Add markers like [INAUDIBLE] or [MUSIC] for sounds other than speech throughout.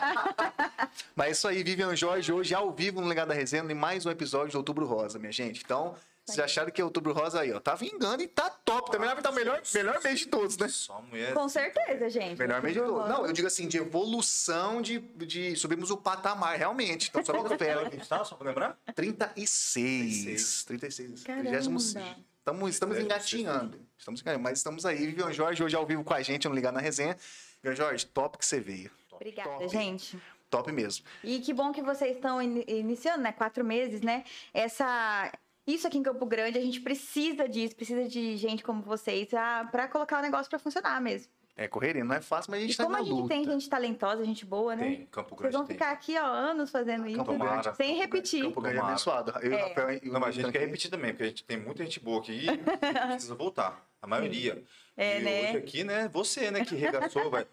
[LAUGHS] Mas é isso aí, Vivian Jorge, hoje ao vivo no Legado da Resenha, em mais um episódio de Outubro Rosa, minha gente. Então, vocês acharam que Outubro Rosa aí, ó, tá vingando e tá top. Também vai estar o melhor, melhor mês de todos, né? Só mulher. Com certeza, gente. Melhor mês de todos. Não, eu digo assim, de evolução, de, de subimos o patamar, realmente. Então, só pra fera. tá, só lembrar? 36. 36. Caramba. 36. Estamos, estamos 36. engatinhando. Estamos engatinhando, mas estamos aí. Vivian Jorge, hoje ao vivo com a gente, no Ligar na Resenha. Vivian Jorge, top que você veio. Obrigada, Top. gente. Top mesmo. E que bom que vocês estão ini- iniciando, né? Quatro meses, né? Essa. Isso aqui em Campo Grande, a gente precisa disso, precisa de gente como vocês para colocar o negócio para funcionar mesmo. É correria, não é fácil, mas a gente E tá como na a gente luta. tem gente talentosa, gente boa, né? Tem, Campo Vocês Grande vão tem. ficar aqui, ó, anos fazendo isso, Campo? Grande, sem Campo repetir. Campo Grande é Tomara. abençoado. Eu, É. o Rafael e o Não, mas a gente quer repetir também, porque a gente tem muita gente boa aqui e [LAUGHS] precisa voltar. A maioria. É, e né? hoje aqui, né, você, né, que [LAUGHS] regaçou, vai.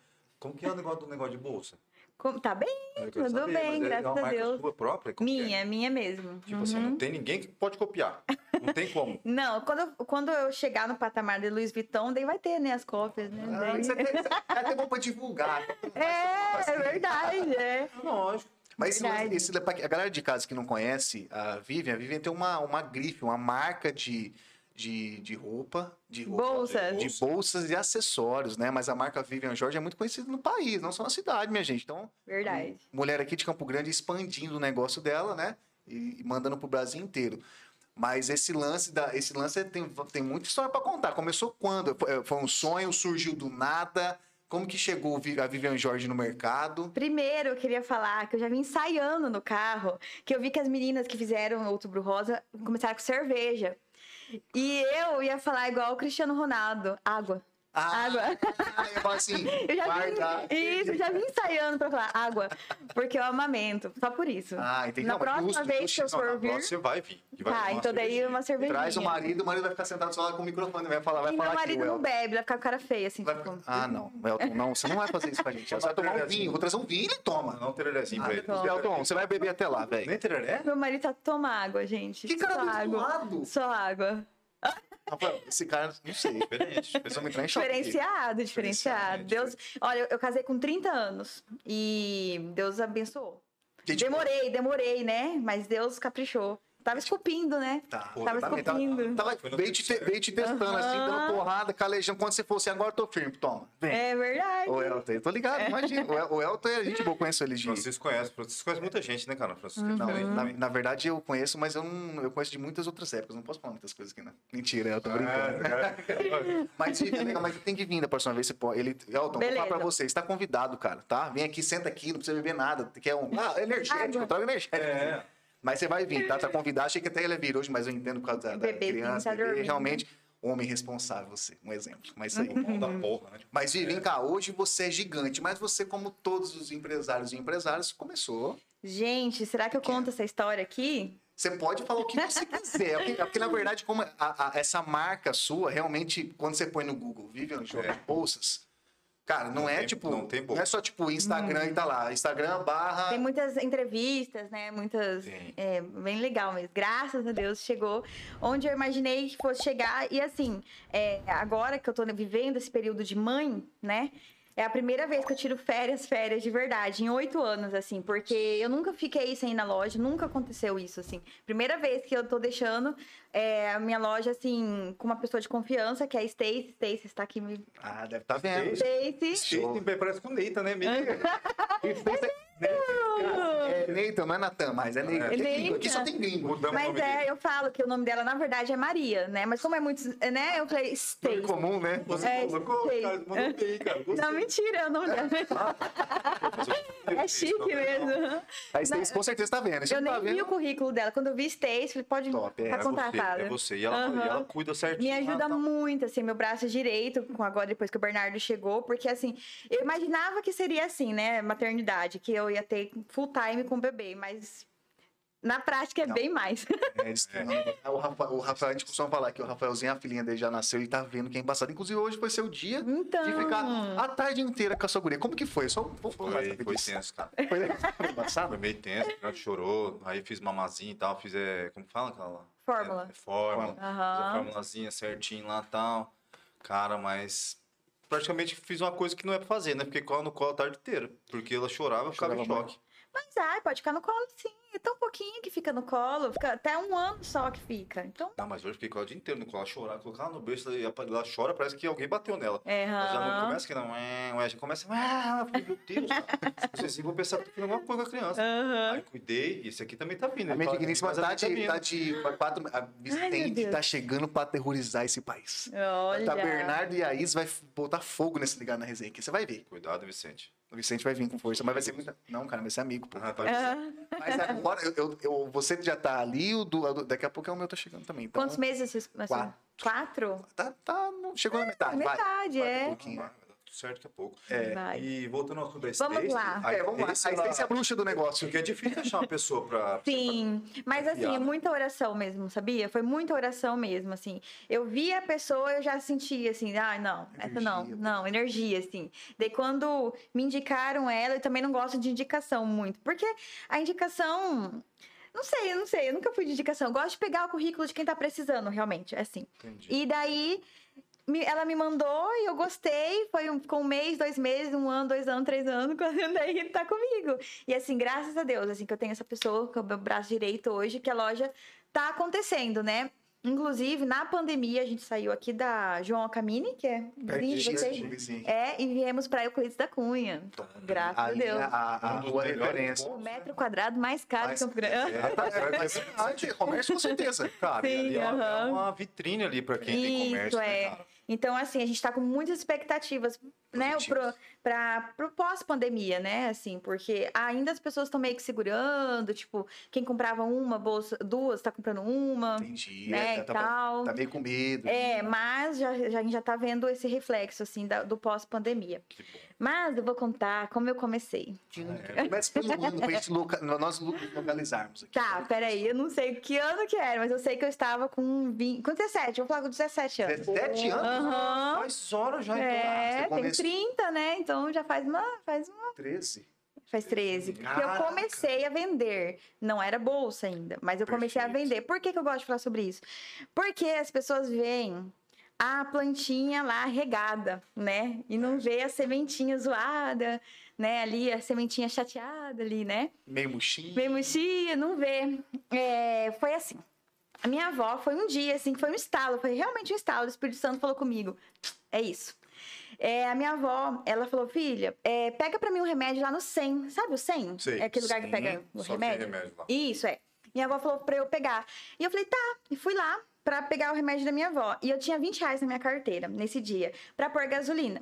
Como que é o negócio do negócio de bolsa? Como- Tá bem? Tudo saber, bem, é graças uma a marca Deus. sua própria? Como que é? Minha, minha mesmo. Tipo Uhum. assim, não tem ninguém que pode copiar. Não tem como. [LAUGHS] Não, quando eu, quando eu chegar no patamar de Louis Vuitton, daí vai ter, né, as cópias, né? Ah, Daí- isso é até, é até bom pra divulgar. [LAUGHS] É, é verdade, é. Lógico. Mas esse, Verdade. esse, a galera de casa que não conhece a Vivian, a Vivian tem uma, uma grife, uma marca de, de, de roupa, de roupa, Bolsas. de bolsas e acessórios, né? Mas a marca Vivian Jorge é muito conhecida no país, não só na cidade, minha gente. Então, Verdade. mulher aqui de Campo Grande expandindo o negócio dela, né? E e mandando pro Brasil inteiro. Mas esse lance da, esse lance tem, tem muita história para contar. Começou quando? Foi, foi um sonho, surgiu do nada. Como que chegou a Vivian Jorge no mercado? Primeiro, eu queria falar que eu já vim ensaiando no carro, que eu vi que as meninas que fizeram Outubro Rosa começaram com cerveja. E eu ia falar igual o Cristiano Ronaldo, água. Ah, Água. eu falo assim, [LAUGHS] Eu já guarda. vim, isso, eu já vim ensaiando pra falar água, porque eu amamento, só por isso. Ah, entendi. Na Não, próxima justo, vez que eu justo. for Não, na vir, você vai vir. Vai tá, então daí uma cervejinha. Traz o marido, o marido vai ficar sentado só lá com o microfone, vai falar, vai E falar meu aqui, marido o não Elton. bebe, vai ficar com cara feia, assim, Vai- tipo... Ah, não, Elton, não, você não vai fazer isso com a gente. Você [LAUGHS] vai tomar um vinho, vou trazer um vinho e ele toma. Não, um tererézinho Ah, pra ele. Elton, você vai beber até lá, velho. Nem tereré? Meu marido tá toma água, gente. Que cara Só água. abençoado. Só água. Rafael, esse cara, não sei. Diferente. Entrar em choque. Diferenciado, diferenciado. Deus, olha, eu- eu casei com 30 anos e Deus abençoou. Gente, Demorei, demorei, né? Mas Deus caprichou. Tava esculpindo, né? Tá, Tava tá esculpindo. Tava, no veio, te, veio te testando assim, Aham. dando porrada, calejando. Quando você fosse, agora eu tô firme, toma. Vem. É verdade. O Elton, eu tô ligado, imagina. O El- O Elton é gente boa, conheço ele de... Francisco conhece. Francisco conhece muita gente, né, cara? Francisco Uhum. é Não, diferente. na, na verdade eu conheço, mas eu não eu conheço de muitas outras épocas. Não posso falar muitas coisas aqui, não. Mentira, eu tô Ah, brincando. cara. [LAUGHS] Mas, Vivi, legal, mas tem que vir da próxima vez. Você pode. Ele, Elton, vou Beleza. falar pra você. Você tá convidado, cara, tá? Vem aqui, senta aqui, não precisa beber nada. Quer um. Ah, energético, eu trago energético. É. Mas você vai vir, tá? Tá convidado. Achei que até ele ia vir hoje, mas eu entendo por causa da, da Bebezinho, criança. tá bebê. realmente, homem responsável, você. Um exemplo. Mas isso aí. Bom da [LAUGHS] porra, né? Mas, Vivi, vem cá. Hoje você é gigante, mas você, como todos os empresários e empresárias, começou. Gente, será que eu conto essa história aqui? Você pode falar o que você quiser. Porque, porque, na verdade, como a- a- essa marca sua, realmente, quando você põe no Google, Vivian Jorge É. Bolsas, cara, não, Não é tem- tipo. não tem bolsa. é só tipo Instagram e tá lá. Instagram barra. Tem muitas entrevistas, né? Muitas. É, bem legal mesmo. Graças a Deus chegou onde eu imaginei que fosse chegar. E assim, é, agora que eu tô vivendo esse período de mãe, né? É a primeira vez que eu tiro férias, férias de verdade, em oito anos, assim, porque eu nunca fiquei sem ir na loja, nunca aconteceu isso, assim. Primeira vez que eu tô deixando é, a minha loja, assim, com uma pessoa de confiança, que é a Stacy. Stacy está aqui me. Ah, deve estar tá vendo. Stacy. Esse parece com Neita, né? Meio [LAUGHS] É Neita, não é Natan, mas é Neita. É. Aqui, é. Aqui só tem gringo. Mas é, dele. eu falo que o nome dela, na verdade, é Maria, né? Mas como é muito, né? Eu falei, Nome Stacy. comum, né? Você É, colocou, cara, mandou bem, cara. Gostei. Não, mentira, é o nome dela. [LAUGHS] É chique mesmo. A Stacy com certeza tá vendo. Eu não tá nem vi o currículo dela. Quando eu vi Stacy, falei, pode Top, é, tá é É contratada. você, é você. E ela, e ela cuida certinho. Me ajuda lá, tá. muito, assim, meu braço direito, com agora depois que o Bernardo chegou, porque assim, eu imaginava que seria assim, né, maternidade, que eu ia ter full time com o bebê, mas na prática é Não. bem mais. [LAUGHS] É, eles- o, Rafa, o Rafael, a gente costuma falar que o Rafaelzinho, a filhinha dele já nasceu e tá vendo quem passado. Inclusive, hoje foi seu dia Então. de ficar a tarde inteira com a sua guria. Como que foi? Só vou falar Foi, foi tenso, cara. Foi legal. Foi embaçado? Foi meio tenso, ela chorou. Aí fiz mamazinha e tal. Fiz, é, como fala aquela? Fórmula. É, é fórmula. Fiz a formulazinha certinho lá e tal. Cara, mas praticamente fiz uma coisa que não é pra fazer, né? Fiquei com ela no colo a tarde inteira. Porque ela chorava, eu ficava em choque. Mas ai, pode ficar no colo sim. É tão pouquinho que fica no colo. Fica até um ano só que fica. Então. Não, mas hoje eu fiquei com ela o dia inteiro no colo. Ela chorava, colocava ela no berço, ela, ela chora, parece que alguém bateu nela. É, Ela já não começa que não, é, ué, já começa, ah, meu Deus, cara. Se fosse assim, vou pensar que tô fazendo alguma coisa com a criança. Aham. Aí cuidei, e esse aqui também tá vindo. A minha fala, digníssima mas tá ali de, tá de quatro. A Vicente tá chegando pra aterrorizar esse país. Olha. Tá Bernardo e a Is vai botar fogo nesse ligado na resenha aqui. Você vai ver. Cuidado, Vicente. O Vicente vai vir com força, mas vai ser muita. Não, cara, vai ser amigo, pô. Ah, tá Ah, Mas agora, eu, eu- eu- você já tá ali, o do, daqui a pouco é o meu tá chegando também. Então, Quantos meses vocês. assim, Quatro. Quatro? Tá, tá, chegou na metade. Metade, Vai, é. um pouquinho. Vai, dar tudo certo daqui a pouco. Vai. E voltando ao assunto da Vamos Stacy, lá. a É, vamos lá. A Stacy é a bruxa do negócio. Porque é difícil achar uma pessoa pra... Sim, mas assim, é né? muita oração mesmo, sabia? Foi muita oração mesmo, assim. Eu vi a pessoa, eu já sentia assim, ah, não, essa não, Energia. não, energia, assim. Daí quando me indicaram ela, eu também não gosto de indicação muito, porque a indicação. Não sei, eu não sei, eu nunca fui de indicação. Eu gosto de pegar o currículo de quem tá precisando, realmente, é assim. Entendi. E daí, ela me mandou e eu gostei. Foi um, ficou um mês, dois meses, um ano, dois anos, três anos, [LAUGHS] quando daí ele tá comigo. E assim, graças a Deus, assim, que eu tenho essa pessoa com o meu braço direito hoje, que a loja tá acontecendo, né? Inclusive, na pandemia, a gente saiu aqui da João Camini, que é vizinho de vocês. É, e viemos pra Euclides da Cunha. Graças a Ali, Deus. A, rua melhores referência. O metro quadrado mais caro Mais- que Campo Grande. [LAUGHS] É, tá, é, [LAUGHS] Ah, de comércio, com certeza. cara, Sim, ali é uma, é aham. uma vitrine ali pra quem tem Isso, comércio, né, é. cara? Então, assim, a gente tá com muitas expectativas, né, pra, pro pós-pandemia, né, assim, porque ainda as pessoas estão meio que segurando, tipo, quem comprava uma bolsa, duas, tá comprando uma, Entendi. né, é, e tá, tal. tá meio com medo. É, mas já, já, a gente já tá vendo esse reflexo, assim, da- do pós-pandemia. Mas eu vou contar como eu comecei. Começa pelo ano pra gente loca... nós localizarmos aqui. Tá, peraí, eu não sei que ano que era, mas eu sei que eu estava com, 20, com 17, vou falar com 17 anos. 17 anos? Aham. Faz horas já, então. É, você tem começou- 30, né? Então já faz uma, faz uma 13. Faz 13. Porque eu Caraca. comecei a vender. Não era bolsa ainda, mas eu comecei a Perfeito. vender. Por que, que eu gosto de falar sobre isso? Porque as pessoas veem a plantinha lá regada, né? E não vê a sementinha zoada, né? Ali, a sementinha chateada ali, né? Meio murchinho. Meio mexia, não vê. É, foi assim. A minha avó foi um dia, assim, foi um estalo, foi realmente um estalo. O Espírito Santo falou comigo: é isso. É, a minha avó, ela falou: filha, é, pega pra mim um remédio lá no 100. Sabe o 100? Sei, É aquele lugar que sim, pega o remédio? remédio lá. Isso, é. Minha avó falou pra eu pegar. E eu falei: tá. E fui lá pra pegar o remédio da minha avó. E eu tinha 20 reais na minha carteira nesse dia pra pôr gasolina.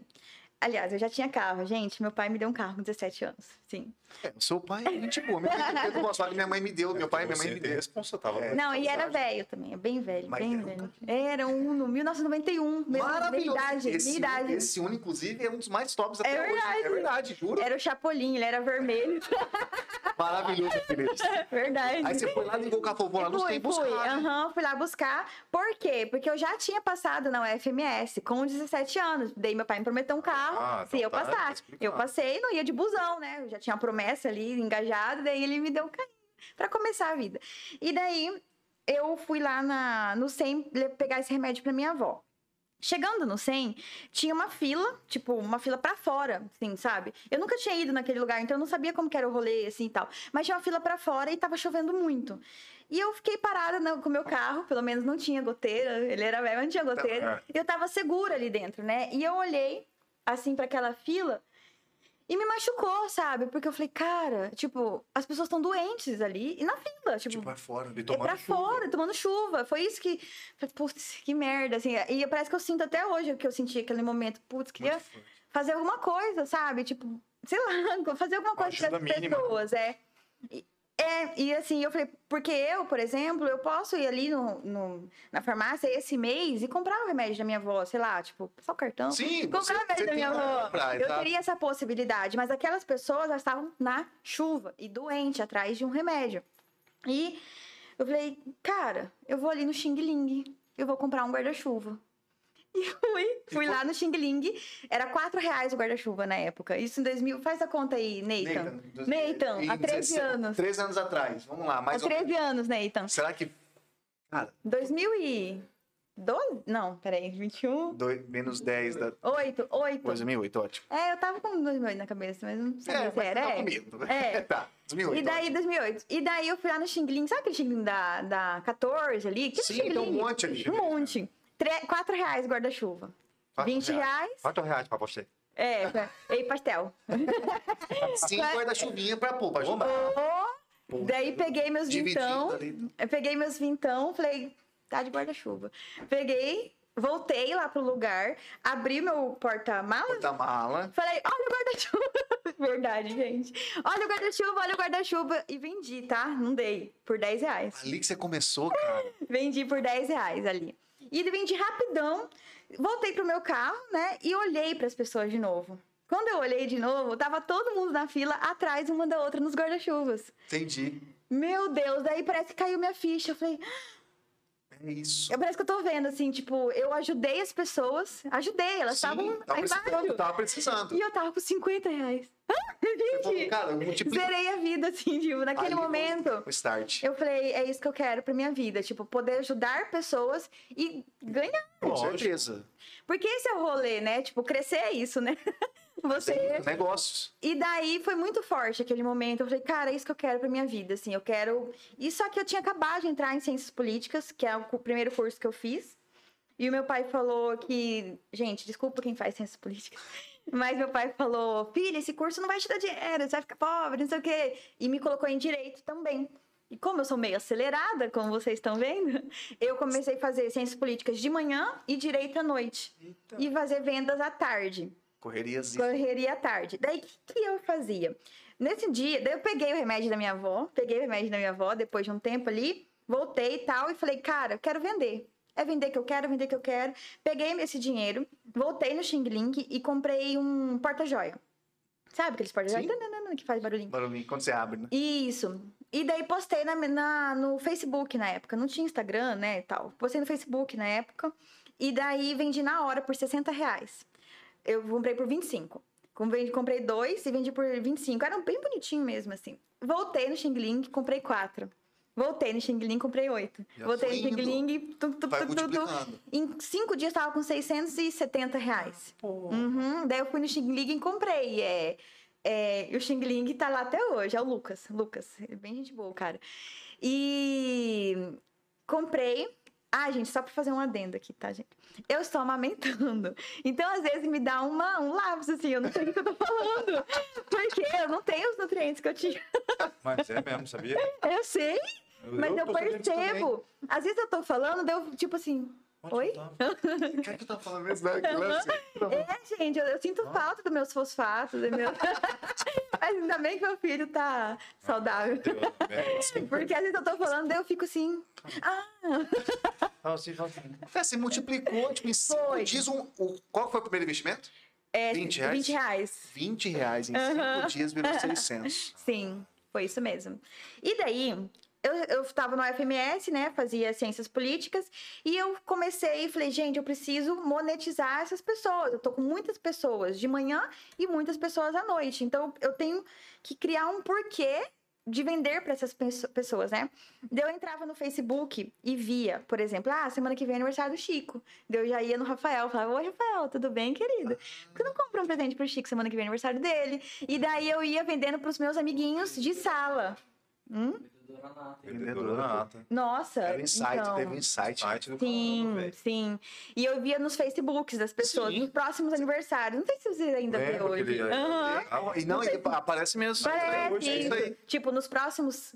Aliás, eu já tinha carro, gente. Meu pai me deu um carro com 17 anos. Sim. É, seu pai é gente boa. Meu pai, eu gosto, minha mãe me deu, meu pai e minha mãe me deu. responsa, tava É. Não, e era velho também, é bem velho, Mas bem era um velho. Era um Uno, 1991, mesmo, minha Maravilhoso. idade, esse, minha idade. esse Uno, inclusive, é um dos mais tops até É hoje. verdade. É verdade, juro. Era o Chapolin, ele era vermelho. [LAUGHS] Maravilhoso, Felipe. Verdade. Aí você foi lá, ligou o cafofão lá nos fui, tempos fui, buscar. né? aham, fui lá buscar. Por quê? Porque eu já tinha passado na UFMS com 17 anos. Daí meu pai me prometeu um carro Ah, se então eu tá, passar. tá eu passei, não ia de busão, né? Eu já tinha uma promessa ali, engajada, daí ele me deu um carinho pra começar a vida. E daí eu fui lá na, no SEM pegar esse remédio pra minha avó. Chegando no 100, tinha uma fila, tipo, uma fila pra fora, assim, sabe? Eu nunca tinha ido naquele lugar, então eu não sabia como que era o rolê, assim, e tal. Mas tinha uma fila pra fora e tava chovendo muito. E eu fiquei parada no- com o meu carro, pelo menos não tinha goteira, ele era velho, não tinha goteira. E eu tava segura ali dentro, né? E eu olhei, assim, pra aquela fila e me machucou, sabe? Porque eu falei, cara, tipo, as pessoas estão doentes ali e na fila, tipo, Tipo, vai fora. E é tomando pra chuva. fora, tomando chuva. Foi isso que. Putz, que merda, assim. E parece que eu sinto até hoje o que eu senti aquele momento. Putz, queria fazer alguma coisa, sabe? Tipo, sei lá, [LAUGHS] fazer alguma coisa para as pessoas, é. E- É, e assim, eu falei, porque eu, por exemplo, eu posso ir ali no, no- na farmácia esse mês e comprar o remédio da minha avó, sei lá, tipo, passar o cartão. Sim, comprar você- o remédio da minha avó. comprar, eu exato. teria essa possibilidade, mas aquelas pessoas elas estavam na chuva e doente atrás de um remédio. E eu falei, cara, eu vou ali no Xing Ling, eu vou comprar um guarda-chuva. [LAUGHS] E fui, fui lá no Xing Ling, era 4 reais o guarda-chuva na época. Isso em 2000, faz a conta aí, Nathan. Nathan, há 13 anos. 13 anos atrás. Vamos lá, Há mais ou 13 anos, Nathan. Será que. Cara, 2000 e... 12? Não, peraí, 21. Dois- menos 10 da 8, 8. 2008, ótimo. É, eu tava com 2008 na cabeça, mas não sabia se mas era. tá é. comigo. É. [LAUGHS] tá, 2008. E daí, ótimo. 2008. E daí eu fui lá no Xingling, sabe aquele Xingling da, da 14 ali? Aquele Sim, tem um monte ali. Um monte. Tre- 4 reais guarda-chuva. Quatro 20 reais. Quatro reais pra você. É, e pastel. [LAUGHS] Cinco guarda-chuvinha pra pôr, pra ajudar. Ô, Daí peguei meus vintão. ali. Eu peguei meus vintão, falei, tá de guarda-chuva. Peguei, voltei lá pro lugar, abri meu porta-malas, Porta-mala. falei, olha o guarda-chuva. [LAUGHS] Verdade, gente. Olha o guarda-chuva, olha o guarda-chuva. E vendi, tá? Não dei. Por 10 reais. Ali que você começou, cara. [LAUGHS] Vendi por 10 reais ali. E vendi rapidão. Voltei pro meu carro, né? E olhei para as pessoas de novo. Quando eu olhei de novo, tava todo mundo na fila, atrás uma da outra nos guarda-chuvas. Entendi. Meu Deus, daí parece que caiu minha ficha. Eu falei, É isso. eu parece que eu tô vendo, assim, tipo, eu ajudei as pessoas, ajudei, elas estavam aí embaixo. tava precisando. E eu tava com 50 reais. [LAUGHS] Você falou, Gente, cara, eu multiplico zerei a vida, assim, tipo, naquele Ali, momento. o start. Eu falei, é isso que eu quero pra minha vida, tipo, poder ajudar pessoas e ganhar. Com certeza. Porque esse é o rolê, né? Tipo, crescer é isso, né? [LAUGHS] Você. Negócios. E daí foi muito forte aquele momento. Eu falei, cara, é isso que eu quero pra minha vida, assim. Eu quero. E só que eu tinha acabado de entrar em Ciências Políticas, que é o primeiro curso que eu fiz. E o meu pai falou que. Gente, desculpa quem faz Ciências Políticas. [LAUGHS] Mas meu pai falou: filha, esse curso não vai te dar dinheiro, você vai ficar pobre, não sei o quê. E me colocou em direito também. E como eu sou meio acelerada, como vocês estão vendo, [LAUGHS] eu comecei a fazer ciências políticas de manhã e direito à noite. E fazer vendas à tarde. Correrias. Correria à tarde. Daí, o que, que eu fazia? Nesse dia, daí eu peguei o remédio da minha avó, peguei o remédio da minha avó, depois de um tempo ali, voltei e tal, e falei, cara, eu quero vender. É vender que eu quero, vender que eu quero. Peguei esse dinheiro, voltei no Xing Ling e comprei um porta-joia. Sabe aqueles porta-joia? Que faz barulhinho. Barulhinho quando você abre, né? Isso. E daí postei na, na- no Facebook na época. Não tinha Instagram, né, e tal. Postei no Facebook na época. E daí vendi na hora por 60 reais. Eu comprei por 25. Comprei, comprei dois e vendi por 25. Era bem bonitinho mesmo, assim. Voltei no Xing Ling, comprei quatro. Voltei no Xing Ling, comprei oito. Já Voltei foi no Xing. Ling, tu, tu, Vai tu, tu, tu. multiplicando. Em cinco dias tava com 670 reais. Uhum. Daí eu fui no Xing Ling e comprei. É, é, e o Xing Ling tá lá até hoje, é o Lucas. Lucas, é bem gente boa, cara. E comprei. Ah, gente, só pra fazer um adendo aqui, tá, gente? Eu estou amamentando. Então, às vezes, me dá uma, um lapso, assim, eu não sei o que eu tô falando. Porque eu não tenho os nutrientes que eu tinha. Mas é mesmo, sabia? Eu sei, mas eu, disso também. percebo. Às vezes eu tô falando, deu tipo assim. Pode Oi? Quer que eu tava falando mesmo, né? Que. É, gente, eu, eu sinto falta dos meus fosfatos. do meu- [LAUGHS] Mas ainda bem que meu filho tá saudável. Deus, [LAUGHS] velho. Porque às vezes eu tô falando, daí eu fico assim. Ah, Fala assim, assim. É, você multiplicou, tipo, em cinco dias. Um, o, qual foi o primeiro investimento? é 20 reais? 20 reais. 20 reais em cinco dias virou [LAUGHS] 600. Sim, foi isso mesmo. E daí, eu, eu tava no FMS, né? Fazia ciências políticas. E eu comecei e falei, gente, eu preciso monetizar essas pessoas. Eu tô com muitas pessoas de manhã e muitas pessoas à noite. Então, eu tenho que criar um porquê de vender para essas pesso- pessoas, né? Eu entrava no Facebook e via, por exemplo, ah, semana que vem é aniversário do Chico. Eu já ia no Rafael, falava, oi, Rafael, tudo bem, querido? Por que não compra um presente pro Chico semana que vem é aniversário dele? E daí eu ia vendendo pros meus amiguinhos de sala. Hum? Vendedora nata. Nossa, Era insight, então... teve um insight. Do Sim, velho. sim. E eu via nos Facebooks das pessoas, Sim. nos próximos aniversários. Não sei se você ainda vê Lembra hoje. Ah, E não, e aparece mesmo. Parece, É isso aí. tipo, nos próximos,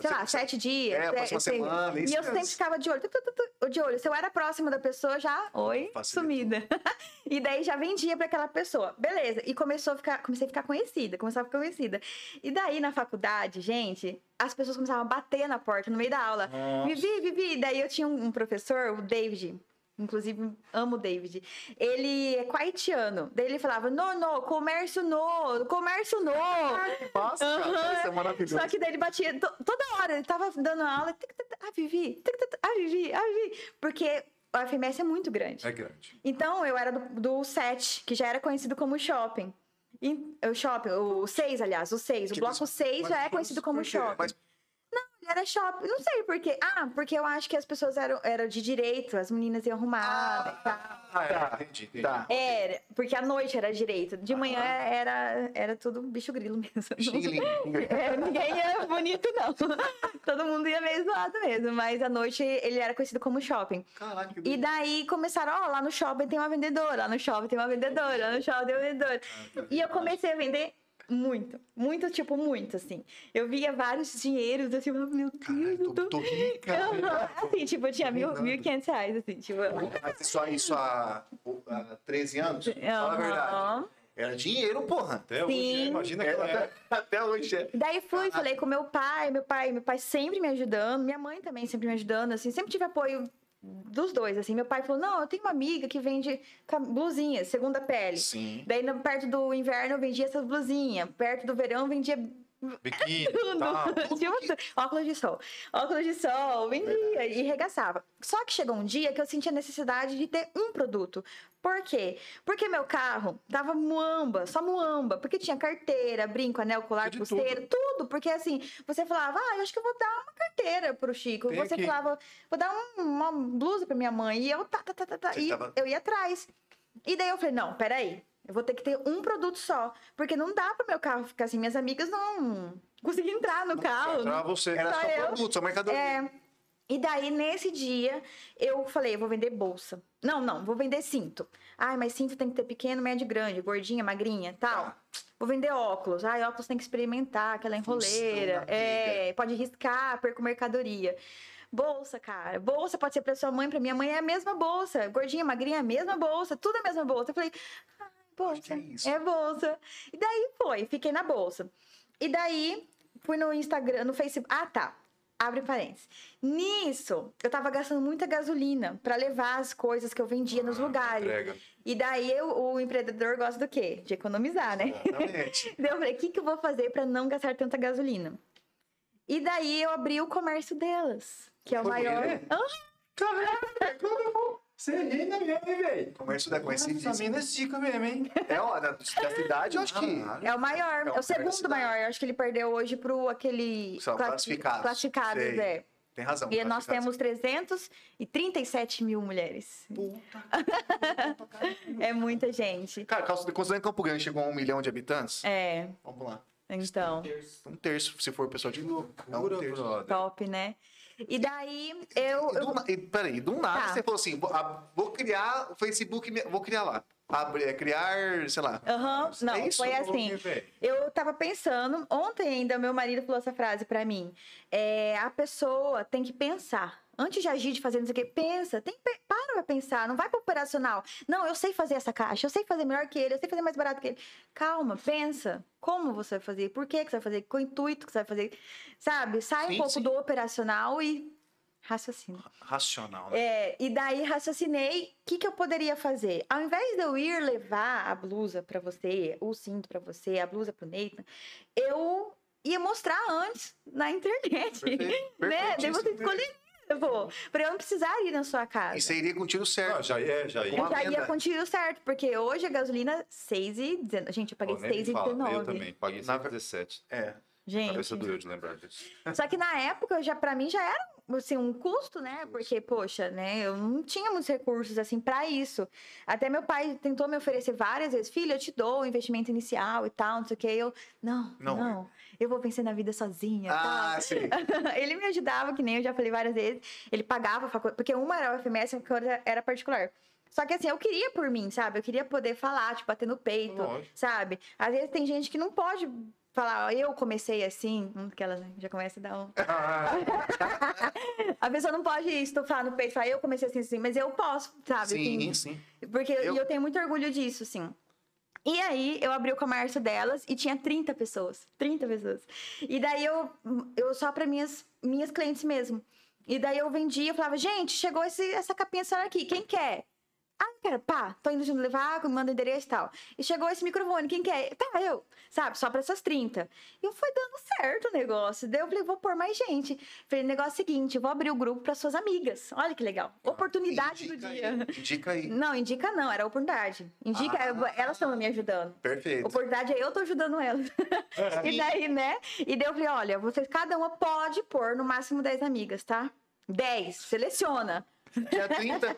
sei lá, sete dias. É, próxima sei- semana, E isso eu mesmo. sempre ficava de olho, tu, tu, tu, de olho. Se eu era próxima da pessoa, já, oi, Facilitou. sumida. [LAUGHS] e daí já vendia pra aquela pessoa. Beleza. E começou a ficar, comecei a ficar conhecida, começava a ficar conhecida. E daí, na faculdade, gente, as pessoas começavam a bater na porta no meio da aula. Nossa. Vivi, Vivi. Daí eu tinha um professor, o David. Inclusive, amo o David. Ele é haitiano. Daí ele falava, no, no, comércio no, comércio no. Nossa, cara, Aham. isso é maravilhoso. Só que daí ele batia to- toda hora, ele tava dando aula, ah, Vivi, ah, Vivi, ah, Vivi. Porque o FMS é muito grande. É grande. Então, eu era do, do 7, que já era conhecido como shopping. E- o shopping, o 6, aliás, o 6. O bloco isso- 6 já é conhecido como shopping. Mas era shopping. Não sei por quê. Ah, porque eu acho que as pessoas eram, eram de direito, as meninas iam arrumadas e tal. Ah, Tá. é, entendi, entendi. Tá. Era, porque à noite era direito. De manhã era, era tudo bicho grilo mesmo. Xing-ling. [LAUGHS] É, ninguém ia bonito, não. [LAUGHS] Todo mundo ia meio zoado mesmo. Mas à noite ele era conhecido como shopping. Caraca, que E daí começaram, ó, lá no shopping tem uma vendedora, lá no shopping tem uma vendedora, lá no shopping tem uma vendedora. E eu comecei a vender muito, muito, tipo, muito, assim. Eu via vários dinheiros, assim, eu falava, meu Deus, Caralho, eu tô, tô... tô rica. Assim, tipo, eu tinha mil, mil e quinhentos reais, assim, tipo... Mas Isso, há- isso há, há 13 anos? Fala a verdade. Era dinheiro, porra. Até hoje, Sim. imagina É, aquela até, [LAUGHS] até hoje é. Daí fui, falei com meu pai, meu pai, meu pai sempre me ajudando, minha mãe também sempre me ajudando, assim, sempre tive apoio dos dois, assim. Meu pai falou: "Não, eu tenho uma amiga que vende blusinhas, segunda pele". Sim. Daí perto do inverno eu vendia essas blusinhas, perto do verão eu vendia Biquíni, tudo. tá. Tipo, tudo. óculos de sol. Óculos de sol, vendia e regaçava. Só que chegou um dia que eu senti a necessidade de ter um produto. Por quê? Porque meu carro dava muamba, só muamba. Porque tinha carteira, brinco, anel, colar, pulseira, tudo. Porque assim, você falava, ah, eu acho que eu vou dar uma carteira pro Chico. Tem você aqui. falava, vou dar um- uma blusa pra minha mãe. E eu, tá, tá, tá, tá, tá. Você E tava- eu ia atrás. E daí eu falei, não, peraí. Eu vou ter que ter um produto só. Porque não dá pro meu carro ficar assim. Minhas amigas não conseguiam entrar no carro. Pra você. Era Só só eu. produto, só mercadoria. É. E daí, nesse dia, eu falei, eu vou vender bolsa. Não, não, vou vender cinto. Ai, mas cinto tem que ter pequeno, médio, grande, gordinha, magrinha, tal. Tá. Vou vender óculos. Ai, óculos tem que experimentar, aquela enroleira. Função da É, pode riscar, perco mercadoria. Bolsa, cara. Bolsa pode ser pra sua mãe, pra minha mãe é a mesma bolsa. Gordinha, magrinha é a mesma bolsa, tudo é a mesma bolsa. Eu falei, bolsa. é é bolsa. E daí foi, fiquei na bolsa. E daí, fui no Instagram, no Facebook. Ah, tá. Abre parênteses. Nisso, eu tava gastando muita gasolina pra levar as coisas que eu vendia nos lugares. Entrega. E daí eu- o empreendedor gosta do quê? De economizar, né? Exatamente. [LAUGHS] Daí eu falei, o que, que eu vou fazer pra não gastar tanta gasolina? E daí eu abri o comércio delas, que é o maior. como eu vou? Você é mesmo, hein, velho? Comércio da Essa conhecidíssima. mina é zica mesmo, hein? É, ó, da, [LAUGHS] da cidade, eu acho que. É o maior, É é o o maior segundo cidade. maior. Eu acho que ele perdeu hoje pro aquele. São classi- classificados. Classificados, Sei. é. Tem razão. E nós temos 337 mil mulheres. Puta. [LAUGHS] É muita gente. Cara, calça- considerando que Campo Grande chegou a um milhão de habitantes, É, vamos lá. então, Um terço, se for pessoal de novo. É um Loucura, terço. brother. top, né? E daí eu. E eu- do, na- e, peraí, do nada Tá. você falou assim: vou, criar o Facebook, vou criar lá. Abre, é, criar, sei lá. Aham, não, É foi Eu assim. Eu tava pensando, ontem ainda meu marido falou essa frase pra mim. É, a pessoa tem que pensar. Antes de agir, de fazer não sei o quê, pensa. Tem para pra pensar, não vai pro operacional. Não, eu sei fazer essa caixa, eu sei fazer melhor que ele, eu sei fazer mais barato que ele. Calma, pensa. Como você vai fazer? Por que, que você vai fazer? Com o intuito que você vai fazer? Sabe? Sai Sim, um pouco sim. do operacional e raciocina. Racional, né? É, e daí raciocinei o que, que eu poderia fazer. Ao invés de eu ir levar a blusa pra você, o cinto pra você, a blusa pro Nathan, eu ia mostrar antes na internet. Perfeito, [LAUGHS] né? Daí você perfeitíssimo. Escolheria, pô, pra eu não precisar ir na sua casa. E você iria com o tiro certo. Ah, já é, já é. eu a já ia com o tiro certo, porque hoje a gasolina 6,19. Gente, eu paguei Pô, nem me fala. Eu 6,19. também, paguei Na- 117. É. Gente. Cabeça doeu de lembrar disso. Só que na época, já para mim já era assim, um custo, né? Porque, poxa, né? Eu não tinha muitos recursos assim para isso. Até meu pai tentou me oferecer várias vezes, filho, eu te dou o investimento inicial e tal, não sei o que. Eu, não, Não. não, eu vou vencer na vida sozinha. Ah, tal. sim. [LAUGHS] ele me ajudava, que nem eu já falei várias vezes. Ele pagava a faculdade, porque uma era o FMS e a outra era particular. Só que assim, eu queria por mim, sabe? Eu queria poder falar, tipo, bater no peito, Lógico. sabe? Às vezes tem gente que não pode falar, ó, eu comecei assim, hum, que ela já começa a dar um. [LAUGHS] a pessoa não pode estufar no peito e falar, eu comecei assim, assim, mas eu posso, sabe? Sim, Assim, sim. porque Eu- eu tenho muito orgulho disso, assim. E aí, eu abri o comércio delas e tinha 30 pessoas. 30 pessoas. E daí, eu, eu só para minhas, minhas clientes mesmo. E daí, eu vendia, eu falava, gente, chegou esse, essa capinha senhora aqui, quem quer? Ah, quero, pá, tô indo levar, me manda endereço e tal. E chegou esse microfone, quem quer? Tá, eu, sabe, só pra essas 30. E foi dando certo o negócio. Daí eu falei, vou pôr mais gente. Falei, negócio é o seguinte, vou abrir o grupo para suas amigas. Olha que legal. Oportunidade Indica do aí, dia. Indica aí. Não, indica não, era oportunidade. Indica, Ah. elas estão me ajudando. Perfeito. Oportunidade é eu tô ajudando elas. [LAUGHS] e daí, né? E daí eu falei, olha, vocês, cada uma pode pôr no máximo 10 amigas, tá? 10, seleciona. Tinha 30.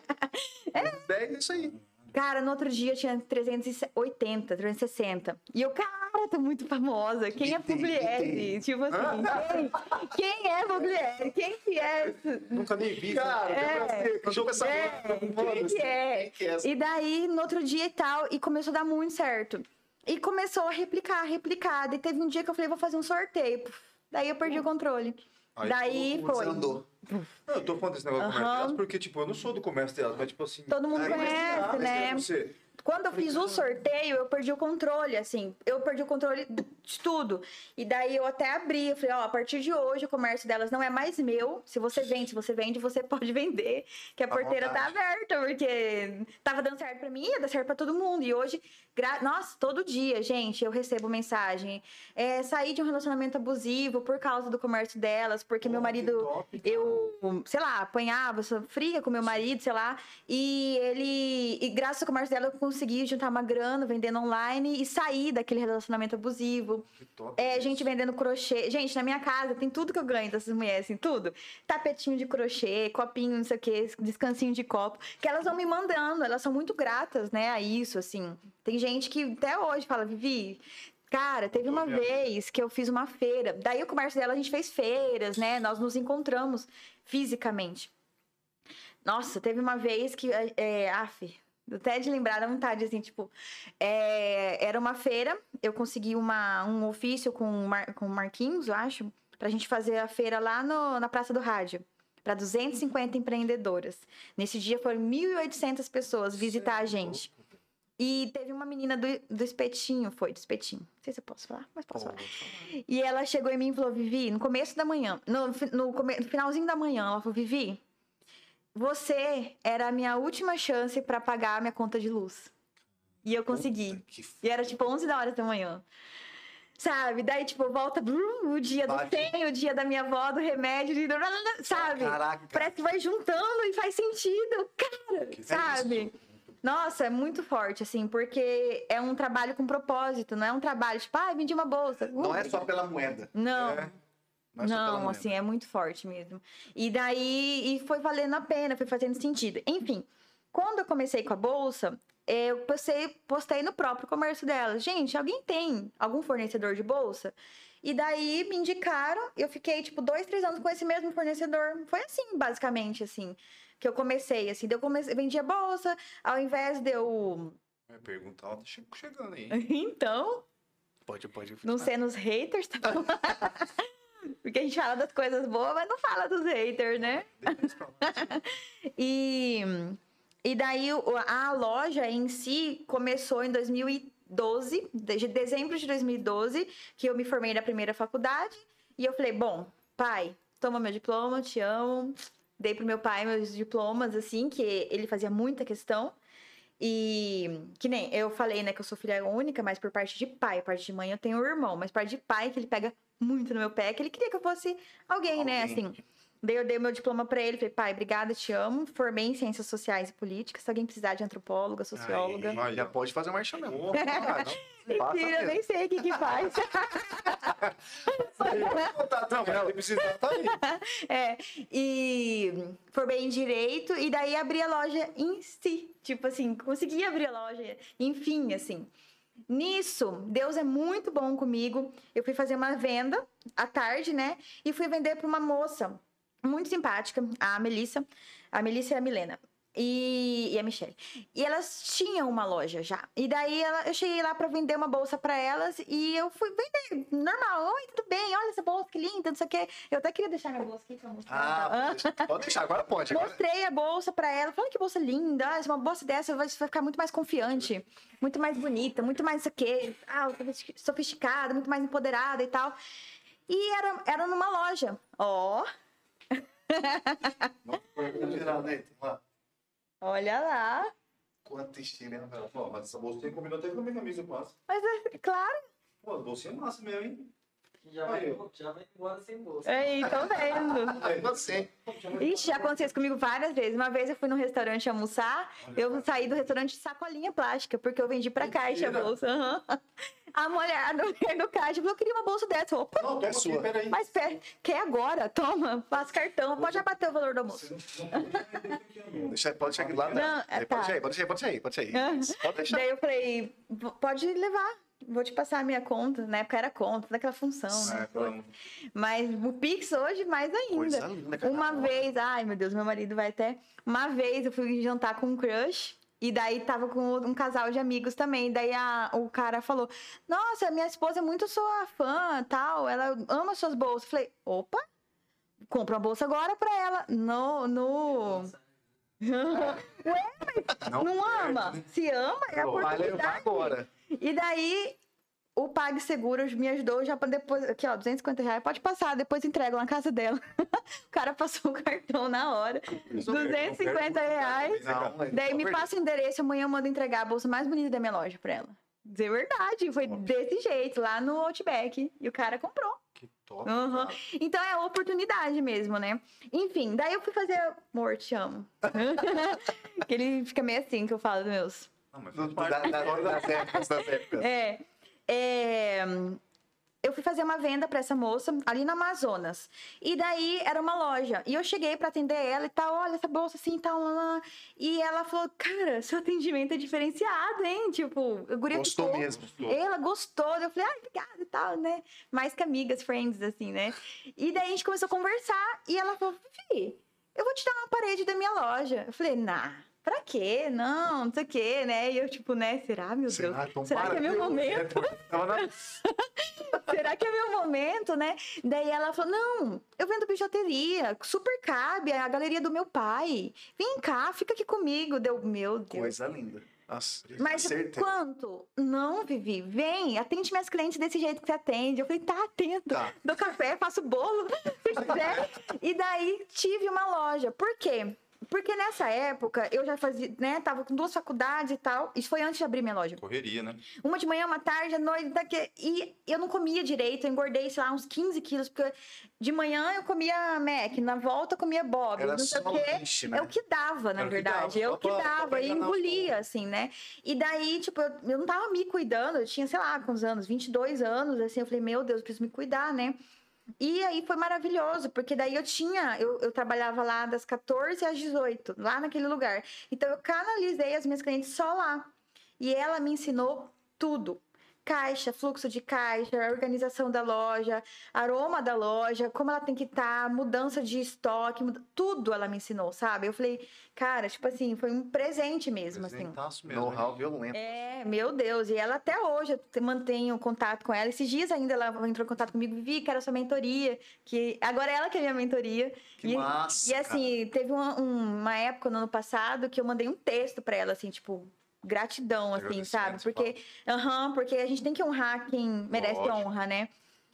É. 10, isso aí. Cara, no outro dia tinha 380, 360. E eu, cara, tô muito famosa. Quem é Que Pugliese? que Tipo assim, quem, quem é Pugliese? Quem que é? Nunca nem vi. Cara, É. deixa eu pensar. É, quem que é? Quem que é essa? E daí, no outro dia e tal, e começou a dar muito certo. E começou a replicar, replicar. E teve um dia que eu falei, vou fazer um sorteio. Daí eu perdi o controle. Aí daí Você foi. andou. Não, eu tô falando desse negócio do Aham. comércio delas porque, tipo, eu não sou do comércio delas, mas, tipo assim... Todo mundo conhece, né? você. Quando eu fiz o sorteio, eu perdi o controle, assim. Eu perdi o controle de tudo. E daí eu até abri, eu falei, ó, a partir de hoje o comércio delas não é mais meu. Se você vende, se você vende, você [LAUGHS] pode vender. Que a À porteira tá vontade. aberta, porque tava dando certo pra mim, ia dar certo pra todo mundo. E hoje, gra... nossa, todo dia, gente, eu recebo mensagem. É, saí de um relacionamento abusivo por causa do comércio delas, porque meu marido top, eu, sei lá, apanhava, sofria com meu marido, sei lá, e ele, e graças ao comércio dela, eu consegui juntar uma grana vendendo online e sair daquele relacionamento abusivo. Que top É, isso. gente vendendo crochê. Gente, na minha casa tem tudo que eu ganho dessas mulheres, assim, tudo. Tapetinho de crochê, copinho, não sei o quê, descansinho de copo, que elas vão me mandando, elas são muito gratas, né, a isso, assim. Tem gente que até hoje fala, Vivi, Cara, teve uma vez que eu fiz uma feira. Daí o comércio dela, a gente fez feiras, né? Nós nos encontramos fisicamente. Nossa, teve uma vez que. É, af, até de lembrar da vontade, assim, tipo. é, era uma feira, eu consegui uma, um ofício com o Mar, com Marquinhos, eu acho, pra gente fazer a feira lá no, na Praça do Rádio. Para 250 empreendedoras. Nesse dia foram 1.800 pessoas visitar a gente. E teve uma menina do, do espetinho, foi, do espetinho. Não sei se eu posso falar, mas posso falar. E ela chegou em mim e falou, Vivi, no começo da manhã, no, no, no finalzinho da manhã, ela falou, Vivi, você era a minha última chance para pagar a minha conta de luz. E eu consegui. Que E era tipo 11 da hora da manhã. Sabe? Daí, tipo, volta brum, o dia do Bate. 100, o dia da minha avó, do remédio, de- sabe? Caraca. Parece que vai juntando e faz sentido, cara, sabe? Nossa, é muito forte, assim, porque é um trabalho com propósito, não é um trabalho tipo, ah, vendi uma bolsa. Não Uh, é só pela moeda. Não, É. Pela não, assim, é muito forte mesmo. E daí, e foi valendo a pena, foi fazendo sentido. Enfim, quando eu comecei com a bolsa, eu postei, postei no próprio comércio dela. Gente, alguém tem algum fornecedor de bolsa? E daí me indicaram, eu fiquei, tipo, dois, três anos com esse mesmo fornecedor. Foi assim, basicamente, assim, que eu comecei, assim. Eu comecei, vendia bolsa, ao invés de eu... Perguntar, ela tá che- chegando aí. [LAUGHS] Então, Pode, pode. não ser nos haters, tá bom? [LAUGHS] Porque a gente fala das coisas boas, mas não fala dos haters, né? [LAUGHS] E, e daí a loja em si começou em 2012, desde dezembro de 2012, que eu me formei na primeira faculdade. E eu falei, bom, pai, toma meu diploma, te amo. Dei pro meu pai meus diplomas, assim, que ele fazia muita questão. E que nem eu falei, né, que eu sou filha única, mas por parte de pai, parte de mãe eu tenho um irmão, mas parte de pai que ele pega muito no meu pé, que ele queria que eu fosse alguém, né, Alguém. assim. Daí eu dei o meu diploma pra ele, falei, pai, obrigada, te amo. Formei em ciências sociais e políticas. Se alguém precisar de antropóloga, socióloga. Aí, Já pode fazer marcha mesmo. Faça [LAUGHS] Mentira, eu nem sei o que que faz. [LAUGHS] Não, mas se precisar, tá aí. [LAUGHS] É, e formei em direito e daí abri a loja em si. Tipo assim, consegui abrir a loja, enfim, assim. Nisso, Deus é muito bom comigo. Eu fui fazer uma venda à tarde, né? E fui vender para uma moça muito simpática, a Melissa. A Melissa e a Milena. E, e a Michelle. E elas tinham uma loja já. E daí ela, eu cheguei lá para vender uma bolsa para elas e eu fui vender normal. Oi, tudo bem? Olha essa bolsa que linda, não sei o quê. Eu até queria deixar minha bolsa aqui pra mostrar. Ah, pode deixar. pode deixar, agora pode. Agora... Mostrei a bolsa pra ela. Falei que bolsa linda. Ah, uma bolsa dessa vai, você vai ficar muito mais confiante, muito mais bonita, muito mais isso aqui, ah, sofisticada, muito mais empoderada e tal. E era, era numa loja. Ó, geral, né? Vamos lá. Olha lá. Quanto estilo, hein, Rafael? Pô, mas essa bolsinha combinou até com a minha camisa quase. Mas é claro. Pô, a bolsinha é massa mesmo, hein? Já vai, Aí. já vai embora sem bolsa. Aí, tô vendo. [LAUGHS] É você. Ixi, já aconteceu isso comigo várias vezes. Uma vez eu fui num restaurante almoçar, eu saí do restaurante de sacolinha plástica, porque eu vendi pra caixa a Mentira. bolsa. Aham. A mulher no, no caixa falou, eu queria uma bolsa dessa. Opa, Não, É aqui, sua. peraí. mas pera, quer agora? Toma, passa cartão, pode abater o valor do almoço. Deixa, pode deixar aqui lá. né? Não, é, Aí, tá. Pode aí, pode deixar aí, pode deixar aí, pode deixar aí. Pode deixar. Daí eu falei, "V- pode levar, vou te passar a minha conta. Na época era conta, daquela função, né? É. Mas o Pix hoje, mais ainda. Coisa linda, cara. Uma vez, ai meu Deus, meu marido vai até. Uma vez eu fui jantar com um crush. E daí tava com um casal de amigos também. Daí a- o cara falou: Nossa, minha esposa é muito sua fã, tal. Ela ama suas bolsas. Falei: Opa, compra uma bolsa agora pra ela. No. no... [LAUGHS] Não, Não ama? Se ama, é a Vai levar oportunidade. agora. E daí, o PagSeguro me ajudou já pra depois. Aqui, ó, 250 reais. Pode passar, depois entrego lá na casa dela. [LAUGHS] o cara passou o cartão na hora. 250 reais. Não, é Daí me verdade. passa o endereço, amanhã eu mando entregar a bolsa mais bonita da minha loja pra ela. Dizer verdade, foi desse jeito, lá no Outback. E o cara comprou. Que top. Cara. Então é oportunidade mesmo, né? Enfim, daí eu fui fazer. Amor, te amo. [LAUGHS] que ele fica meio assim que eu falo dos meus. Não, mas faz parte da- da da- história Das épocas, das épocas. É, é, eu fui fazer uma venda pra essa moça ali no Amazonas. E daí era uma loja. E eu cheguei pra atender ela e tal, olha essa bolsa assim tal. lá, lá. E ela falou: "Cara, seu atendimento é diferenciado, hein?" Tipo, a guria Gostou ficou- mesmo. ela gostou, eu falei, ah, obrigada e tal, né? Mais que amigas, friends, assim, né? E daí a gente começou a conversar e ela falou, Vivi, eu vou te dar uma parede da minha loja. Eu falei, nah, pra quê? Não, não sei o quê, né? E eu, tipo, né, será, meu Será? Deus? Então será que é meu viu? momento? [LAUGHS] Será que é meu momento, né? Daí ela falou, não, eu vendo bijuteria, super cabe, é a galeria do meu pai. Vem cá, fica aqui comigo. Deu, meu Deus. Coisa linda. Nossa, Mas certeza. quanto? Não, Vivi, vem, atende minhas clientes desse jeito que você atende. Eu falei, tá, atendo. Tá. Dou café, faço bolo, [LAUGHS] se quiser. e daí tive uma loja. Por quê? Porque nessa época eu já fazia, né? Tava com duas faculdades e tal. Isso foi antes de abrir minha loja. Correria, né? Uma de manhã, uma tarde, à noite, daqui. E eu não comia direito, eu engordei, sei lá, uns 15 quilos, porque de manhã eu comia Mac, na volta eu comia Bob, Era não sei o quê. lanche, né? É o que dava, na Era que verdade. dava, É o que pra- pra dava, e engolia, assim, né? E daí, tipo, eu, eu não tava me cuidando, eu tinha, sei lá, quantos anos? 22 anos, assim. Eu falei, meu Deus, eu preciso me cuidar, né? E aí foi maravilhoso, porque daí eu tinha, eu, eu trabalhava lá das 14 às 18, lá naquele lugar. Então eu canalizei as minhas clientes só lá. E ela me ensinou tudo. Caixa, fluxo de caixa, organização da loja, aroma da loja, como ela tem que estar, mudança de estoque, muda- tudo ela me ensinou, sabe? Eu falei, cara, tipo assim, foi um presente mesmo, assim. Mesmo. Know-how violento. É, meu Deus. E ela até hoje, eu te- mantenho contato com ela. Esses dias ainda ela entrou em contato comigo, vi que era sua mentoria, que agora ela que é minha mentoria. Que e, massa, E assim, teve uma, um- uma época no ano passado que eu mandei um texto pra ela, assim, tipo, gratidão, assim, sabe? Porque, aham, porque a gente tem que honrar quem merece Lógico. honra, né?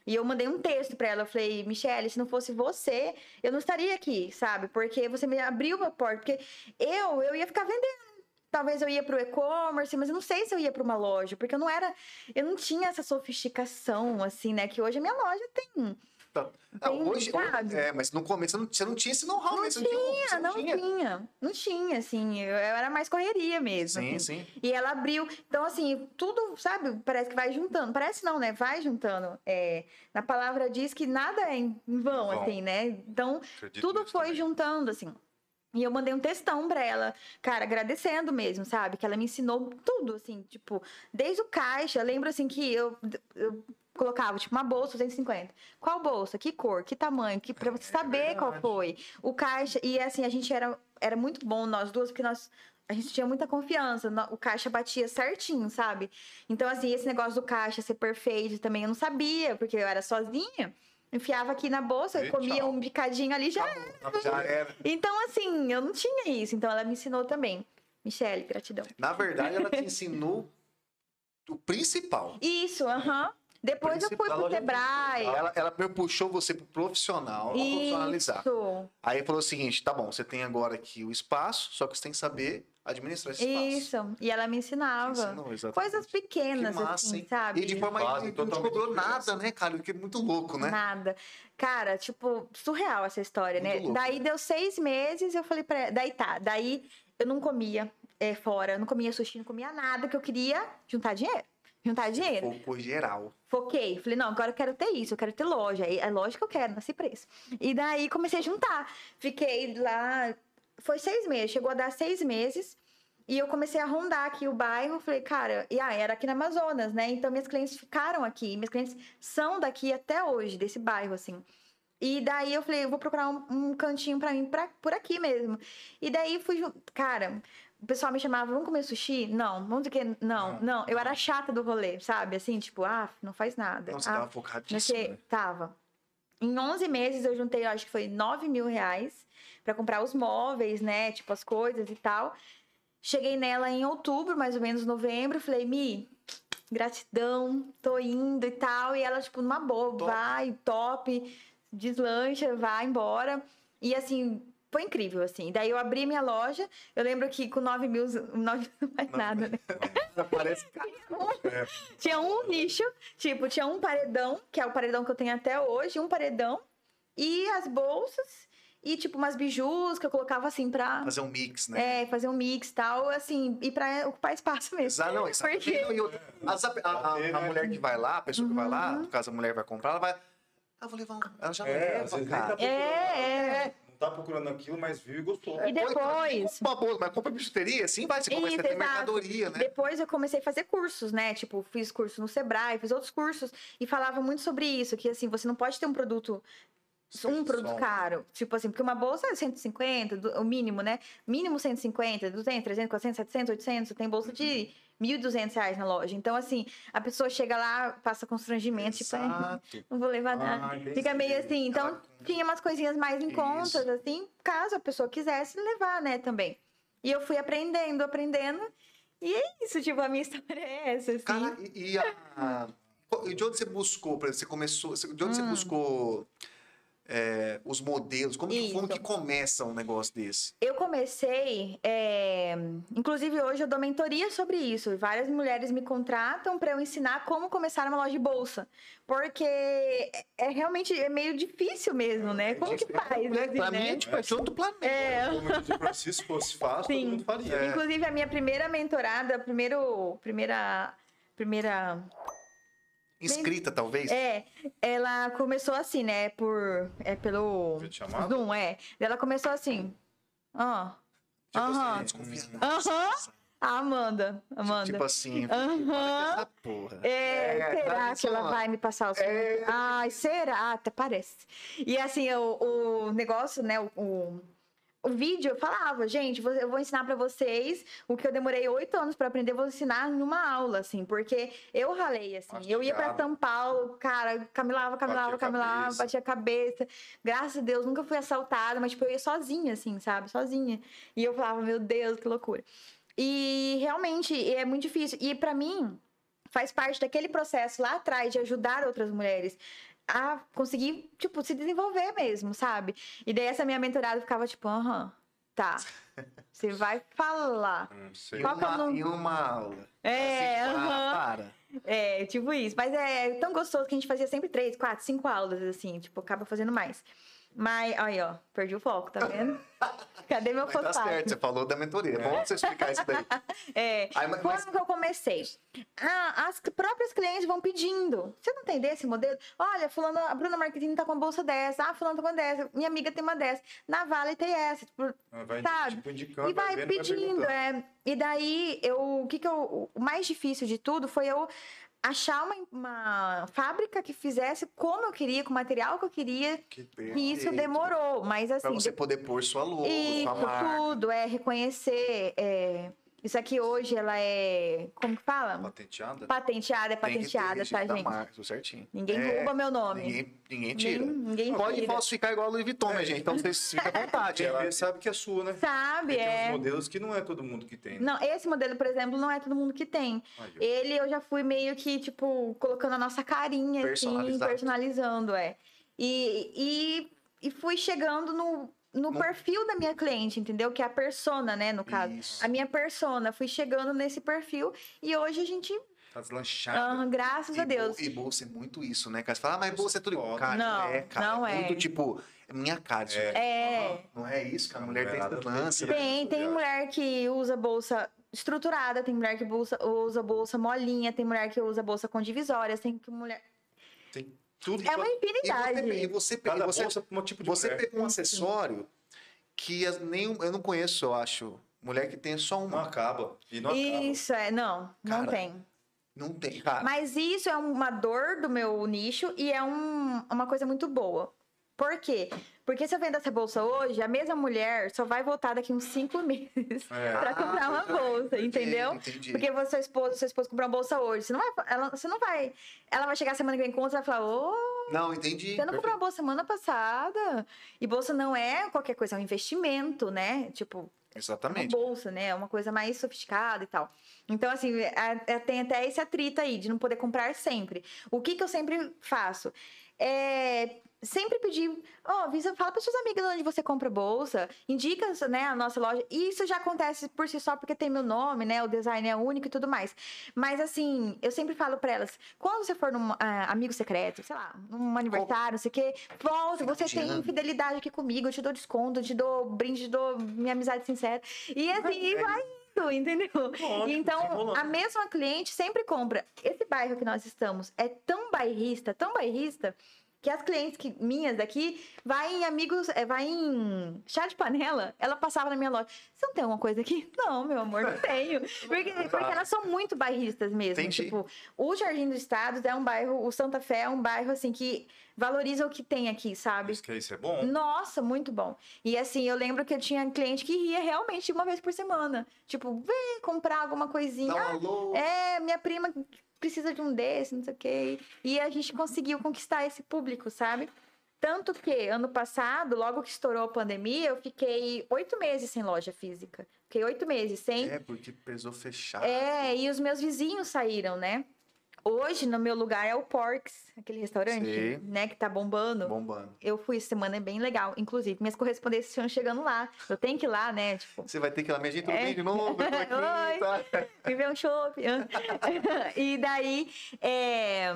E eu mandei um texto pra ela, eu falei, Michelle, se não fosse você, eu não estaria aqui, sabe? Porque você me abriu uma porta, porque eu, eu ia ficar vendendo. Talvez eu ia pro e-commerce, mas eu não sei se eu ia para uma loja, porque eu não era, eu não tinha essa sofisticação assim, né, que hoje a minha loja tem. Tá. Hoje, sabe? é, mas no começo você não, você não tinha esse know-how Não você tinha, você não tinha. Não tinha, assim, eu, eu era mais correria mesmo. Sim, assim. sim. E ela abriu. Então, assim, tudo, sabe, parece que vai juntando. Parece não, né? Vai juntando. É, na palavra diz que nada é em vão, Vão. assim, né? Então, tudo foi também. juntando, assim. E eu mandei um textão pra ela, cara, agradecendo mesmo, sabe? Que ela me ensinou tudo, assim, tipo, desde o caixa. Eu lembro, assim, que eu, eu colocava, tipo, uma bolsa 250. Qual bolsa? Que cor? Que tamanho? Que, pra você saber qual verdade. foi. O caixa. E, assim, a gente era, era muito bom, nós duas, porque nós. A gente tinha muita confiança, o caixa batia certinho, sabe? Então, assim, esse negócio do caixa ser perfeito também eu não sabia, porque eu era sozinha. Enfiava aqui na bolsa, E comia tchau. um picadinho ali, já Já era. então, assim, eu não tinha isso. Então, ela me ensinou também. Michelle, gratidão. Na verdade, ela te ensinou o principal. Isso, aham. Depois eu fui pro Sebrae. Ela, ela primeiro puxou você pro profissional, pra profissionalizar. Isso. Aí falou o seguinte: tá bom, você tem agora aqui o espaço, só que você tem que saber administrar esse espaço. Isso. E ela me ensinava. Ensinou, exatamente. Coisas pequenas, Que massa, assim, hein? sabe? E de forma que não te cobrou nada, né, cara? Que é muito louco, né? Nada. Cara, tipo, surreal essa história, Muito né? louco, daí né? deu seis meses, eu falei pra ela. Daí tá, daí eu não comia é, fora, eu não comia sushi, não comia nada, que eu queria juntar dinheiro. Juntar dinheiro. Focou geral. Foquei. Falei, não, agora eu quero ter isso, eu quero ter loja. Aí, É lógico que eu quero, nasci isso. E daí comecei a juntar. Fiquei lá. Foi seis meses, chegou a dar seis meses. E eu comecei a rondar aqui o bairro. Falei, cara, e ah, era aqui na Amazonas, né? Então minhas clientes ficaram aqui. Minhas clientes são daqui até hoje, desse bairro, assim. E daí eu falei, eu vou procurar um, um cantinho pra mim pra, por aqui mesmo. E daí fui. Cara, o pessoal me chamava, vamos comer sushi? Não, vamos o quê? Não, não. Eu era chata do rolê, sabe? Assim, tipo, ah, não faz nada. Não, você ah, tava não focadíssimo. sei, né? tava. Em 11 meses eu juntei, eu acho que foi 9 mil reais pra comprar os móveis, né? Tipo, as coisas e tal. Cheguei nela em outubro, mais ou menos novembro. Falei, Mi, gratidão, tô indo e tal. E ela, tipo, numa boa, Top. vai, top, deslancha, vai embora. E assim, foi incrível, assim. Daí eu abri minha loja. Eu lembro que com 9 mil, 9 não faz nada, né? Parece [LAUGHS] Tinha um nicho, tipo, tinha um paredão, que é o paredão que eu tenho até hoje, um paredão, e as bolsas, e tipo, umas bijus que eu colocava assim pra fazer um mix, né? é, fazer um mix e tal, assim, e pra ocupar espaço mesmo. Exa- não, exatamente. Porque- Não, as- a, a- a- a mulher que vai lá, a pessoa que vai lá, Uhum. no caso a mulher vai comprar, ela vai. Ah, vou levar um. Ela já É, leva, cara. tá procurando. É, é. Não tá procurando aquilo, mas viu e gostou. E depois? Uma boa, mas compra bijuteria, assim vai. Você começa Isso, a ter exato. mercadoria, né? Depois eu comecei a fazer cursos, né? Tipo, fiz curso no Sebrae, fiz outros cursos e falava muito sobre isso, que assim, você não pode ter um produto um produto caro. Tipo assim, porque uma bolsa é 150, do- o mínimo, né? Mínimo 150, 200, 300, 400, 700, 800. Tem bolsa de Uhum. 1.200 reais na loja. Então, assim, a pessoa chega lá, passa constrangimento, tipo, "Ai, Exato. não vou levar nada. Ah. Fica meio assim. Então, Ela- tinha umas coisinhas mais em Isso. contas, assim, caso a pessoa quisesse levar, né, também. E eu fui aprendendo, aprendendo. E é isso, tipo, a minha [LAUGHS] história é essa, assim. Cara, e, e a, de onde você buscou, por exemplo, você começou, de onde Hum. você buscou é, os modelos? Como que, como Isso. que começa um negócio desse? Eu comecei, é, inclusive hoje eu dou mentoria sobre isso. Várias mulheres me contratam para eu ensinar como começar uma loja de bolsa, porque é, é realmente é meio difícil mesmo, né? Como que faz? Né? assim, Pra né? mim é tipo, é de outro planeta. É, Como se fosse fácil, Sim. todo mundo faria. É. Inclusive, a minha primeira mentorada, primeiro, primeira, primeira, Inscrita, talvez? é, ela começou assim, né, por, é pelo? Zoom, é. Ela começou assim, ó, Tipo aham. assim, desconfia. aham, a Amanda, Amanda. Tipo assim, Aham. essa porra. É, É, será tá que ela vai me passar os É. Ai, será? Até parece. E assim, o, o negócio, né? O, o, o vídeo eu falava, gente, eu vou ensinar pra vocês o que eu demorei oito anos pra aprender, vou ensinar numa aula, assim, porque eu ralei, assim. Eu ia pra Mastigava. São Paulo, cara, caminhava, caminhava, Batia a caminhava, cabeça. batia a cabeça. Graças a Deus, nunca fui assaltada, mas tipo, eu ia sozinha, assim, sabe? Sozinha. E eu falava, meu Deus, que loucura. E realmente é muito difícil. E pra mim, faz parte daquele processo lá atrás de ajudar outras mulheres a conseguir, tipo, se desenvolver mesmo, sabe? E daí essa minha mentorada ficava tipo, aham, tá. [LAUGHS] Você vai falar. Não sei. Qual é uma, nome? em uma aula. É, Assim, aham. ah, para. É, tipo isso. Mas é tão gostoso que a gente fazia sempre três, quatro, cinco aulas, assim, tipo, acaba fazendo mais. Mas, aí, ó, perdi o foco, tá vendo? [LAUGHS] Cadê meu Mas tá certo, você falou da mentoria. É bom você explicar isso daí. [LAUGHS] É, Aí, mas- quando que eu comecei? Ah, as próprias clientes vão pedindo. Você não tem desse modelo? Olha, fulano, a Bruna Marquezine tá com a bolsa dessa. Ah, fulano tá com uma dessa. Minha amiga tem uma dessa. Na Vale tem essa. Tipo, Vai, Sabe? tipo, indicando, e vai vendo, pedindo, perguntando. é. E daí, eu, o que que eu, o mais difícil de tudo foi eu achar uma, uma fábrica que fizesse como eu queria, com o material que eu queria. Que E isso demorou, mas Pra assim, você poder pôr sua isso, sua marca. tudo, é reconhecer é, Isso aqui hoje ela é. Como que fala? Patenteada? Patenteada, é Tem patenteada, tá, gente? marca, certinho. Ninguém É, rouba meu nome. Ninguém, ninguém tira. Ninguém, ninguém Pode tira. falsificar igual a Louis Vuitton, né, gente? Então vocês ficam à [LAUGHS] vontade. Ela- sabe que é sua, né? Sabe, Tem é. uns modelos que não é todo mundo que tem. né? Não, esse modelo, por exemplo, não é todo mundo que tem. Aí, ó. Ele eu já fui meio que, tipo, colocando a nossa carinha, assim, personalizando, é. E, e, e fui chegando no, no No- perfil da minha cliente, entendeu? Que é a persona, né, no caso. Isso. A minha persona. Fui chegando nesse perfil e hoje a gente, Tá deslanchada. ah, graças E a Deus. bol- E bolsa é muito isso, né, cara? Você fala, ah, mas Bolsa bolsa é tudo igual. foda. Cara, Não, é, cara. não é. Muito tipo, é minha cara. É. É. Não é isso, cara. A mulher tem lance. tem- né? Tem, tem mulher que usa bolsa estruturada, tem mulher que bolsa, usa bolsa molinha, tem mulher que usa bolsa com divisórias, tem que mulher. Tem tudo É uma E você, e você, Cada e você, bolsa pra um tipo de você mulher. pegou um acessório que nem, eu não conheço, eu acho. Mulher que tem só Não uma. acaba. E não acaba. Isso, é, não, não Cara, tem. Não tem, cara. Mas isso é uma dor do meu nicho e é um- uma coisa muito boa. Por quê? Porque se eu vendo essa bolsa hoje, a mesma mulher só vai voltar daqui uns cinco [LAUGHS] meses É. pra comprar uma bolsa, entendeu? Entendi. Porque você, seu esposo, seu esposo comprar uma bolsa hoje, você não vai, ela, você não vai, ela vai chegar semana que vem com outra e vai falar, ô, Não, entendi. você não comprou uma bolsa semana passada? E bolsa não é qualquer coisa, é um investimento, né? Tipo, uma Exatamente. bolsa, né? É uma coisa mais sofisticada e tal. Então, assim, é- é- tem até esse atrito aí de não poder comprar sempre. O que, que eu sempre faço? É sempre pedir, ó, avisa, fala para suas amigas onde você compra bolsa, indica, né, a nossa loja. E isso já acontece por si só porque tem meu nome, né, o design é único e tudo mais. Mas assim, eu sempre falo para elas, quando você for num ah, amigo secreto, sei lá, num aniversário, não sei o quê, volta, você tem fidelidade aqui comigo, eu te dou desconto, eu te dou brinde, te dou minha amizade sincera. E assim, e vai indo, entendeu? [LAUGHS] Lógico, então, a mesma cliente sempre compra. Esse bairro que nós estamos é tão bairrista, tão bairrista, que as clientes que, minhas daqui vai em amigos, é, vai em chá de panela, ela passava na minha loja. Você não tem alguma coisa aqui? [LAUGHS] Não, meu amor, não tenho. Porque, [LAUGHS] porque elas são muito bairristas mesmo. Entendi. Tipo, o Jardim dos Estados é um bairro, o Santa Fé é um bairro assim que valoriza o que tem aqui, sabe? Isso que isso é bom. Nossa, muito bom. E assim, eu lembro que eu tinha cliente que ia realmente uma vez por semana. Tipo, vem comprar alguma coisinha. Dá um Ah, alô. é, minha prima precisa de um desse, não sei o quê. E a gente conseguiu conquistar esse público, sabe? Tanto que ano passado, logo que estourou a pandemia, eu fiquei oito meses sem loja física. Fiquei oito meses sem. É, porque precisou fechar. É, e os meus vizinhos saíram, né? Hoje, no meu lugar, é o Porks, aquele restaurante, Sei. né, que tá bombando. Bombando. Eu fui essa semana, é bem legal. Inclusive, minhas correspondências estão chegando lá. Eu tenho que ir lá, né? Tipo, Você vai ter que ir lá, minha gente, tudo É. bem de novo? Tô [LAUGHS] aqui, Oi. tá? viver um chopp. [LAUGHS] e daí, é...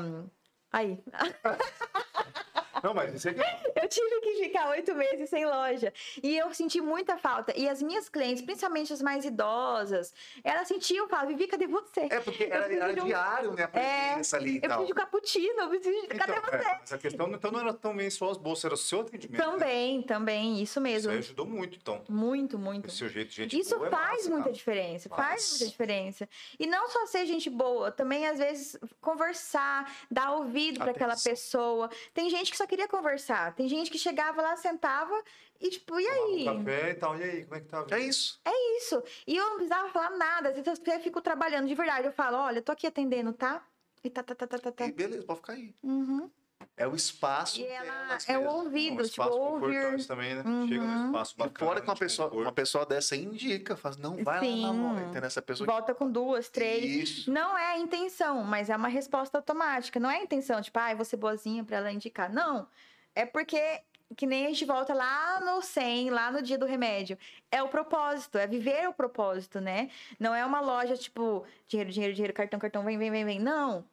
Aí, [LAUGHS] Não, mas isso é que [LAUGHS] eu tive que ficar oito meses sem loja. E eu senti muita falta. E as minhas clientes, principalmente as mais idosas, elas sentiam, falavam, Vivi, cadê você? É, porque era, preciso era de um- diário, né? A presença ali e Eu tal. preciso de cappuccino, eu preciso de... Cadê Então, é, você? mas a questão então não era também só as bolsas, era o seu atendimento. né? Também, também, isso Isso mesmo. aí ajudou muito, então. Muito, muito. O seu jeito, gente Isso boa é faz massa, muita cara. diferença, faz. Faz. muita diferença. E não só ser gente boa, também às vezes conversar, dar ouvido para aquela pessoa. Tem gente que só queria conversar, tem gente que chegava lá, sentava e tipo, e aí? Um café e tal, e aí, como é que tá? a vida? É isso. Isso. E eu não precisava falar nada, às vezes eu fico trabalhando de verdade. Eu falo, olha, eu tô aqui atendendo, tá? E tá, tá, tá, tá, tá, tá. E beleza, pode ficar aí. Uhum. É o espaço. E ela é o ouvido, Um tipo, espaço ouvir. também, né? Uhum. Chega num espaço E bacana. fora que uma pessoa, conforto. uma pessoa dessa indica, faz, não vai Sim. lá na. Entendeu? Essa pessoa Volta com duas, três. Isso. Não é a intenção, mas é uma resposta automática. Não é a intenção, tipo, ah, eu vou ser boazinha pra ela indicar. Não. É porque, que nem a gente volta lá no 100, lá no dia do remédio. É o propósito, é viver o propósito, né? Não é uma loja, tipo, dinheiro, dinheiro, dinheiro, cartão, cartão, vem, vem, vem, vem. Não.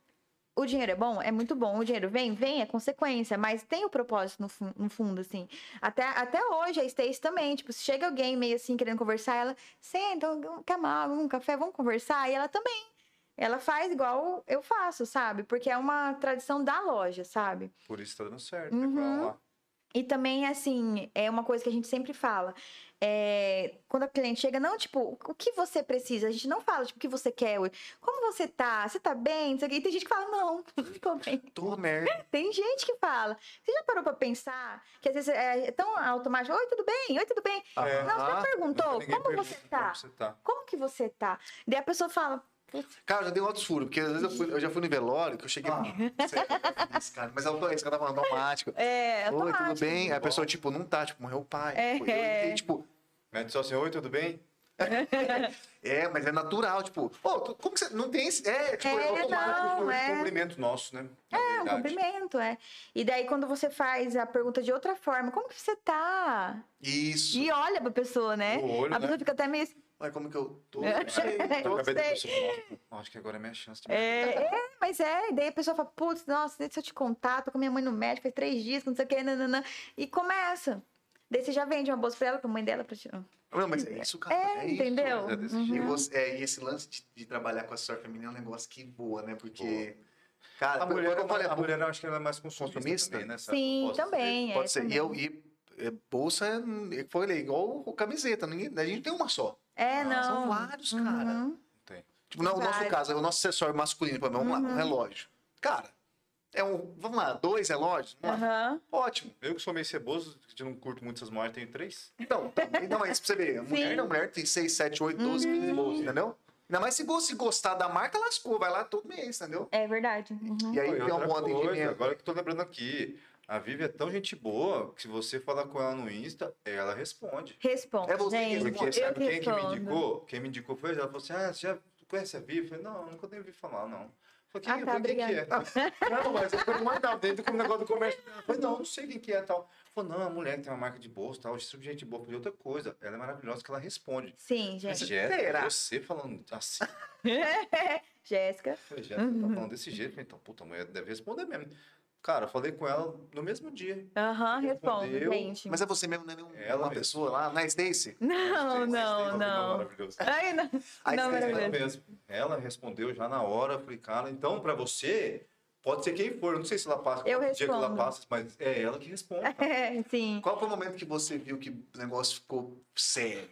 O dinheiro é bom? É muito bom. O dinheiro vem? Vem, é consequência. Mas tem o propósito no, fu- no fundo, assim. Até, até hoje, a Stacy também. Tipo, se chega alguém meio assim, querendo conversar, ela... Senta, quer água, um café, vamos conversar? E ela também. Ela faz igual eu faço, sabe? Porque é uma tradição da loja, sabe? Por isso tá dando certo. Uhum. Uhum. E também, assim, é uma coisa que a gente sempre fala. É, quando a cliente chega, não, tipo, o que você precisa? A gente não fala, tipo, o que você quer hoje. Como você tá? Você tá bem? E tem gente que fala, não, [LAUGHS] não tô bem. Tô merda. Tem gente que fala. Você já parou pra pensar que às vezes é tão automático? Oi, tudo bem? Oi, tudo bem? É. Não, você já Ah, perguntou como pergunta você tá? Como você tá? Como que você tá? Daí a pessoa fala, Cara, já dei outros furos, porque às vezes eu, fui- eu já fui no velório, que eu cheguei. Ah, eu fiz, cara. Mas eu tô esse cara tava automático. é, Oi, tudo bem? Aí a pessoa, tipo, não tá, tipo, morreu o pai. É. Tipo, eu fiquei, tipo, Mete só assim, oi, tudo bem? [LAUGHS] é, mas é natural, tipo, tu- como que você. Não tem esse. É, tipo, é, É, automático. não, Foi um é. cumprimento nosso, né? Na É um cumprimento, é. E daí, quando você faz a pergunta de outra forma, como que você tá? Isso. E olha pra pessoa, né? O olho, a pessoa né? fica até meio. Olha como que eu tô. É. Sei, [LAUGHS] Eu tô- acabei de sei. acho que agora é minha chance de É, é, mas é. E daí a pessoa fala, putz, nossa, deixa eu te contar, tô com minha mãe no médico faz três dias, não sei o que, nananã. E começa. Daí você já vende uma bolsa pra ela, pra mãe dela, pra ti. Não, mas é isso, cara. É, isso. entendeu? é Uhum. E, você, é, e esse lance de, de trabalhar com a assessor feminina é um negócio que boa, né? Porque. Cara, A mulher, eu falei, a mulher eu acho que ela é mais consumista, Consumista? também, né? Sim, Posso dizer. também. é, Pode ser. E, também. eu, e é, bolsa, é, foi igual o camiseta. Ninguém, a gente tem uma só. É, Ah, não. São vários, cara. Uhum. Tem. Tipo, no nosso Vários. caso, é o nosso acessório masculino, por exemplo, vamos lá, um relógio. Cara, é um. Vamos lá, dois relógios? Vamos lá. Aham. Ótimo. Eu que sou meio ceboso, que não curto muito essas marcas, tenho três. Então, também, não, mas pra você ver, a mulher não, mulher tem 6, 7, 8, 12, 15 bolsas, entendeu? Ainda mais se você gostar da marca, lascou, vai lá todo mês, entendeu? É verdade. Uhum. E aí Pô, e tem um de coisa, dinheiro. Agora que eu tô lembrando aqui, a Vivi é tão gente boa que se você falar com ela no Insta, ela responde. Responde. É você que gente. responde, Porque sabe quem que me indicou? Quem me indicou foi ela. Ela falou assim: Ah, você já conhece a Vivi? Eu falei, não, nunca nem ouvi falar, não. Eu falei, quem, Ah, eu tá, falei, quem que é? [LAUGHS] não, mas eu falei, mas não, dentro do negócio do comércio. Eu falei, não, não sei quem que é tal. Falou, não, a mulher que tem uma marca de bolsa tal, isso é gente boa. Eu falei, outra coisa, ela é maravilhosa que ela responde. Sim, gente. Jéssica, Será? você falando assim. [LAUGHS] Jéssica. Jéssica, tá falando desse jeito. Eu falei, então, puta, a mulher deve responder mesmo. Cara, eu falei com ela no mesmo dia. Aham, respondo, Respondeu. gente. Mas é você mesmo, não é nenhuma Ela pessoa lá, [LAUGHS] não é Stacy? Não, não, não. Maravilhoso. [LAUGHS] Ai, não. Aí não, maravilhoso. mesmo. Ela respondeu já na hora. Falei, cara, então pra você, pode ser quem for. Não sei se ela passa, Eu qual dia que ela respondo. passa, mas é ela que responde. [LAUGHS] É, sim. Qual foi o momento que você viu que o negócio ficou sério?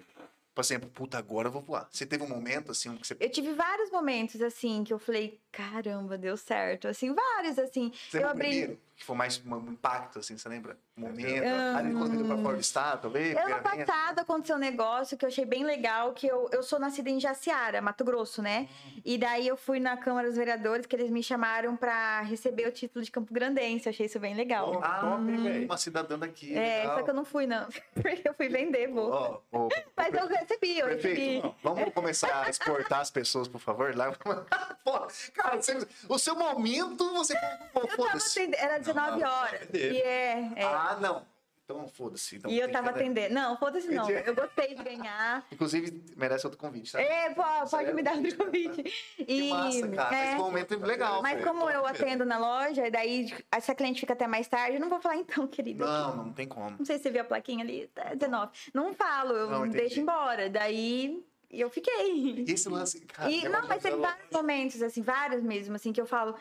Por exemplo, puta, agora eu vou voar. Você teve um momento, assim, que você... Eu tive vários momentos, assim, que eu falei, caramba, deu certo. Assim, vários, assim. Você eu abri. primeiro? Que foi mais um impacto, assim, você lembra? Um momento. Ah. Ali quando veio pra fora do estado, talvez? Ano passado aconteceu um negócio que eu achei bem legal, que eu, eu sou nascida em Jaciara, Mato Grosso, né? E daí eu fui na Câmara dos Vereadores, que eles me chamaram pra receber o título de Campo Grandense. Eu achei isso bem legal. Top, Ah, top, velho? uma cidadã daqui. É, legal. só que eu não fui, não. [LAUGHS] Porque eu fui vender, vô. Ó, ó, Mas eu recebi, eu recebi. Prefeito, vamos começar a exportar as pessoas, por favor? Lá. [LAUGHS] Pô, cara, você- o seu momento, você. Pô, Eu tava atendendo, era 19 não, horas. E é, é. Ah, não. Então, foda-se. Então, e eu tava que- atendendo. Não, foda-se não. Eu gostei de ganhar. Inclusive, merece outro convite, tá? É, pô, pode Sério? me dar outro convite. Que E, massa, cara. é, Esse momento é legal. mas pô. como eu mesmo. atendo na loja, e daí essa cliente fica até mais tarde, eu não vou falar então, querida. Não, não tem como. Não sei se você viu a plaquinha ali, tá 19. Não falo, eu Não, deixo embora. Daí eu fiquei. E esse lance, cara. E, eu não, mas ela- vários momentos, assim, vários mesmo, assim, que eu falo.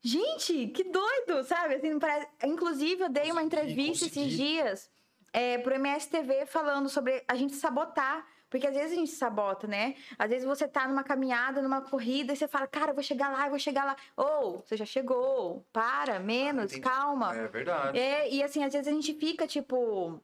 Gente, que doido, sabe? Assim, parece... Inclusive, eu dei uma entrevista consegui. esses dias é, pro MSTV falando sobre a gente sabotar. Porque às vezes a gente sabota, né? Às vezes você tá numa caminhada, numa corrida, e você fala, cara, eu vou chegar lá, eu vou chegar lá. Ou, você já chegou, para, menos, entendi. calma. É verdade. É, e assim, às vezes a gente fica tipo.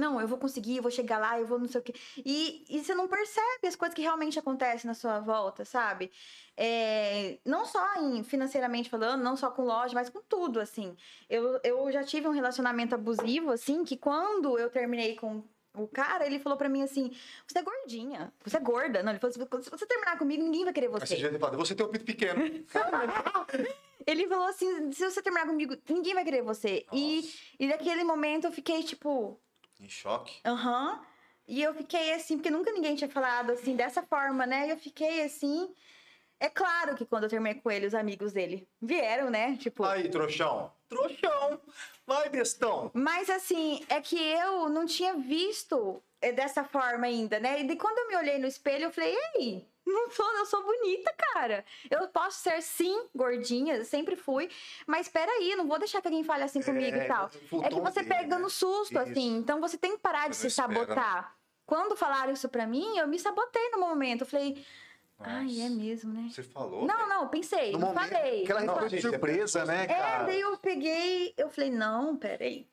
Não, eu vou conseguir, eu vou chegar lá, eu vou não sei o quê. E, e você não percebe as coisas que realmente acontecem na sua volta, sabe? É, não só em, financeiramente falando, não só com loja, mas com tudo, assim. Eu, eu já tive um relacionamento abusivo, assim, que quando eu terminei com o cara, ele falou pra mim assim: você é gordinha, você é gorda. Não, ele falou assim: se você terminar comigo, ninguém vai querer você. você já fala, você tem um pito pequeno. [LAUGHS] Ele falou assim: se você terminar comigo, ninguém vai querer você. E, e naquele momento eu fiquei tipo. Em choque. Aham. E eu fiquei assim, porque nunca ninguém tinha falado assim, dessa forma, né? Eu fiquei assim. É claro que quando eu terminei com ele, os amigos dele vieram, né? Tipo. Aí, trouxão. Trouxão. Vai, bestão. Mas assim, é que eu não tinha visto é dessa forma ainda, né? E de quando eu me olhei no espelho, eu falei, ei, não sou, eu sou bonita, cara. Eu posso ser sim gordinha, sempre fui, mas peraí, não vou deixar que alguém fale assim comigo É, e tal. É que você dele, pega né? no susto, Isso. assim. Então você tem que parar de Você se não espera, né? sabotar. Quando falaram isso pra mim, eu me sabotei no momento. Eu falei, ai, Nossa. é mesmo, né? Você falou? Não, não, pensei, No não momento, falei. aquela não gente, é surpresa, né, é, cara? daí eu peguei, eu falei, não, peraí.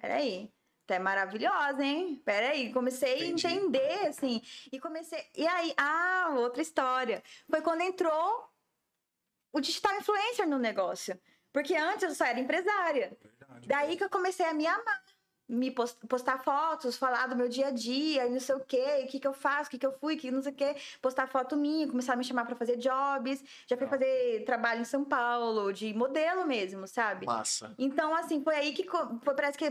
Peraí. É maravilhosa, hein? Peraí. Comecei Entendi. a entender, assim. E comecei. E aí, ah, outra história. Foi quando entrou o digital influencer no negócio. Porque antes eu só era empresária. Verdade. Daí que eu comecei a me amar. Me pos- postar fotos, falar do meu dia a dia, e não sei o quê, o que, que eu faço, o que, que eu fui, o que não sei o quê. Postar foto minha, começar a me chamar pra fazer jobs. Já fui Ah. fazer trabalho em São Paulo, de modelo mesmo, sabe? Massa. Então, assim, foi aí que foi, parece que.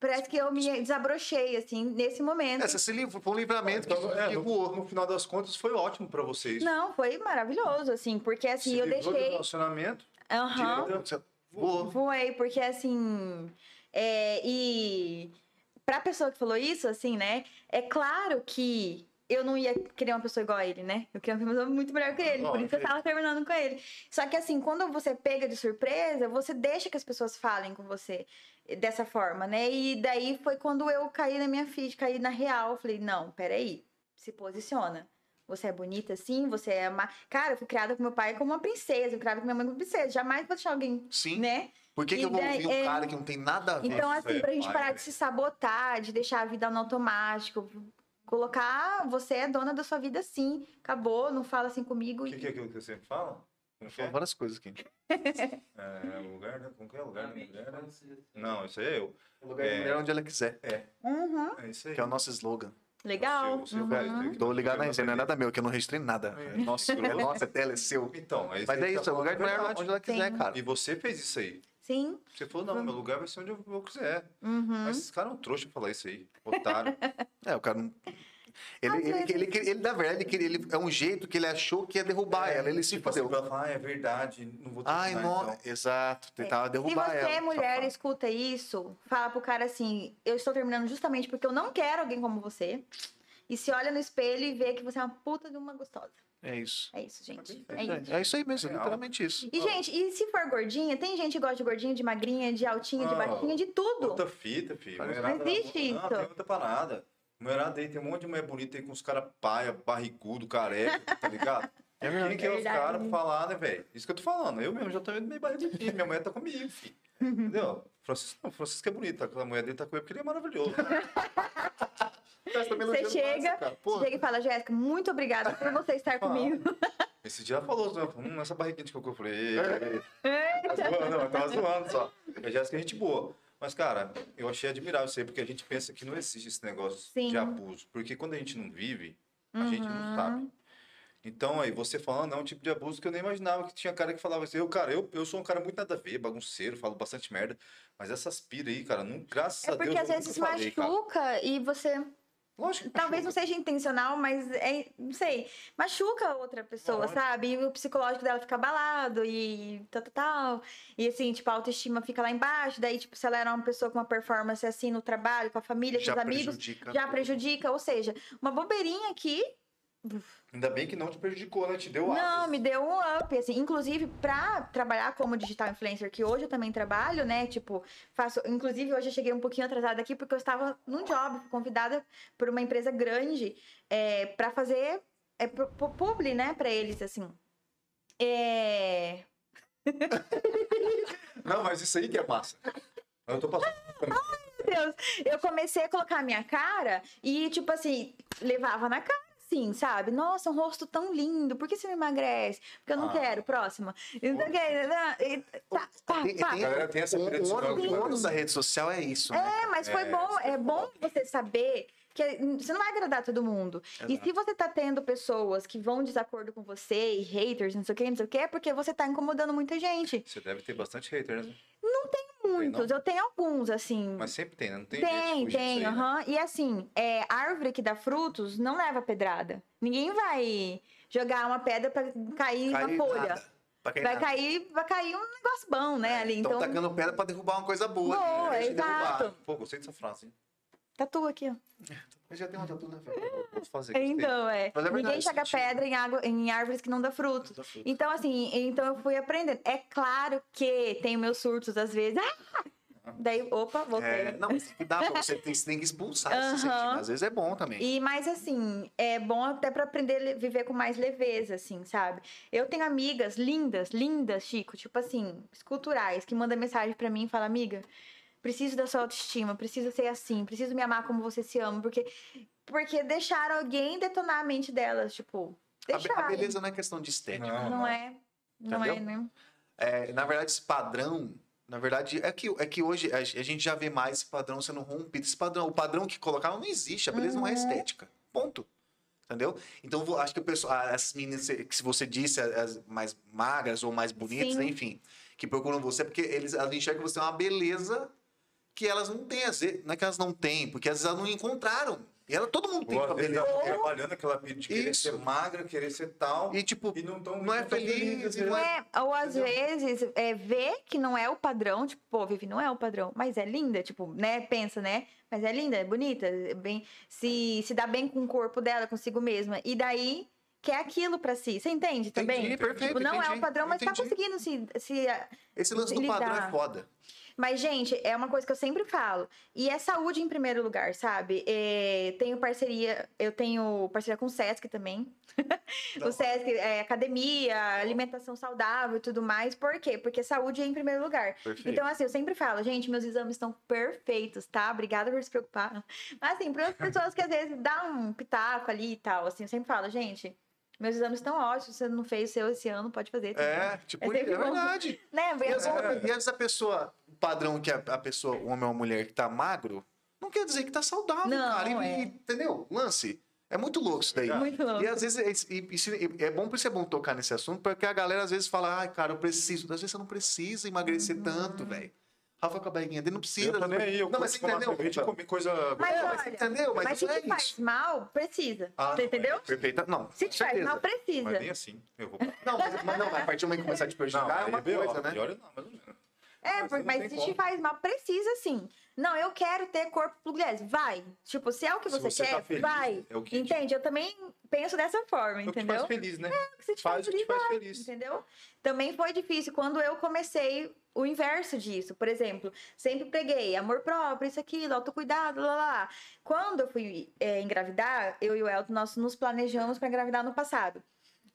Parece que eu me desabrochei, assim, nesse momento. É, você se livrou, foi um livramento que, Então, é, que no, voou. no final das contas, foi ótimo pra vocês. Não, foi maravilhoso, assim, porque assim, Se eu deixei. relacionamento. Aham. tirou- Você voou. Foi, porque assim. É, e pra pessoa que falou isso, assim, né? É claro que eu não ia querer uma pessoa igual a ele, né? Eu queria uma pessoa muito melhor que ele, por isso eu tava terminando com ele. Só que assim, quando você pega de surpresa, você deixa que as pessoas falem com você dessa forma, né? E daí foi quando eu caí na minha ficha, caí na real. Eu falei, não, peraí, se posiciona. Você é bonita sim, você é uma. Cara, eu fui criada com meu pai como uma princesa, eu fui criada com minha mãe como princesa. Jamais vou deixar alguém, Sim. né? Por que, que eu vou ouvir um é, cara que não tem nada a ver? Então, assim, é pra gente pai, parar de se sabotar, de deixar a vida no automático, colocar você é dona da sua vida sim. Acabou, não fala assim comigo. O que, que é aquilo que você sempre fala? Como que é? Várias coisas aqui. [LAUGHS] É, lugar, né? Como que é? Lugar da mulher, né? Não, isso aí é eu. O lugar da É. mulher onde ela quiser, Uhum, É isso aí. que é o nosso slogan. legal. O seu- o seu uhum. Tô ligado na não é nada meu, que eu não registrei nada. É. É nosso, é nossa, é tela, é seu. Então, é isso Mas é gente isso, é tá o lugar de mulher onde ela quiser, Sim. cara. E você fez isso aí. Sim. Você falou, não, meu lugar vai ser onde eu, eu quiser. Uhum. Mas esse cara é um trouxa falar isso aí. Otário. [LAUGHS] É, o cara não. Ele, ele, ele, ele, ele, na verdade, ele, ele, é um jeito que ele achou que ia derrubar ela. Ele se tipo assim, falar, ah, é verdade, não vou Ai, terminar, não. então. Exato. Tentava Se derrubar você, ela. mulher, escuta isso, fala pro cara assim: eu estou terminando justamente porque eu não quero alguém como você. E se olha no espelho e vê que você é uma puta de uma gostosa. É isso. É isso, gente. Tá É isso. É, é isso aí mesmo, Real. literalmente isso. E, gente, e se for gordinha, tem gente que gosta de gordinha, de magrinha, de altinha, de Ah, baixinha, de tudo. Outra fita, filho. Não existe Não, isso. tem outra parada. Mulherada aí, tem um monte de mulher bonita aí com os caras paia, barrigudo, careca, tá ligado? [LAUGHS] É Quem que é os Verdade. caras pra falar, né, velho? Isso que eu tô falando. Eu mesmo já tô meio barrigudinho. Minha mulher tá comigo, filho. [LAUGHS] Entendeu? Francisco, não, Francisco é bonito. A mulher dele tá com ele porque ele é maravilhoso. [LAUGHS] Você chega, você chega e fala, Jéssica, muito obrigada por você estar comigo. [LAUGHS] Esse dia ela falou, né? hum, essa barriguinha de cocô. Eu falei, ei, ei, ei. tá zoando, não, eu tava zoando só. A Jéssica é gente boa. Mas, cara, eu achei admirável isso aí, porque a gente pensa que não existe esse negócio Sim. de abuso. Porque quando a gente não vive, a gente não Uhum. sabe. Então, aí, você falando, é um tipo de abuso que eu nem imaginava que tinha cara que falava assim. Eu, cara, eu, eu sou um cara muito nada a ver, bagunceiro, falo bastante merda. Mas essas pira aí, cara, não, graças É a Deus, porque às vezes cara. machuca e você. Lógico que Talvez não machuca. seja intencional, mas é, não sei, machuca a outra pessoa, Lógico. sabe? E o psicológico dela fica abalado e tal, tal, tal. E assim, tipo, a autoestima fica lá embaixo. Daí, tipo, se ela era uma pessoa com uma performance assim no trabalho, com a família, com Já os amigos, prejudica. já prejudica. Ou seja, uma bobeirinha aqui Ainda bem que não te prejudicou, né? Te deu Não, asas. me deu um up, assim. Inclusive, pra trabalhar como digital influencer, que hoje eu também trabalho, né? Tipo, faço. Inclusive, hoje eu cheguei um pouquinho atrasada aqui porque eu estava num job, fui convidada por uma empresa grande é, para fazer é, publi, né? Pra eles, assim. É. [LAUGHS] Não, mas isso aí que é massa. Eu tô passando. [LAUGHS] Meu Deus, eu comecei a colocar a minha cara e, tipo assim, levava na cara. Sim, sabe? Nossa, um rosto tão lindo. Por que você não emagrece? Porque eu não Ah. quero. Próxima. Então, que- e- tá, tá, Tem- tá. tem- Galera, tem essa O pira de o ônus- sinal o ônus que da rede social é isso, né? É, mas foi É, bom. É é bom você saber que você não vai agradar todo mundo. E Exato. se você tá tendo pessoas que vão em desacordo com você, e haters, não sei o que, não sei o que, é porque você tá incomodando muita gente. Você deve ter bastante haters, né? Muitos, eu tenho alguns, assim. Mas sempre tem, né? Não tem, Tem, tem, né? aham. E assim, é, árvore que dá frutos não leva pedrada. Ninguém vai jogar uma pedra pra cair Cai uma folha. nada. Cair Vai nada. cair, vai cair um negócio bom, né? ali. Estão Então, tacando pedra pra derrubar uma coisa boa. Boa, né? De derrubar. exato. Pô, gostei dessa frase. hein? Tatu aqui, ó. Mas já tem uma tatu, né, velho? Vou fazer. [LAUGHS] Então, é. Mas é Ninguém verdade, joga sentido. pedra em, água, em árvores que não dá fruto. Então, assim, então eu fui aprendendo. É claro que tem meus surtos às vezes. Ah! Daí, opa, voltei. É, não, dar pra você, tem, você tem que expulsar esse Aham. sentimento. Às vezes é bom também. E mas assim, é bom até pra aprender a viver com mais leveza, assim, sabe? Eu tenho amigas lindas, lindas, Chico, tipo assim, esculturais, que mandam mensagem pra mim e falam, amiga, preciso da sua autoestima, preciso ser assim, preciso me amar como você se ama, porque porque deixaram alguém detonar a mente delas, tipo, A, be- a beleza não é questão de estética. Não. Não é, não é, Entendeu? né? É, na verdade, esse padrão, na verdade, é que, é que hoje a, a gente já vê mais esse padrão sendo rompido. Esse padrão, o padrão que colocaram não existe. A beleza não é Uhum. estética. Ponto. Entendeu? Então, vou- acho que o pessoal, as meninas que se você disse, as mais magras ou mais bonitas, Sim. enfim, que procuram você, porque eles, elas enxergam você uma beleza que elas não têm. Às vezes, não é que elas não têm, porque às vezes elas não encontraram. E ela, todo mundo tem vezes beleza. ela tá trabalhando aquela vida de querer Isso. ser magra, querer ser tal. E, tipo, E não, tão, não é tão né? feliz, não Não é- é, ou às Entendeu? vezes é, vê que não é o padrão, tipo, pô, Vivi não é o padrão, mas é linda, tipo, né? Pensa, né? Mas é linda, é bonita, é bem, se, se dá bem com o corpo dela, consigo mesma. E daí quer aquilo pra si. Você entende também? Entendi, perfeito, Tipo, não é entendi, o padrão, mas tá entendi. conseguindo se, se Esse lance do lidar. padrão é foda. Mas, gente, é uma coisa que eu sempre falo. E é saúde em primeiro lugar, sabe? É, tenho parceria, eu tenho parceria com o Sesc também. [LAUGHS] o Sesc, é, academia, alimentação saudável e tudo mais. Por quê? Porque saúde é em primeiro lugar. Perfeito. Então, assim, eu sempre falo, gente, meus exames estão perfeitos, tá? Obrigada por se preocupar. Mas, assim, para as [LAUGHS] pessoas que às vezes dá um pitaco ali e tal, assim, eu sempre falo, gente, meus exames estão ótimos. Você não fez o seu esse ano, pode fazer. É, tipo, É é, verdade. Né? E às, vezes, É. e às vezes a pessoa, padrão que a, a pessoa, o homem ou a mulher que tá magro, não quer dizer que tá saudável, Não, cara. E- é. e- entendeu? Lance. É muito louco isso daí. Muito louco. E às vezes é, e- e e é bom por isso é bom tocar nesse assunto, porque a galera às vezes fala, ai, cara, eu preciso. Às vezes você não precisa emagrecer Uhum. tanto, velho. Rafa com a barriguinha dele não precisa. Eu nem aí, eu não, mas você entendeu? cerveja e comer coisa... Mas É, mas olha, você entendeu? Mas, Mas se não é te faz isso. mal, precisa. Ah, Você não, entendeu? Perfeita. Não, Se te faz mal, precisa. Mas nem assim. Eu vou... Não, mas, mas não, mas a partir do momento que começar a te prejudicar Não, é uma aí, B.O., coisa, né? pior é não, mais ou menos. É, Mas porque- mas, se como. te faz mal, precisa sim. Não, eu quero ter corpo pugliese. Vai. Tipo, se é o que você, você quer, tá feliz, vai. é o que te- Entende? Eu também penso dessa forma, É o que te entendeu? faz feliz, né? Se te Faz o que te faz feliz. Entendeu? Também foi difícil quando eu comecei o inverso disso. Por exemplo, sempre peguei amor próprio, isso, aquilo, autocuidado, lá, lá, lá. Quando eu fui é, engravidar, eu e o Elton, nós nos planejamos para engravidar no passado.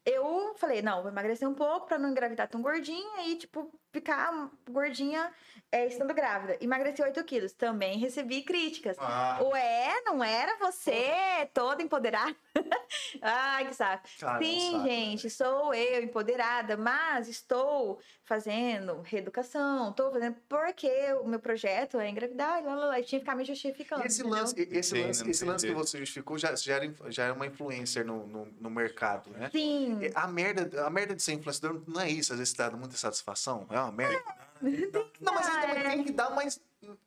Eu falei, não, vou emagrecer um pouco para não engravidar tão gordinha e, tipo, ficar gordinha é, estando grávida. Emagreci 8 quilos. Também recebi críticas. Ah, Ué, não era você toda empoderada? [LAUGHS] Ai, que saco. Cara, é Sim, saco, gente, sou eu empoderada, mas estou fazendo reeducação, estou fazendo porque o meu projeto é engravidar, e lá, lá, lá, e tinha que ficar me justificando. E esse entendeu? lance, esse Sim, lance, esse lance que você justificou já, já, era, já era uma influencer no, no, no mercado, né? Sim. A merda, a merda de ser influenciador não é isso, às vezes dá muita satisfação. É uma merda. Não, mas é. tem que dar, mas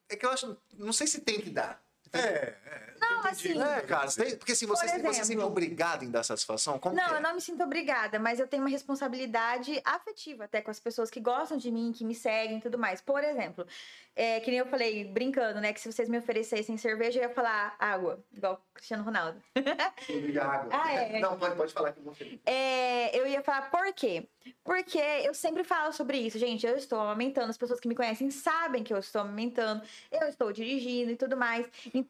é que eu acho. Não sei se tem que dar. É, é. Não, entendi. assim- É, cara, tem- porque assim, você, Por você se sente exemplo- obrigado em dar satisfação? Como Não, que é? eu não me sinto obrigada, mas eu tenho uma responsabilidade afetiva até com as pessoas que gostam de mim, que me seguem e tudo mais. Por exemplo, é, que nem eu falei, brincando, né? Que se vocês me oferecessem cerveja, eu ia falar água, igual o Cristiano Ronaldo. Obrigado. [LAUGHS] Ah, é. Não, pode, pode falar que eu vou. É, eu ia falar por quê? Porque eu sempre falo sobre isso, gente. Eu estou amamentando, as pessoas que me conhecem sabem que eu estou amamentando, eu estou dirigindo e tudo mais. Então,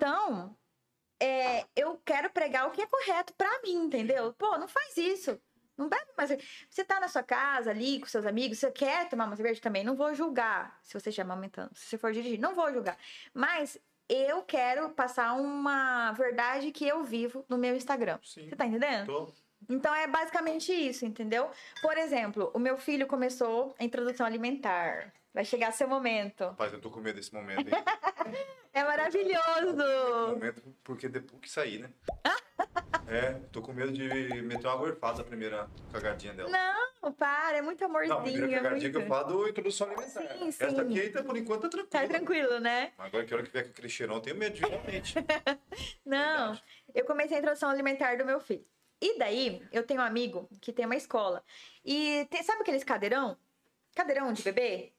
é, eu quero pregar o que é correto pra mim, entendeu? Pô, não faz isso. Não bebe mais. Você tá na sua casa ali com seus amigos, você quer tomar uma cerveja também? Não vou julgar se você estiver amamentando. Se você for dirigir, não vou julgar. Mas eu quero passar uma verdade que eu vivo no meu Instagram. Sim. Você tá entendendo? Tô. Então é basicamente isso, entendeu? Por exemplo, o meu filho começou a introdução alimentar. Vai chegar seu momento. Rapaz, eu tô com medo desse momento, hein? [LAUGHS] É maravilhoso! momento, porque depois que sair, né? [LAUGHS] É, tô com medo de meter uma gorfada a primeira cagadinha dela. Não, para, é muito Não, a amorzinho. primeira é cagadinha que eu falo do introdução alimentar. Sim, Essa sim. aqui, ainda, por enquanto, tá tranquilo. Tá tranquilo, né? Agora que hora que vier com aquele cheirão, eu tenho medo, realmente. [LAUGHS] Não, Verdade. eu comecei a introdução alimentar do meu filho. E daí, eu tenho um amigo que tem uma escola. E tem- sabe aqueles cadeirão? Cadeirão de bebê?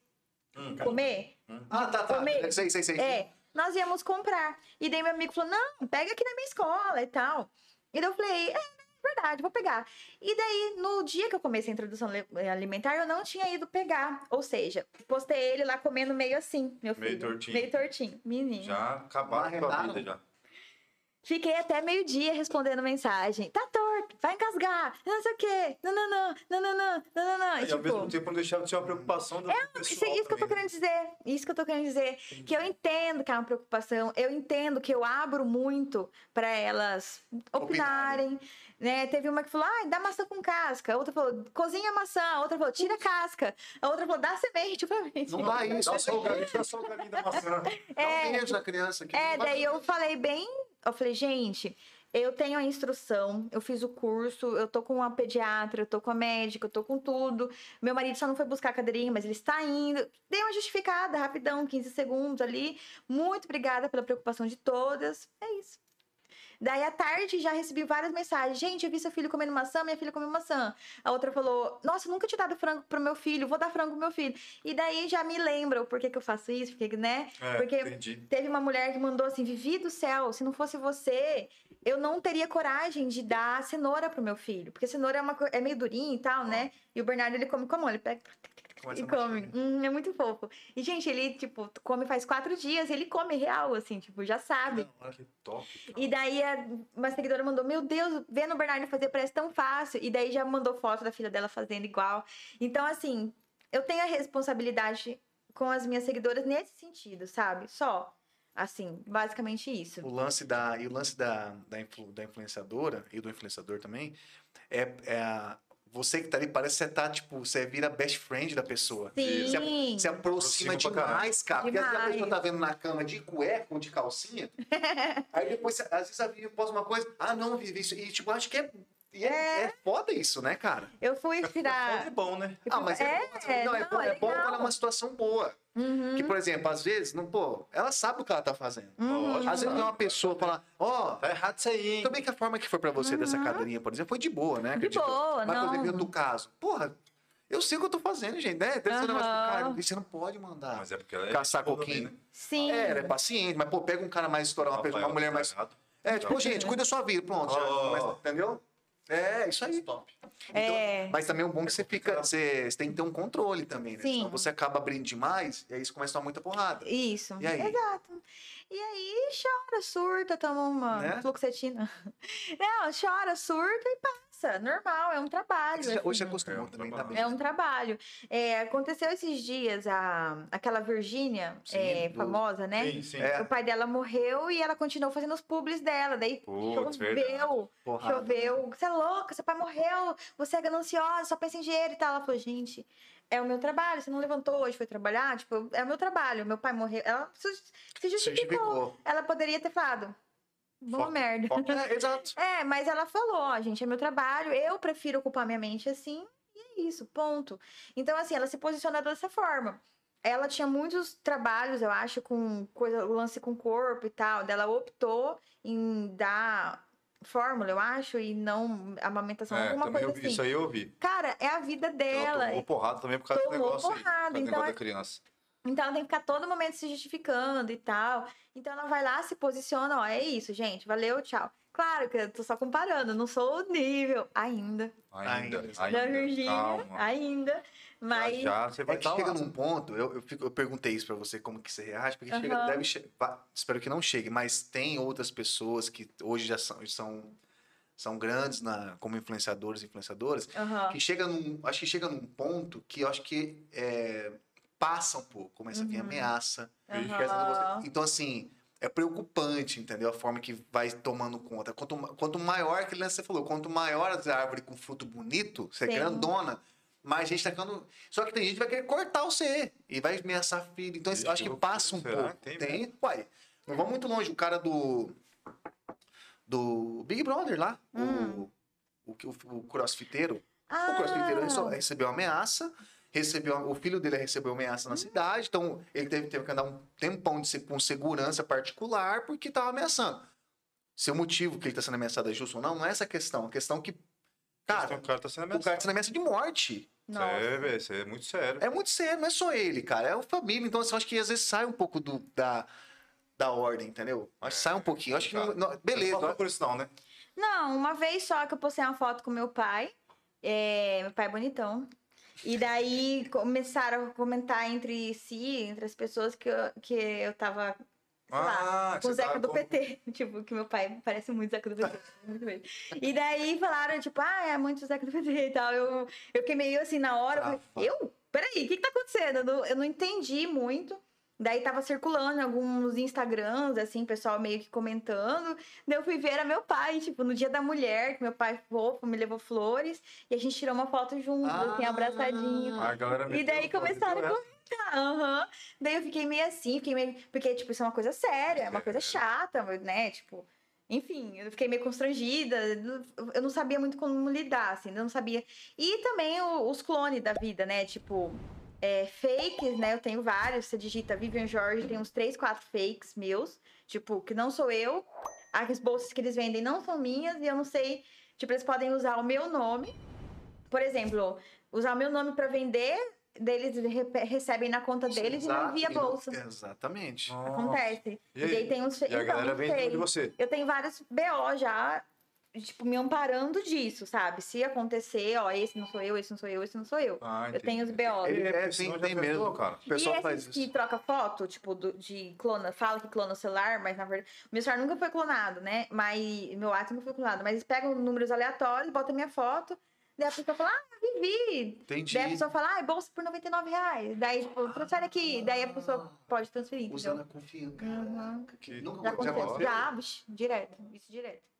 Hum, Comer? Ah, tá, tá. Comer. Sei, sei, sei. É. nós íamos comprar. E daí meu amigo falou: não, pega aqui na minha escola e tal. E daí eu falei: é, verdade, vou pegar. E daí, no dia que eu comecei a introdução eh, alimentar, eu não tinha ido pegar. Ou seja, postei ele lá comendo meio assim, meu filho. Meio tortinho. Meio tortinho. Menino. Já acabaram com a vida já. Fiquei até meio-dia respondendo mensagem. Tá torto, vai engasgar, não sei o quê. Não, não, não, não, não, não, não, não. E, tipo, ao mesmo tipo, tempo não deixava de ser uma preocupação do é, pessoal Isso, isso que eu tô né? querendo dizer. Isso que eu tô querendo dizer. Entendi. Que eu entendo que é uma preocupação. Eu entendo que eu abro muito para elas opinarem. opinarem. Né? Teve uma que falou, ah, dá maçã com casca. A outra falou, cozinha a maçã. A outra falou, tira a casca. A outra falou, dá semente [LAUGHS] pra mim. Não dá isso. Dá é só o galinho, só o galinho da maçã. É, beijo criança. É, daí eu falei bem eu falei, gente, eu tenho a instrução, eu fiz o curso, eu tô com uma pediatra, eu tô com a médica, eu tô com tudo. Meu marido só não foi buscar a cadeirinha, mas ele está indo. Dei uma justificada, rapidão, 15 segundos ali. Muito obrigada pela preocupação de todas. É isso. Daí à tarde já recebi várias mensagens. Gente, eu vi seu filho comendo maçã, minha filha comeu maçã. A outra falou: Nossa, nunca tinha dado frango pro meu filho, vou dar frango pro meu filho. E daí já me lembra o porquê que eu faço isso, porque, né? É, Porque entendi. Teve uma mulher que mandou assim: Vivi do céu, se não fosse você, eu não teria coragem de dar cenoura pro meu filho. Porque cenoura é, uma, é meio durinho e tal, né? E o Bernardo, ele come com a mão, ele pega Começa e come. Hum, é muito fofo. E, gente, ele, tipo, come faz quatro dias, ele come real, assim, tipo, já sabe. Que top. E daí a- uma seguidora mandou: Meu Deus, vendo o Bernardo fazer parece tão fácil. E daí já mandou foto da filha dela fazendo igual. Então, assim, eu tenho a responsabilidade com as minhas seguidoras nesse sentido, sabe? Só. Assim, basicamente isso. O lance da e o lance da, da, influ- da influenciadora e do influenciador também é, é a- você que tá ali parece que você tá tipo você vira best friend da pessoa. Sim. Se, a- se aproxima demais, cara. Porque às vezes a Demais. pessoa tá vendo na cama de cueca ou de calcinha. [LAUGHS] aí depois, às vezes a Vivi posta uma coisa. Ah, não, Vivi, isso. E tipo, acho que é. E é, é foda isso, né, cara? Eu fui É tirar. bom, né? Ah, fui- mas é, é, bom, não, é, não, bom, é bom é uma situação boa. Uhum, Que, por exemplo, às vezes, não, pô, ela sabe o que ela tá fazendo. uhum. Às vezes uma pessoa falar, ó, Tá errado isso aí, hein? também que a forma que foi pra você dessa cadeirinha, por exemplo, foi de boa, né? Uhum. De Acredito. boa, Mas, por exemplo, não. outro caso, porra, eu sei o que eu tô fazendo, gente, né? Deve ser um negócio, Aham. cara, você não pode mandar. Mas é porque ela é Caçar coquinho. né? Sim. É, ela é paciente, mas, pô, pega um cara mais estourado, uma, pessoa, uma mulher tá mais. errado. É, tipo, gente, cuida da sua vida, pronto, já, Oh. mas, entendeu? É, isso aí. Top. É. Mas também é bom que você fica. Você, você tem que ter um controle também, né? Sim. Senão você acaba abrindo demais e aí isso começa a dar muita porrada. Isso. E aí? Exato. E aí chora, surta, toma uma Né? fluoxetina. [LAUGHS] Não, chora, surta e Normal, é um trabalho. Você já- hoje assim. acostumou É um também, tá trabalho. bem. É um trabalho. É, aconteceu esses dias a, aquela Virgínia, é, do- famosa, né? Sim, sim. É. O pai dela morreu e ela continuou fazendo os publis dela. Daí Putz, choveu, Porrada. choveu. Você é louca, seu pai morreu, você é gananciosa, só pensa em dinheiro e tal. Ela falou, gente, é o meu trabalho. Você não levantou hoje, foi trabalhar? Tipo, é o meu trabalho. Meu pai morreu. Ela se se justificou. Justificou. Ela poderia ter falado, boa Foca, merda. É, exato. [LAUGHS] É, mas ela falou, ó, gente, é meu trabalho, eu prefiro ocupar minha mente assim, e é isso, ponto. Então, assim, ela se posiciona dessa forma. Ela tinha muitos trabalhos, eu acho, com coisa, lance com corpo e tal. Daí Ela optou em dar fórmula, eu acho, e não amamentação, É, alguma coisa eu vi, assim. isso aí eu vi. Cara, é a vida Ela dela. tomou porrada também por causa do Tomou negócio aí. Por porrada, do então negócio é- da criança. Então ela tem que ficar todo momento se justificando e tal. Então ela vai lá, se posiciona, ó, é isso, gente, valeu, tchau. Claro que eu tô só comparando, não sou o nível ainda Ainda, Ainda. ainda. da Virgínia, Calma. ainda, mas Já, já você vai É que estar chega lá. num ponto, eu, eu, fico- eu perguntei isso pra você, como que você reage, porque chega, Aham. deve che- va- espero que não chegue, mas tem outras pessoas que hoje já são, são, são grandes na, como influenciadores e influenciadoras, aham, que chega num, acho que chega num ponto que eu acho que é, passa um pouco, começa a vir Uhum. ameaça. você- Então, assim, é preocupante, entendeu? A forma que vai tomando conta. Quanto, quanto maior, que você falou, quanto maior a árvore com fruto bonito, você é grandona, mais gente tá ficando. Só que tem gente que vai querer cortar você e vai ameaçar filho. Então, eu acho que passa um será? pouco. Tem Tem, uai. Não vamos muito longe. O cara do. Do Big Brother lá, Hum. o, o, que- o, o crossfiteiro. O Ah, crossfiteiro ele só recebeu ameaça, recebeu, o filho dele recebeu ameaça na cidade, então ele teve, teve que andar um tempão de, com segurança particular porque estava ameaçando. Se o motivo que ele está sendo ameaçado é justo ou não, não é essa questão. A questão é que, cara, o cara tá sendo o cara ameaçado. está sendo ameaça de morte. nossa. É, velho, isso é muito sério. É muito sério, não é só ele, cara, é a família. Então, assim, eu acho que às vezes sai um pouco do, da, da ordem, entendeu? Acho que sai um pouquinho. Acho que. não- Complicado. não- beleza. Não por isso não, né? Não, uma vez só que eu postei uma foto com meu pai. É, meu pai é bonitão. E daí começaram a comentar entre si, entre as pessoas, que eu, que eu tava, lá, Ah, com o Zeca do PT. [LAUGHS] Tipo, que meu pai parece muito Zeca do PT. [LAUGHS] E daí falaram, tipo, ah, é muito Zeca do PT e tal. Eu, eu fiquei meio assim na hora. Eu, falei, eu? Peraí, o que que tá acontecendo? Eu não, eu não entendi muito. Daí tava circulando alguns Instagrams, assim, pessoal meio que comentando. Daí eu fui ver, era meu pai, tipo, no dia da mulher, que meu pai fofo, me levou flores. E a gente tirou uma foto juntos, assim, Ah. abraçadinho. A galera E daí começaram a comentar, aham. Daí eu fiquei meio assim, fiquei meio. Porque, tipo, isso é uma coisa séria, é uma coisa chata, né? Tipo. Enfim, eu fiquei meio constrangida, eu não sabia muito como lidar, assim, eu não sabia. E também os clones da vida, né? Tipo, é, fakes, né? Eu tenho vários. Você digita Vivian Jorge, tem uns três, quatro fakes meus, tipo, que não sou eu. As bolsas que eles vendem não são minhas e eu não sei. Tipo, eles podem usar o meu nome. Por exemplo, usar o meu nome para vender, daí eles re- recebem na conta deles e não envia a Exato, bolsa. Exatamente. Acontece. E E, daí aí? tem uns E a então, galera não vem de você. Eu tenho vários BO já, tipo, me amparando disso, sabe? Se acontecer, ó, esse não sou eu, esse não sou eu, esse não sou eu. Ah, Eu tenho os. BO. É, É, tem, tem mesmo. cara. O pessoal e faz esses isso. que troca foto, tipo, do- de clona, fala que clona o celular, mas na verdade. O meu celular nunca foi clonado, né? Mas meu WhatsApp nunca foi clonado. Mas eles pegam números aleatórios, botam minha foto, daí a pessoa fala, ah, vivi. Entendi. Daí a pessoa fala, ah, é bolsa por 99 reais. Daí, tipo, transfere aqui. Daí a pessoa pode transferir, entendeu? Usando a confiança. Uhum. Que- Nunca Já já aconteceu. Já, bicho, direto. Isso direto.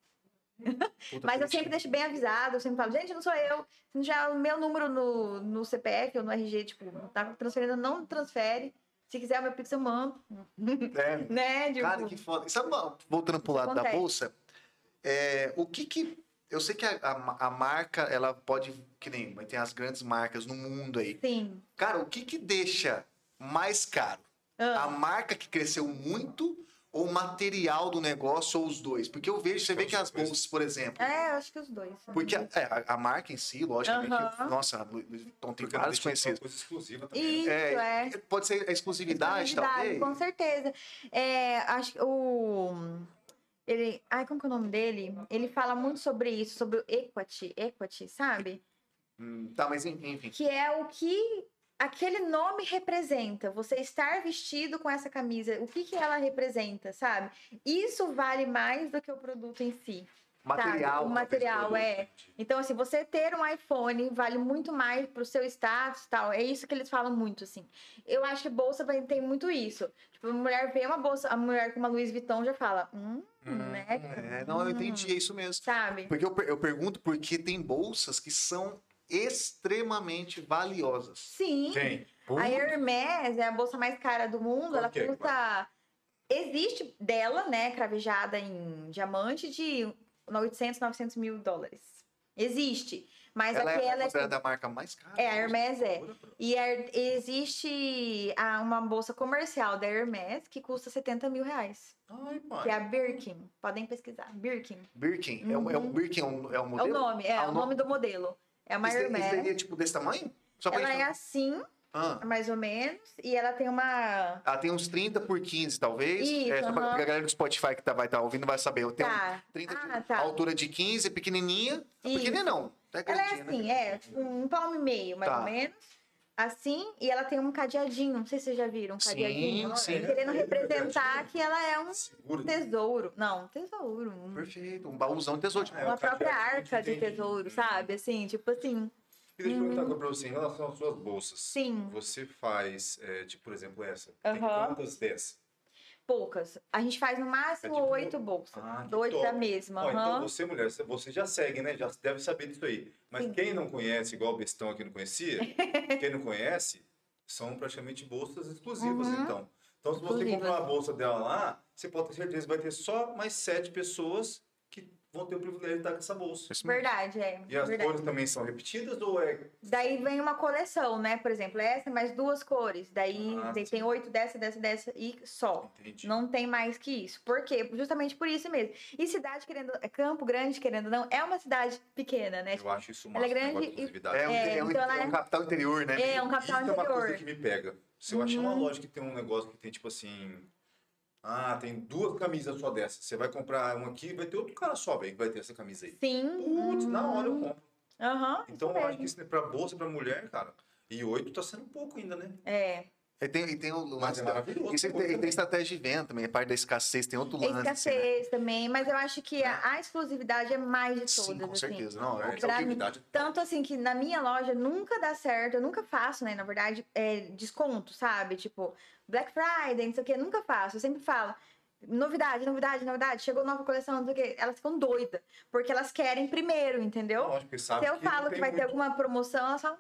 Mas eu sempre deixo bem avisado, eu sempre falo, gente, não sou eu. Já o meu número no, no CPF ou no RG, tipo, tá transferindo, não transfere. Se quiser o meu Pix, eu mando. É, [LAUGHS] Né? Tipo, Cara, que foda. Sabe, voltando pro lado da bolsa, é, o que que... Eu sei que a, a, a marca, ela pode... Que nem, ter as grandes marcas no mundo aí. Sim. Cara, o que que deixa mais caro? A Ah, marca que cresceu muito ou o material do negócio ou os dois? Porque eu vejo, você vê que as bolsas, por exemplo... é, eu acho que os dois. Porque a, é, a- a marca em si, logicamente, Aham. nossa, Vuitton tem Porque vários conhecidos. coisa exclusiva também. Isso, É, é. Pode ser a exclusividade, Exclusividade, talvez. Com certeza. É, acho que o. Ele. Ai, como que é o nome dele? Ele fala muito sobre isso, sobre o equity, equity, sabe? Hum, tá, mas enfim. que é o que aquele nome representa. Você estar vestido com essa camisa, o que, que ela representa, sabe? Isso vale mais do que o produto em si. Material. o material, é. Então, assim, você ter um iPhone vale muito mais pro seu status e tal. É isso que eles falam muito, assim. Eu acho que bolsa vai ter muito isso. Tipo, a mulher vê uma bolsa, a mulher com uma Louis Vuitton já fala, hum, né? É, não, eu entendi, é isso mesmo. Sabe? Porque eu, eu pergunto porque tem bolsas que são extremamente valiosas. Sim. Tem. A Hermès é a bolsa mais cara do mundo, ela custa. Existe dela, né, cravejada em diamante, de 800, 900 mil dólares. Existe. Mas ela é, aquela é. considerada a marca mais cara. É, a Hermès é. E a- existe a- uma bolsa comercial da Hermès que custa 70 mil reais. Ai, Que pai. é a Birkin. Podem pesquisar. Birkin. Birkin. É, o- é o Uhum. Birkin é o, é o É o modelo? nome, é Ah, o nome do modelo. É uma esse Hermès. seria tipo desse tamanho? Só pra Ela gente... é assim, Ah. mais ou menos. E ela tem uma. Ela tem uns 30 por 15, talvez. Isso, é, pra, pra galera do Spotify que tá, vai estar ouvindo vai saber. Eu tenho Tá. 30 Ah, de tá. altura de 15, pequenininha. Isso. Pequenininha não. É Ela é grandinha, assim, né? é, tipo, um palmo e meio, mais Tá. ou menos. Assim, e ela tem um cadeadinho. Não sei se vocês já viram um Sim, cadeadinho. sim. Querendo representar que ela é um Seguro. tesouro. Não, um tesouro. um- Perfeito. Um baúzão de tesouro. É, uma o própria arca de tesouro, sabe? Assim, tipo assim. E deixa eu perguntar agora pra você, em relação às suas bolsas. Sim. Você faz, é, tipo, por exemplo, essa. Tem Aham. quantas dessas? Poucas. A gente faz no máximo É tipo- oito bolsas. Ah, oito da mesma. Ó, então aham. você, mulher, você- você já segue, né? Já deve saber disso aí. Mas Sim. quem não conhece, igual o Bestão aqui não conhecia, [LAUGHS] quem não conhece, são praticamente bolsas exclusivas, Uhum. então. Então, se você Exclusivas. comprar uma bolsa dela lá, você pode ter certeza que vai ter só mais sete pessoas que vão ter o privilégio de estar com essa bolsa. Verdade, é. E as verdade. cores também são repetidas ou é. Daí vem uma coleção, né? Por exemplo, essa mais duas cores. Daí, Ah, tem oito dessa, dessa, dessa e só. Entendi. Não tem mais que isso. Por quê? Justamente por isso mesmo. E cidade, querendo. Campo Grande, querendo ou não, é uma cidade pequena, né? Eu acho isso Ela é grande e- exclusividade. É, um, É, é um- então é um é- capital interior, né? É, um Isso capital é uma coisa interior. que me pega. Se eu achar uma Uhum. loja que tem um negócio que tem, tipo assim, Ah, tem duas camisas só dessa. Você vai comprar uma aqui, vai ter outro cara só, velho, que vai ter essa camisa aí. Sim. Putz, na hora eu compro. Aham. Então eu acho que isso é pra bolsa, pra mulher, cara. E oito tá sendo pouco ainda, né? É. E tem, e tem o lance é da- maravilhoso. E tem, e tem estratégia de venda também, a parte da escassez, tem outro Tem lance. assim, né? escassez também, mas eu acho que a, a exclusividade é mais de todas. Sim, com assim. certeza. Não, é que- Pra mim, exclusividade. Tanto assim que na minha loja nunca dá certo, eu nunca faço, né? Na verdade, é, desconto, sabe? Tipo, Black Friday, não sei o que, nunca faço. Eu sempre falo, novidade, novidade, novidade, chegou nova coleção, não sei o que. Elas ficam doidas, porque elas querem primeiro, entendeu? Lógico que sabe Se eu que falo que tem vai ter muito. alguma promoção, elas falam,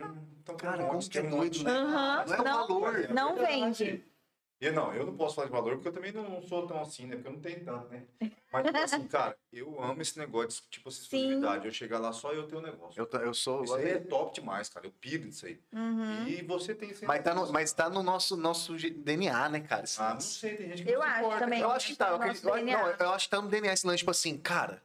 então tá Cara, como isso que é um doido, né? aham, Não é o não, valor. não É verdade. vende. E não, eu não posso falar de valor porque eu também não sou tão assim, né? Porque eu não tenho tanto, né? Mas, tipo assim, [LAUGHS] cara, eu amo esse negócio de, tipo, essa Sim. exclusividade. Eu chegar lá só eu tenho um negócio. Eu, tô- eu sou. Isso aí é top demais, cara. Eu piro nisso aí. Uhum. E você tem esse Mas tá, no, negócio. mas tá no nosso, nosso DNA, né, cara? esse Ah, não sei, tem gente que Eu não acho importa, também. Eu acho que tá. Eu, acredito- eu- não, eu acho que tá no DNA esse lance, tipo assim, cara,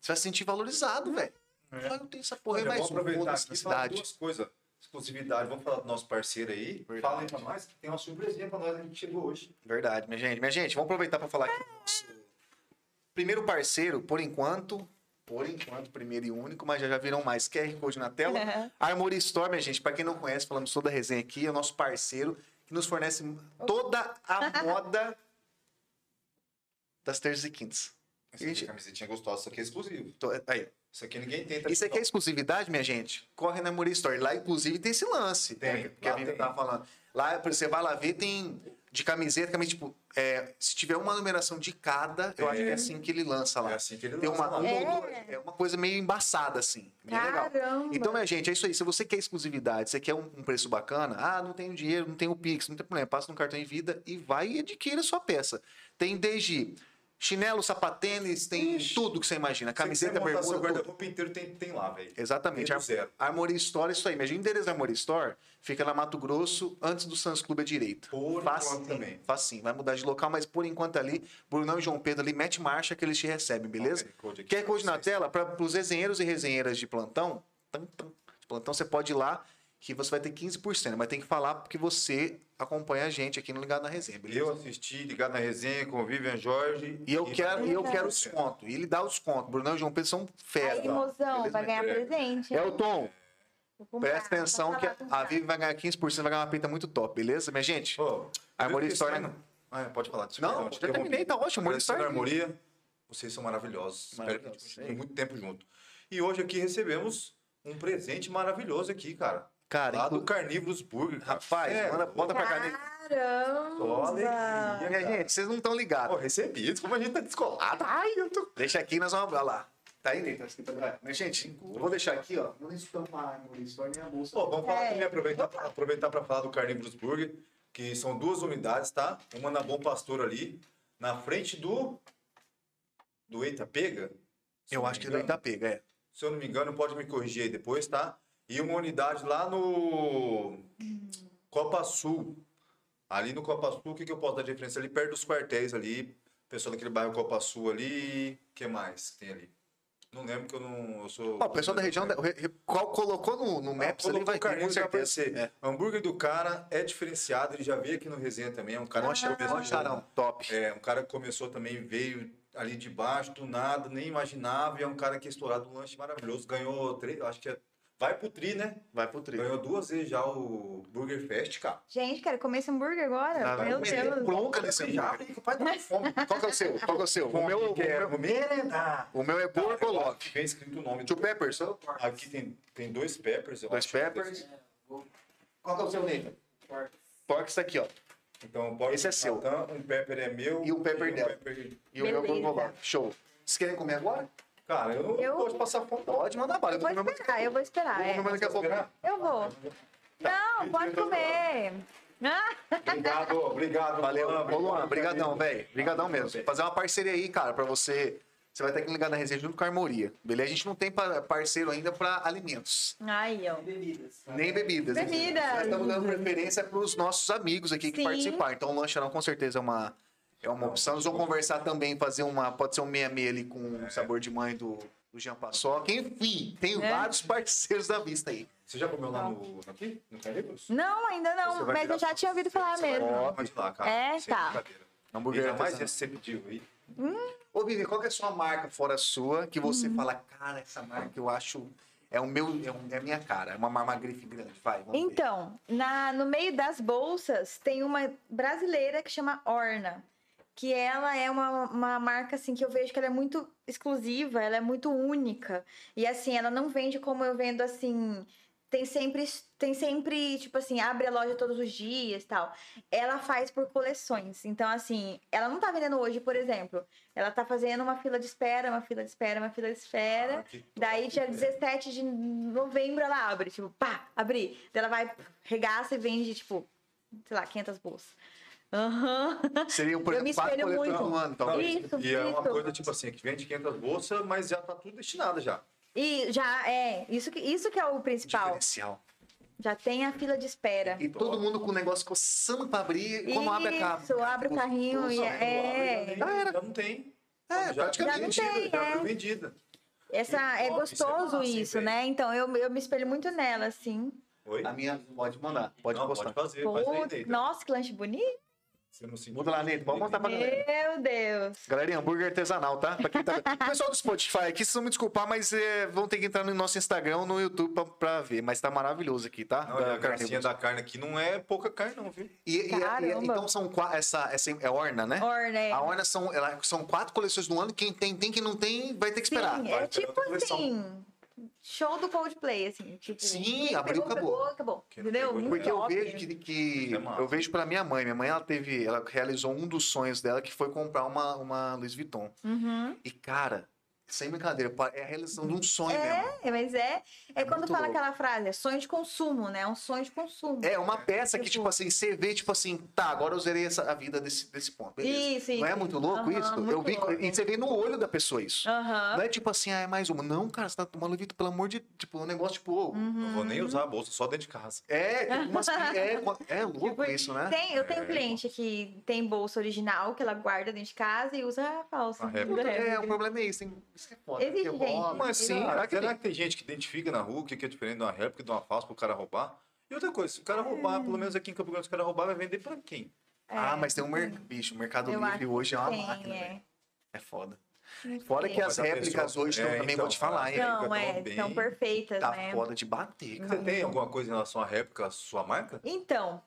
você vai se sentir valorizado, velho. É. Mas não tem essa porra Olha, mais vamos um na e falar cidade. duas coisas. Exclusividade, vamos falar do nosso parceiro aí. Verdade. Fala aí pra nós que tem uma surpresinha pra nós que a gente chegou hoje. Verdade, minha gente. Minha gente, vamos aproveitar pra falar aqui. Primeiro parceiro, por enquanto, por enquanto, primeiro e único, mas já já viram mais QR Code na tela. [LAUGHS] Armory Store, minha gente, pra quem não conhece, falamos toda a resenha aqui, é o nosso parceiro que nos fornece toda a [LAUGHS] moda das terças e quintas. Essa Gente- camisetinha gostosa, isso aqui é exclusivo. Tô- Aí, Isso aqui ninguém tenta. Isso aqui é exclusividade, minha gente? Corre na Muri Store. Lá, inclusive, tem esse lance. Tem, né, Que a Vivi tem. tava falando. Lá, por você vai lá ver, tem de camiseta, camiseta, tipo, é, se tiver uma numeração de cada, eu É. acho que é assim que ele lança lá. É assim que ele Tem lança uma, lá. É. é uma coisa meio embaçada, assim. Bem legal. Caramba! Então, minha gente, é isso aí. Se você quer exclusividade, você quer um, um preço bacana, ah, não tenho dinheiro, não tenho Pix, não tem problema. Passa no cartão em vida e vai e adquira a sua peça. Tem desde chinelo, sapatênis, tem Ixi. tudo que você imagina. Camiseta, Se você seu bermuda, guarda-roupa inteiro tem, tem lá, velho. Exatamente. Zero. Armory Store, isso aí. Imagina o endereço da Armory Store. Fica na Mato Grosso, antes do Sans Clube à direita. Por Facinho, enquanto também. Facinho. Vai mudar de local, mas por enquanto ali, Brunão e João Pedro ali, mete marcha que eles te recebem, beleza? QR Code na tela, para os resenheiros e resenheiras de plantão, tam, tam, de plantão, você pode ir lá que você vai ter 15%, mas tem que falar porque você acompanha a gente aqui no Ligado na Resenha, beleza? Eu assisti, ligado na resenha com o Vivian Jorge. E eu quero, e eu quero os 15%. contos. E ele dá os contos. Brunão e João Pedro são fera. Aí, mozão, Beleza? vai ganhar É. presente. Elton, Vou comprar, Presta atenção que a o Vivi vai ganhar 15%, vai ganhar uma peita muito top, beleza, minha gente? Ô, Armoria viu que Store- esse ano- Ah, é, pode falar. desculpa, Não, te já terminei, tá ótimo. Armoria a Store- Armoria, vocês são maravilhosos. Espero que a gente continue é. muito tempo junto. E hoje aqui recebemos um presente maravilhoso aqui, cara. Cara, Lá inclu- do Carnívoros Burger. rapaz, É, manda, bota pra? Só alegria, Caramba! Minha cara. gente, vocês não estão ligados. Pô, recebido. Como a gente tá descolado. Ai, eu tô... Deixa aqui, nós vamos. Olha lá. Tá aí, Ney? Tá escrito agora. Minha gente, eu vou deixar aqui, ó. Não estampar a Armoria Store nem a bolsa. Pô, vamos falar É. também, aproveitar, aproveitar para falar do Carnívoros Burger, que são duas unidades, tá? Uma na Bom Pastor ali, na frente do. Do Eita Pega. se eu não acho que do engano. Itapega, é. Se eu não me engano, pode me corrigir aí depois, tá? E uma unidade lá no. Copa Sul. Ali no Copa Sul, o que, que eu posso dar de referência? Ali perto dos quartéis ali. Pessoal daquele bairro Copa Sul ali. O que mais que tem ali? Não lembro que eu não. Eu sou. Ó, o pessoal da região da- qual- colocou no, no Maps ali, Colocou vai carninho, com certeza. É. O hambúrguer do cara é diferenciado, ele já veio aqui no Resenha também, é um cara que Lancha- começou- top. É, um cara que começou também, veio ali de baixo, do nada, nem imaginava, e é um cara que é estourado um lanche maravilhoso, ganhou três, acho que é, vai pro tri, né? Vai pro trilho. Ganhou duas vezes já o Burger Fest, cara. Gente, quero comer esse hambúrguer agora. Ah, Meu. Deus. Bronca nesse já, hambúrguer. fica, pai, tá [LAUGHS] fome. Qual que é o seu? Qual que é o seu? O meu, o quero meu, o meu é eu Borgolov. acho que Vem escrito o nome. Two peppers? Aqui tem, tem dois peppers, eu Dois acho. peppers. Qual que é o seu, Ney? Porcos. Porks tá aqui, ó. Então, Esse é seu. Um pepper é meu. E um pepper dela. pepper- E o meu Beleza. Borgolov. Show. Vocês querem comer agora? Cara, eu Eu- gosto de passar fome. Pode mandar bala. Eu vou esperar, eu vou esperar. Vou é. comer daqui a pouco. Esperar? Eu vou. Não, pode comer. [LAUGHS] Obrigado, obrigado. Valeu. Luan, Luan, brigadão, velho. Brigadão mesmo. Fazer uma parceria aí, cara, pra você. Você vai ter que ligar na resenha junto com a Armoria. Beleza? A gente não tem pa- parceiro ainda pra alimentos. Aí, ó. E bebidas. Nem bebidas. Bebidas. Nós estamos dando preferência pros nossos amigos aqui que Sim. participaram. Então o lancherão com certeza é uma, é uma opção. Nós vamos conversar também, fazer uma. Pode ser um meia-meia ali com o sabor de mãe do, do Jean Paçoca. Enfim, tem É. vários parceiros da vista aí. Você já comeu lá no, aqui? No? Não, ainda não, mas eu já tinha ouvido falar mesmo. virar uma de lá, cara. É, Sem tá. Hambúrguer Ainda mais receptivo aí. Ô, Vivi, qual que é a sua marca fora sua que você Uhum. fala, cara, essa marca eu acho. É o meu, é, um- é a minha cara, é uma, uma grife grande. Vai, vamos ver. Então, na, no meio das bolsas tem uma brasileira que chama Orna. Que ela é uma, uma marca, assim, que eu vejo que ela é muito exclusiva, ela é muito única. E, assim, ela não vende como eu vendo, assim... Tem sempre, tem sempre, tipo assim, abre a loja todos os dias tal. Ela faz por coleções. Então, assim, ela não tá vendendo hoje, por exemplo. Ela tá fazendo uma fila de espera, uma fila de espera, uma fila de espera. Ah, Daí, dia velho. 17 de novembro, ela abre. Tipo, pá, abri. Daí ela vai, regaça e vende, tipo, sei lá, 500 bolsas. Aham. Seria, por Eu me exemplo, quatro coletores muito. no ano, talvez. Isso, E é uma isso. coisa tipo assim, que vende 500 bolsas, mas já tá tudo destinado já. E já é, isso que, isso que é o principal. Diferencial. Já tem a fila de espera. E todo mundo com o negócio coçando pra abrir. E quando abre a capa. Isso, abre o carrinho e é. Já, era. já não tem. É, já, praticamente. Já, Já não vendida, tem, já é. foi vendida. Essa, é Top, isso é gostoso isso, né? Então eu, eu me espelho muito nela, assim. Oi? A minha pode mandar, pode não, postar. pode fazer, faz aí, Putz, Neida. nossa, que lanche bonito. Muda lá, Neito, pode mostrar pra galera. Meu Deus. Galerinha, hambúrguer artesanal, tá? Pra quem tá... O [LAUGHS] pessoal do Spotify aqui, vocês vão me desculpar, mas é, vão ter que entrar no nosso Instagram ou no YouTube pra, pra ver. Mas tá maravilhoso aqui, tá? Não, a gracinha da carne aqui não é pouca carne não, viu? E, e- e- então são quatro. Essa, essa é Orna, né? Orna, é. A Orna são, ela- são quatro coleções no ano. Quem tem, tem. Quem não tem, vai ter que esperar. Sim, vai é tipo assim, show do Coldplay, assim. Tipo, Sim, abriu, pegou, acabou. Pegou, acabou. Entendeu? pegou, Porque eu vejo que, que- Isso é eu vejo pela minha mãe. Minha mãe ela teve, ela realizou um dos sonhos dela que foi comprar uma, uma Louis Vuitton. Uhum. E cara, sem brincadeira, é a realização de um sonho mesmo. É, mas é. É, É quando fala louco. aquela frase, é sonho de consumo, né? É um sonho de consumo. É uma peça que Tipo- assim, você vê tipo assim, tá, agora eu zerei essa, a vida desse, desse ponto. Beleza. Isso, isso. Não é muito louco Aham, isso? muito eu vi, louco. e você vê no olho da pessoa isso. Aham. Não é tipo assim, ah, é mais uma. Não, cara, você tá tomando Vuitton, pelo amor de tipo, um negócio tipo, Uhum. Não vou nem usar a bolsa, só dentro de casa. é, umas, é, [LAUGHS] é louco Tipo, isso, né? Tem, eu tenho É. cliente que tem bolsa original que ela guarda dentro de casa e usa a falsa. A réplica. É, o problema é isso, tem, isso é foda. Existe, rouba. gente. Mas sim, Será que será tem? que tem gente que identifica na rua o que que é diferente de uma réplica e de uma falsa pro cara roubar? E outra coisa, se o cara roubar, pelo menos aqui em Campo Grande, se o cara roubar, vai vender pra quem? Ah, mas tem um mercado. Bicho, o Mercado Eu Livre hoje é uma Tem, máquina, é. É foda. Fora que as réplicas pessoa- hoje é, também, vou então, te falar, hein? Não, é, tão bem- são perfeitas, Tá né? foda de bater, Você cara. tem alguma coisa em relação à réplica, à sua marca? Então,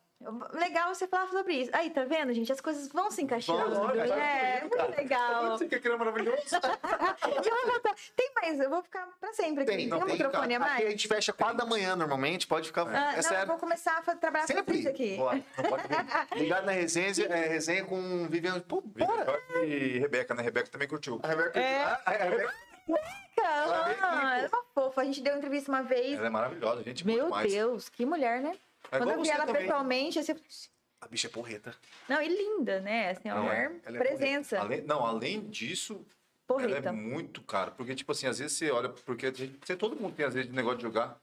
legal você falar sobre isso. Aí, tá vendo, gente? As coisas vão se encaixando. Vão, olha, vai é, fluindo, muito legal. Você que aquilo é maravilhoso. [LAUGHS] Tem mais, eu vou ficar pra sempre aqui. Tem, Tem, um tem, microfone a cara. Aqui a mais? gente fecha 4 da manhã normalmente, pode ficar. Ah, é não, eu sério. vou começar a trabalhar com Sempre. aqui. Bora. Não pode ver. [LAUGHS] Ligado na resenha, é, resenha com Viviane. Pô, bora. E Rebeca, né? Rebeca também curtiu. A Rebeca. É. a- a Rebeca- Ela aqui, é uma fofa. A gente deu entrevista uma vez. Ela é maravilhosa, gente boa Meu. Deus, que mulher, né? É Quando eu vi ela também. pessoalmente, assim, A bicha é porreta. não, e linda, né? Assim, uma Não, é. é presença. Além, não, além disso, Porreta. ela é muito cara. Porque, tipo assim, às vezes você olha, porque gente, você, todo mundo tem, às vezes, negócio de jogar.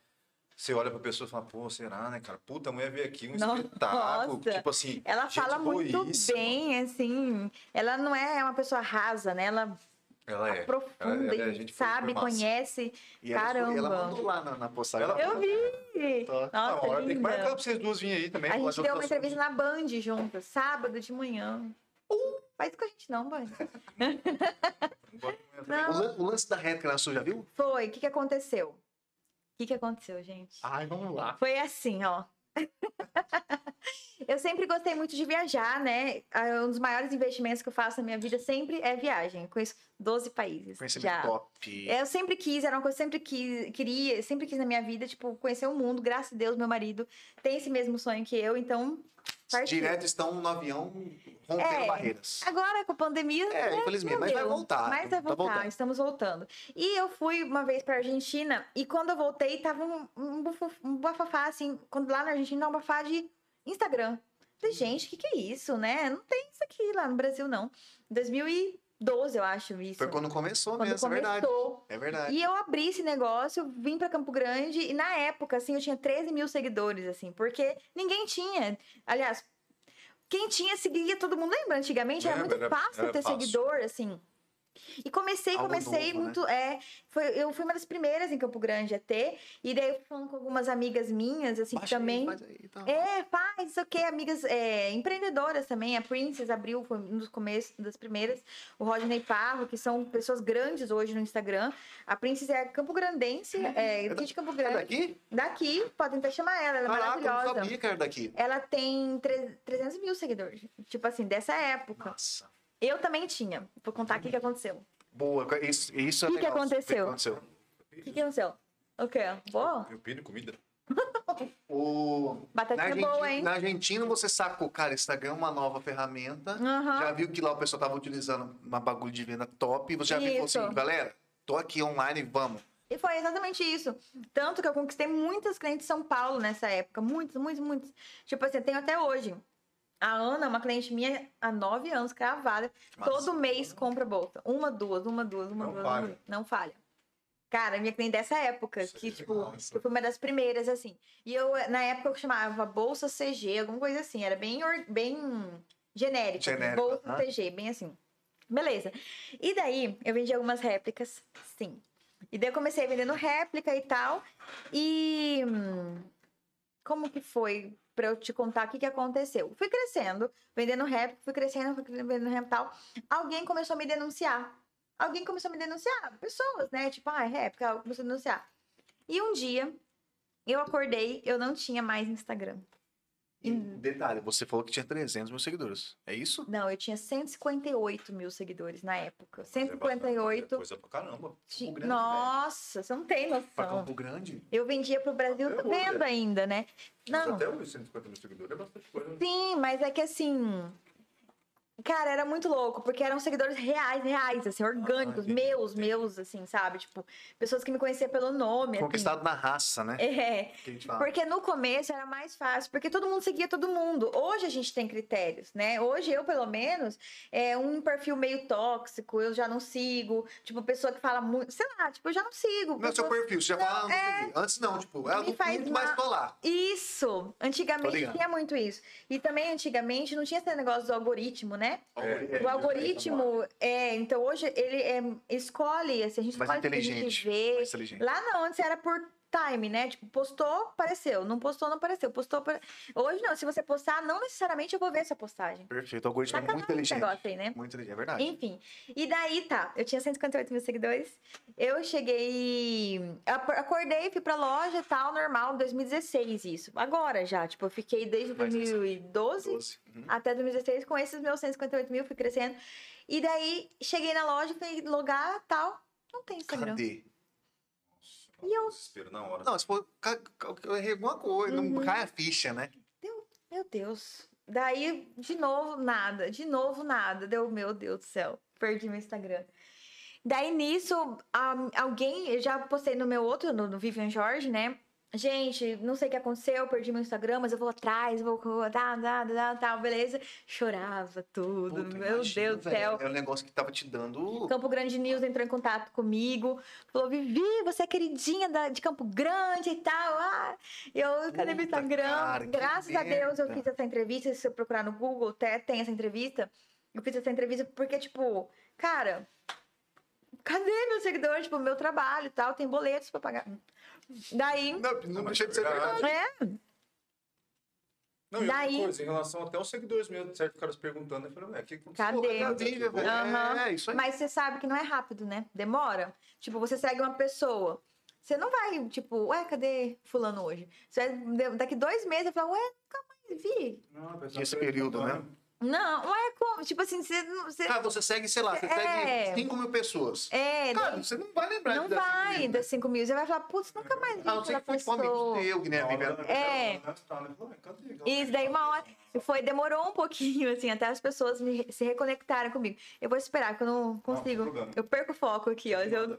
Você olha pra pessoa e fala, pô, será, né, cara? Puta, a mulher veio aqui, um Nossa. espetáculo. Tipo assim, Ela fala muito boíssima. bem, assim. Ela não é uma pessoa rasa, né? Ela Ela é. aprofunda ela, ela é sabe, conhece. E ela, Caramba. ela mandou lá na, na postagem. Ela- Eu vi! Tá. Ah, Nossa, uma hora tem que marcar pra vocês duas virem aí também. A gente de deu uma entrevista na Band juntas, sábado de manhã. Faz isso com a gente não, Band. O, Não, o lance da réplica na sua já viu? foi. O que, que aconteceu? O que, que aconteceu, gente? Ai, vamos lá. Foi assim, ó. [LAUGHS] eu sempre gostei muito de viajar, né? Ah, Um dos maiores investimentos que eu faço na minha vida sempre é viagem. Eu conheço 12 países. Conhecimento já. top. É, Eu sempre quis, era uma coisa que eu sempre quis, queria, sempre quis na minha vida, tipo, conhecer o mundo. Graças a Deus, meu marido tem esse mesmo sonho que eu, então. Partiu. Direto estão no avião rompendo É. barreiras. Agora, com a pandemia. É, né, infelizmente, mas vai voltar, Mas vai tá voltar, voltando. estamos voltando. E eu fui uma vez pra Argentina, e quando eu voltei, tava um, um, um bafafá, assim, quando lá na Argentina, um bafafá de Instagram. Falei, gente, o que, que é isso, né? Não tem isso aqui lá no Brasil, não. Em 2012, eu acho isso. Foi quando começou Quando mesmo, é verdade. começou. É verdade. E eu abri esse negócio, vim pra Campo Grande e na época, assim, eu tinha 13 mil seguidores, assim, porque ninguém tinha. Aliás, quem tinha seguia todo mundo. Lembra? Antigamente era Lembra, muito era- fácil era ter fácil. seguidor, assim. E comecei, Algo comecei novo, né? muito. É, foi, eu fui uma das primeiras em Campo Grande a ter. E daí eu fui falando com algumas amigas minhas, assim, que Baixa aí, também. faz aí, tá. É, faz, não sei o quê, amigas é, empreendedoras também. A Princess abriu, foi um dos começos, das primeiras. O Rodney Parro, que são pessoas grandes hoje no Instagram. A Princess é Campo Grandense, é, aqui de Campo É Grande. daqui? Daqui, podem até chamar ela, ela é Caraca, eu não maravilhosa. sabia que era daqui. Ela tem tre- 300 mil seguidores. Tipo assim, dessa época. Nossa. Eu também tinha. Vou contar o que, que aconteceu. Boa, isso, isso é Que que legal. aconteceu? O que aconteceu? O que, que aconteceu? O quê? Boa? Eu pedi comida. O... Na, Batatinha Argentina, boa, hein? na Argentina, você sacou, cara, Instagram é uma nova ferramenta. Aham. Já viu que lá o pessoal tava utilizando uma bagulho de venda top. E você já viu e falou Isso. assim, galera, tô aqui online, vamos. E foi exatamente isso. Tanto que eu conquistei muitas clientes de São Paulo nessa época. Muitas, muitas, muitas. Tipo assim, eu tenho até hoje. A Ana, uma cliente minha há nove anos, cravada. Massa. Todo mês compra bolsa. Uma, duas, uma, duas, uma, Não duas. falha. uma. Não falha. Cara, minha cliente dessa época, Isso que, é tipo, eu fui uma das primeiras, assim. E eu, na época, eu chamava Bolsa CG, alguma coisa assim. Era bem, bem genérico. assim, Genérico, Bolsa. CG, bem assim. Beleza. E daí, eu vendi algumas réplicas, sim. E daí eu comecei vendendo réplica e tal. E hum, como que foi pra eu te contar o que, que aconteceu? Fui crescendo, vendendo réplica, fui crescendo, fui vendendo e tal. Alguém começou a me denunciar. Alguém começou a me denunciar. Pessoas, né? Tipo, ah, é réplica, começou a denunciar. E um dia, eu acordei, eu não tinha mais Instagram. E detalhe, você falou que tinha 300 mil seguidores. É isso? Não, eu tinha 158 mil seguidores na época. É 158. Coisa pra caramba. Ti- Grande, Nossa, você não tem Pra noção. Campo Grande. Eu vendia pro Brasil Até hoje, vendo é. ainda, né? Mas Não, até os 150 mil seguidores é bastante coisa. né? sim, mas é que assim. Cara, era muito louco, porque eram seguidores reais, reais, assim, orgânicos, entendi, meus, meus, assim, sabe? Tipo, pessoas que me conheciam pelo nome. assim. Conquistado na raça, né? É. Porque no começo era mais fácil, porque todo mundo seguia todo mundo. Hoje a gente tem critérios, né? Hoje eu, pelo menos, é um perfil meio tóxico, eu já não sigo. Tipo, pessoa que fala muito. Sei lá, tipo, eu já não sigo. Não é seu perfil, você já fala, ah, não segui. Antes não, tipo, ela Me não faz curto, mas mal. tô lá. Isso! Antigamente tinha muito isso. E também, antigamente, não tinha esse negócio do algoritmo, né? É, o algoritmo, é, então hoje ele é, escolhe, assim, a gente Mais escolhe o que a gente inteligente. vê. Mais inteligente. Lá não, antes era por time, né? Tipo, postou, apareceu. Não postou, não apareceu. Postou, apare- Hoje não, se você postar, não necessariamente eu vou ver essa postagem. Perfeito, o algoritmo é muito inteligente. negócio aí, né? Muito inteligente, é verdade. Enfim. E daí, tá. Eu tinha 158 mil seguidores. Eu cheguei. Acordei, fui pra loja e tal, normal, 2016 isso. Agora já. Tipo, eu fiquei desde Mais 2012 12. Uhum. até 2016 com esses meus 158 mil, fui crescendo. E daí, cheguei na loja, fui logar tal. Não tem Instagram. Cadê? E eu... Desespero na hora. Não, se for. Eu errei alguma coisa, Uhum. não cai a ficha, né? Meu Deus. Daí, de novo, nada. De novo, nada. Deu, meu Deus do céu. Perdi meu Instagram. Daí, nisso, a- alguém... Eu já postei no meu outro, no, no Vivian Jorge, né? Gente, não sei o que aconteceu, perdi meu Instagram, mas eu vou atrás, vou... Tá, tá, tá, tá, beleza. Chorava tudo. Puta, meu imagina, Deus do céu. É um negócio que tava te dando. Campo Grande News entrou em contato comigo, falou: Vivi, você é queridinha da- de Campo Grande e tal. Ah, eu, cadê meu Instagram? cara, Graças a Deus eu fiz essa entrevista. Se eu procurar no Google, até tem essa entrevista. Eu fiz essa entrevista porque, tipo, cara, cadê meu seguidor? Tipo, meu trabalho e tal, tem boletos pra pagar. Daí. Não, não deixa de ser verdade. É, Não, e outra Daí- coisa, em relação até aos seguidores mesmo, certo? Caras perguntando, eu falei, ué, o que aconteceu? Cadê? Cadê. Aham. É, isso aí. Mas você sabe que não é rápido, né? Demora. Tipo, você segue uma pessoa. Você não vai, tipo, ué, cadê fulano hoje? Você vai, daqui dois meses, você fala, ué, nunca mais vi. Não, Esse período, né? Não, ué, como? Tipo assim, você... não- você Cara, você segue, sei lá, você É. segue 5 mil pessoas. é, Cara, você não vai lembrar não vai mil, das 5 mil. Você vai falar, putz, nunca mais Ah, não sei que foi tipo amigo teu, hora, É. né? Isso daí uma hora. Foi, demorou um pouquinho, assim, até as pessoas me- se reconectarem comigo. Eu vou esperar, que eu não consigo. problema. eu perco o foco aqui, ó. Eu-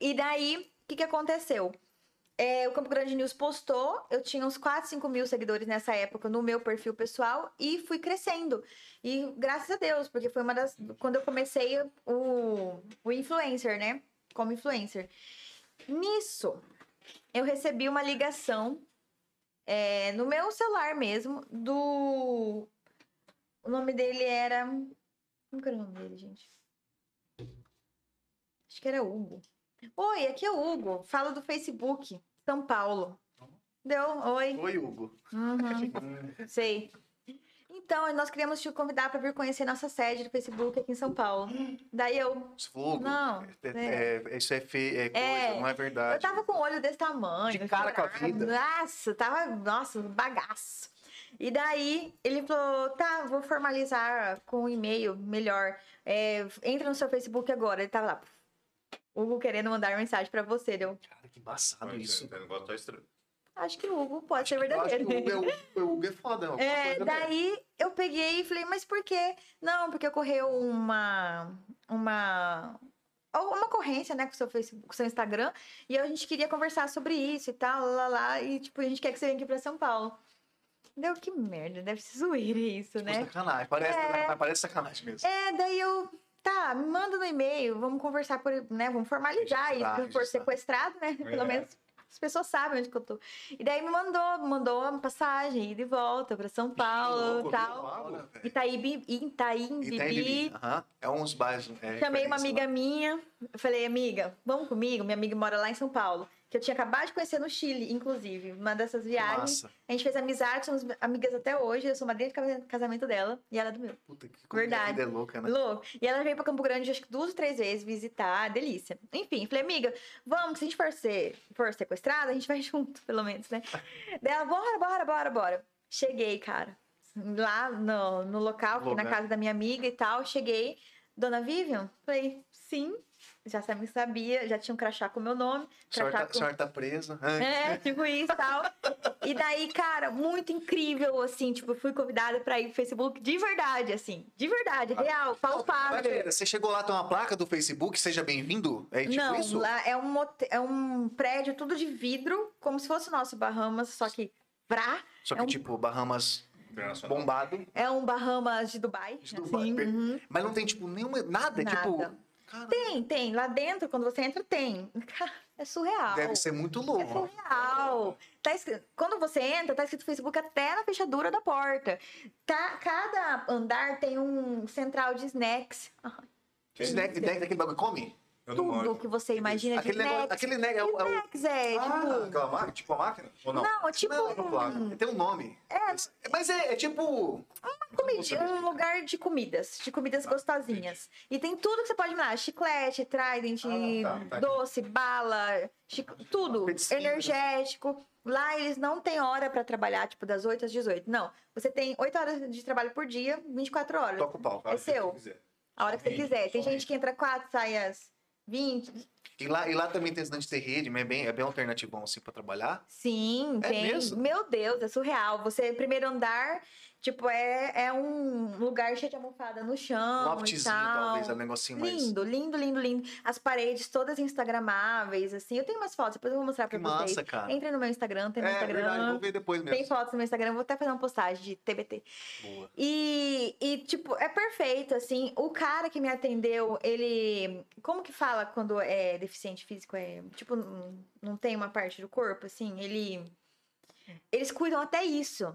E daí, o que, que aconteceu? É, o Campo Grande News postou, eu tinha uns 4, 5 mil seguidores nessa época no meu perfil pessoal e fui crescendo. E graças a Deus, porque foi uma das. Quando eu comecei o, o influencer, né? Como influencer. Nisso, eu recebi uma ligação é, no meu celular mesmo do. O nome dele era. Como que era o nome dele, gente? Acho que era Hugo. Oi, aqui é o Hugo. Falo do Facebook, São Paulo. Deu? Oi. Oi, Hugo. Uhum, [LAUGHS] sei. Então, nós queríamos te convidar para vir conhecer nossa sede do Facebook aqui em São Paulo. Daí eu, Hugo. Não, É, é- isso é, fe... é coisa, É, não é eu verdade. tava com o olho desse tamanho. De cara com a chorava. vida. Nossa, tava, nossa, bagaço. E daí ele falou: tá, vou formalizar com um e-mail melhor. É, entra no seu Facebook agora. Ele tava lá. Hugo querendo mandar mensagem pra você, deu. Cara, que embaçado isso. O negócio tá estranho. Acho que o Hugo pode ser Eu acho que verdadeiro. o Hugo é, o- Hugo é foda. É, coisa, né? daí eu peguei e falei, mas por quê? Não, porque ocorreu uma. Uma. Uma ocorrência, né, com o seu Facebook, com o seu Instagram, e a gente queria conversar sobre isso e tal, lá, lá, lá, e tipo, a gente quer que você venha aqui pra São Paulo. Deu que merda, deve ser zoeira isso, Tipo, né? sacanagem. Parece, É. mas parece sacanagem mesmo. É, daí eu. Tá, me manda no e-mail, vamos conversar por, né? Vamos formalizar isso, se eu for sequestrado, né? [LAUGHS] Pelo É. menos as pessoas sabem onde que eu tô. E daí me mandou, me mandou uma passagem, ida e volta pra São Paulo louco, e tal. Paulo. Itaíbi, Itaim, Bibi. Aham. É uns bairros. É, Chamei uma amiga minha, eu falei, amiga, vamos comigo? Minha amiga mora lá em São Paulo, que eu tinha acabado de conhecer no Chile, inclusive, uma dessas viagens. A gente fez amizade, somos amigas até hoje, eu sou madrinha de casa- casamento dela e ela é do meu. Puta que Verdade. vida é louca, né? Louco. E ela veio pra Campo Grande, acho que duas ou três vezes visitar, delícia. Enfim, falei, amiga, vamos, que se a gente for, ser, for sequestrada, a gente vai [LAUGHS] junto, pelo menos, né? Daí ela, bora, bora, bora, bora. Cheguei, cara. Lá no, no local, na casa da minha amiga e tal. Cheguei, Dona Vivian? Falei, sim. Já sabe- sabia, já tinha um crachá com o meu nome. A senhora Crachá tá, a com... senhora tá presa. É, tipo isso e tal. E daí, cara, muito incrível, assim, tipo, fui convidada pra ir pro Facebook de verdade, assim. De verdade, real, Mas, palpável. pera, Você chegou lá, tem uma placa do Facebook, seja bem-vindo? É tipo Não, isso? lá é um, é um prédio tudo de vidro, como se fosse o nosso Bahamas, só que pra. Só que, é um- tipo, Bahamas bombado. É um Bahamas de Dubai. De Dubai, assim, uhum. Mas não tem, tipo, nenhuma. Nada, tipo. Caramba, Tem, tem. Lá dentro, quando você entra, tem. É surreal. deve ser muito É louco. surreal. Tá escrito- quando você entra, tá escrito Facebook até na fechadura da porta. Tá, cada andar tem um central de snacks. Ai, Snack, snack daquele bagulho come? Tudo que você imagina de Aquele negócio. snacks. Aquele negócio. É o, é o- Snacks, é, Ah, tipo... aquela máquina? Tipo a máquina? Ou não? Não, é tipo Não, não, claro. tem um nome. É. Mas é, é tipo. comidi- um lugar de comidas, de comidas gostosinhas. E tem tudo que você pode imaginar: chiclete, Trident, Ah, tá, tá. doce, bala, chic- tudo. Petisquinhos. Energético. Lá eles não têm hora pra trabalhar, tipo, das 8 às 18. Não. Você tem 8 horas de trabalho por dia, 24 horas. Toca o pau. Faz é que seu. A hora que você quiser. Tem gente que entra 4, sai às 20. E lá, e lá também tem estudante de ter rede, mas é bem, é bem alternativão assim pra trabalhar. Sim, É tem. mesmo? Meu Deus, é surreal. Você, primeiro andar, tipo, é, é um lugar cheio de almofada no chão. Um talvez, é um negocinho mais. Lindo, lindo, lindo, lindo. As paredes todas instagramáveis, assim. Eu tenho umas fotos, depois eu vou mostrar Que pra vocês. massa, cara. Entrem no meu Instagram, tem no É Instagram. verdade, vou ver depois mesmo. Tem fotos no meu Instagram, vou até fazer uma postagem de TBT. Boa. E, e, tipo, é perfeito, assim. O cara que me atendeu, ele. Como que fala quando é deficiente físico? É, tipo, não, tem uma parte do corpo, assim? Ele. Eles cuidam até isso.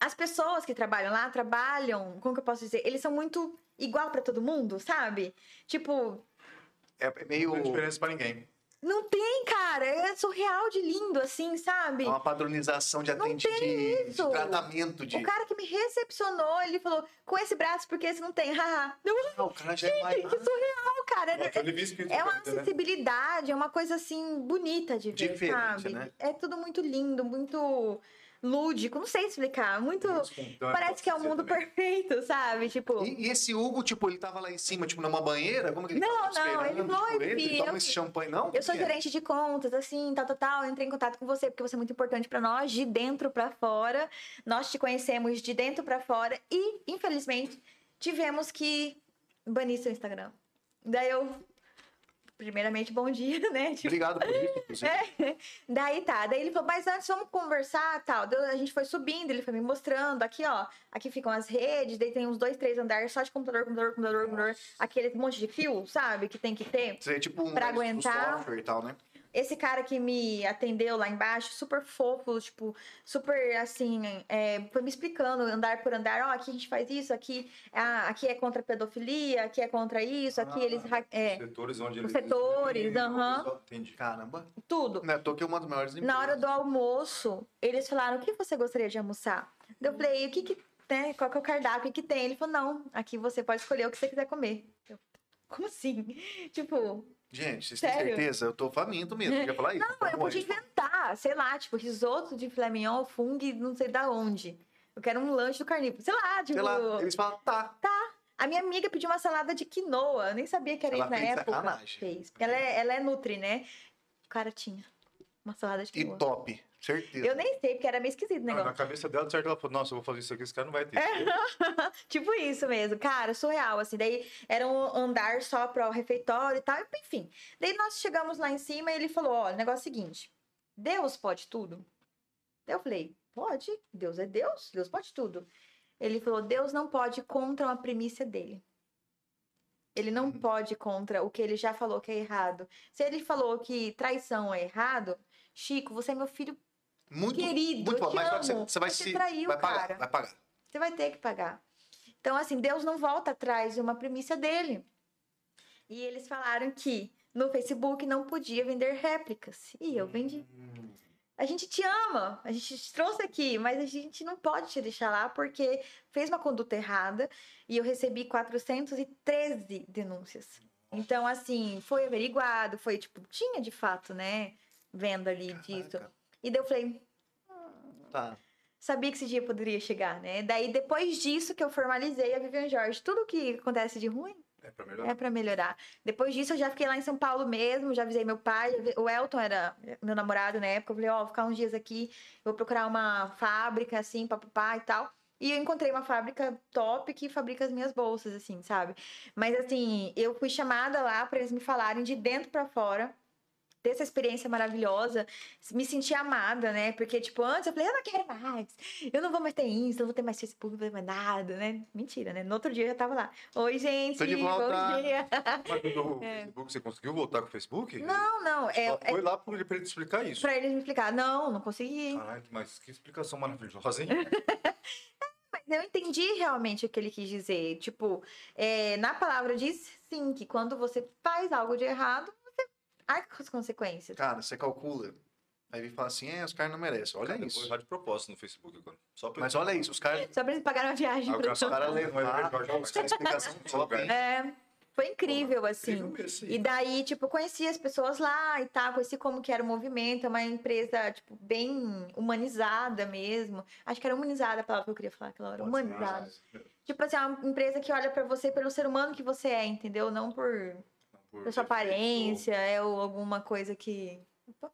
As pessoas que trabalham lá trabalham, como que eu posso dizer? Eles são muito igual pra todo mundo, sabe? Tipo, É é meio. Não tem diferença pra ninguém. Não tem, cara. É surreal de lindo, assim, sabe? É uma padronização de Não atendimento, de, de tratamento de. O cara que me recepcionou, ele falou, com esse braço, porque esse não tem, haha. Eu, Ah, o cara já é mais. que surreal, cara. É- escrito É uma perto, né? acessibilidade, é uma coisa assim bonita de ver, Diferente, sabe? né? É tudo muito lindo, muito lúdico, não sei explicar, muito Espontâneo, parece que é o mundo também. perfeito, sabe? Tipo, E, e esse Hugo, tipo, ele tava lá em cima, tipo, numa banheira? Como que ele Não, não, ele falou, tipo, "Oi, entra, filho, toma eu- esse champanhe, não? eu sou é? gerente de contas, assim, tal, tal, tal. Eu entrei em contato com você porque você é muito importante pra nós, de dentro pra fora. Nós te conhecemos de dentro pra fora e, infelizmente, tivemos que banir seu Instagram. Daí eu, primeiramente, bom dia, [LAUGHS] né? Tipo, Obrigado por isso. [LAUGHS] É. Daí tá, daí ele falou, mas antes vamos conversar tal. A gente foi subindo, ele foi me mostrando, aqui ó, aqui ficam as redes, daí tem uns dois, três andares só de computador, computador, computador, computador, aquele monte de fio, sabe, que tem que ter. Isso aí é tipo um Pra aguentar. software e tal, né? Esse cara que me atendeu lá embaixo, super fofo, tipo, super assim, é, foi me explicando, andar por andar, ó, aqui a gente faz isso, aqui, ah, aqui é contra a pedofilia, aqui é contra isso, aqui Ah, eles. É, Setores onde Os eles- setores, aham. pessoal, Entendi. Caramba. tudo. Não é que é uma das maiores empresas. Na hora do almoço, eles falaram: o que você gostaria de almoçar? Eu falei: o que que tem? Qual que é o cardápio? O que que tem? Ele falou: não, aqui você pode escolher o que você quiser comer. Eu, Como assim? [LAUGHS] Tipo, Gente, vocês têm Sério? certeza? Eu tô faminto mesmo. Eu ia falar isso. não, eu podia inventar, sei lá, tipo, risoto de filé mignon, fungo, não sei da onde. Eu quero um lanche do carnívoro. Sei lá, tipo. Sei lá, eles falam, tá. A minha amiga pediu uma salada de quinoa. Eu nem sabia que era Ela isso na fez época. sacanagem. Fez. Porque ela é, ela é nutri, né? O cara tinha uma salada de E quinoa. top. Certeza. Eu nem sei, porque era meio esquisito o Ah, negócio. na cabeça dela, de certo, ela falou, nossa, eu vou fazer isso aqui, esse cara não vai ter. [LAUGHS] Tipo isso mesmo, cara, surreal, assim. Daí era um andar só para o refeitório e tal, enfim. Daí nós chegamos lá em cima e ele falou: olha, o negócio é o seguinte: Deus pode tudo? Eu falei: pode, Deus é Deus, Deus pode tudo. Ele falou: Deus não pode contra uma primícia dele. Ele não pode contra o que ele já falou que é errado. Se ele falou que traição é errado, Chico, você é meu filho, Muito, querido, muito bom. Mas que você, amo, você vai você se. traiu, vai pagar, cara. vai pagar. você vai ter que pagar. Então, assim, Deus não volta atrás de uma primícia dele. E eles falaram que no Facebook não podia vender réplicas. E eu vendi. A gente te ama, a gente te trouxe aqui, mas a gente não pode te deixar lá porque fez uma conduta errada e eu recebi 413 denúncias. Então, assim, foi averiguado, foi tipo, tinha de fato, né? Venda ali disso. E daí eu falei, Tá. sabia que esse dia poderia chegar, né? Daí, depois disso que eu formalizei a Vivian Jorge, tudo que acontece de ruim É pra melhorar. é pra melhorar. Depois disso, eu já fiquei lá em São Paulo mesmo, já avisei meu pai, o Elton era meu namorado na época, eu falei, ó, vou ficar uns dias aqui, eu vou procurar uma fábrica, assim, papapá e tal. E eu encontrei uma fábrica top que fabrica as minhas bolsas, assim, sabe? Mas, assim, eu fui chamada lá pra eles me falarem de dentro pra fora ter essa experiência maravilhosa, me sentir amada, né? Porque, tipo, antes eu falei, eu não quero mais, eu não vou mais ter Insta, não vou ter mais Facebook, não vou ter mais nada, né? Mentira, né? No outro dia eu já tava lá. Oi, gente, Tô de volta. bom dia. Mas do [LAUGHS] Facebook, você conseguiu voltar com o Facebook? É. Não, não, é, é Foi lá pra ele, pra ele te explicar isso. pra eles me explicar. Não, não consegui. Caralho, mas que explicação maravilhosa, hein? [LAUGHS] Mas eu entendi realmente o que ele quis dizer. Tipo, é, na palavra diz sim, que quando você faz algo de errado, arca com as consequências. Cara, você calcula. Aí vem falar assim, é, os caras não merecem. Olha Cara, eu isso. Vou errar de propósito no Facebook agora. Só pra Mas olha isso, os caras. [LAUGHS] Só pra eles pagarem uma viagem. Ah, pra- os caras levam, levaram, os caras explicação top? [LAUGHS] É, foi incrível, Porra, assim. incrível mesmo. E daí, tipo, eu conheci as pessoas lá e tal, conheci como que era o movimento, é uma empresa, tipo, bem humanizada mesmo. Acho que era humanizada a palavra que eu queria falar aquela hora, humanizada. Tipo assim, é uma empresa que olha pra você pelo ser humano que você é, entendeu? Não por, por sua aparência, é ou alguma coisa que... Opa.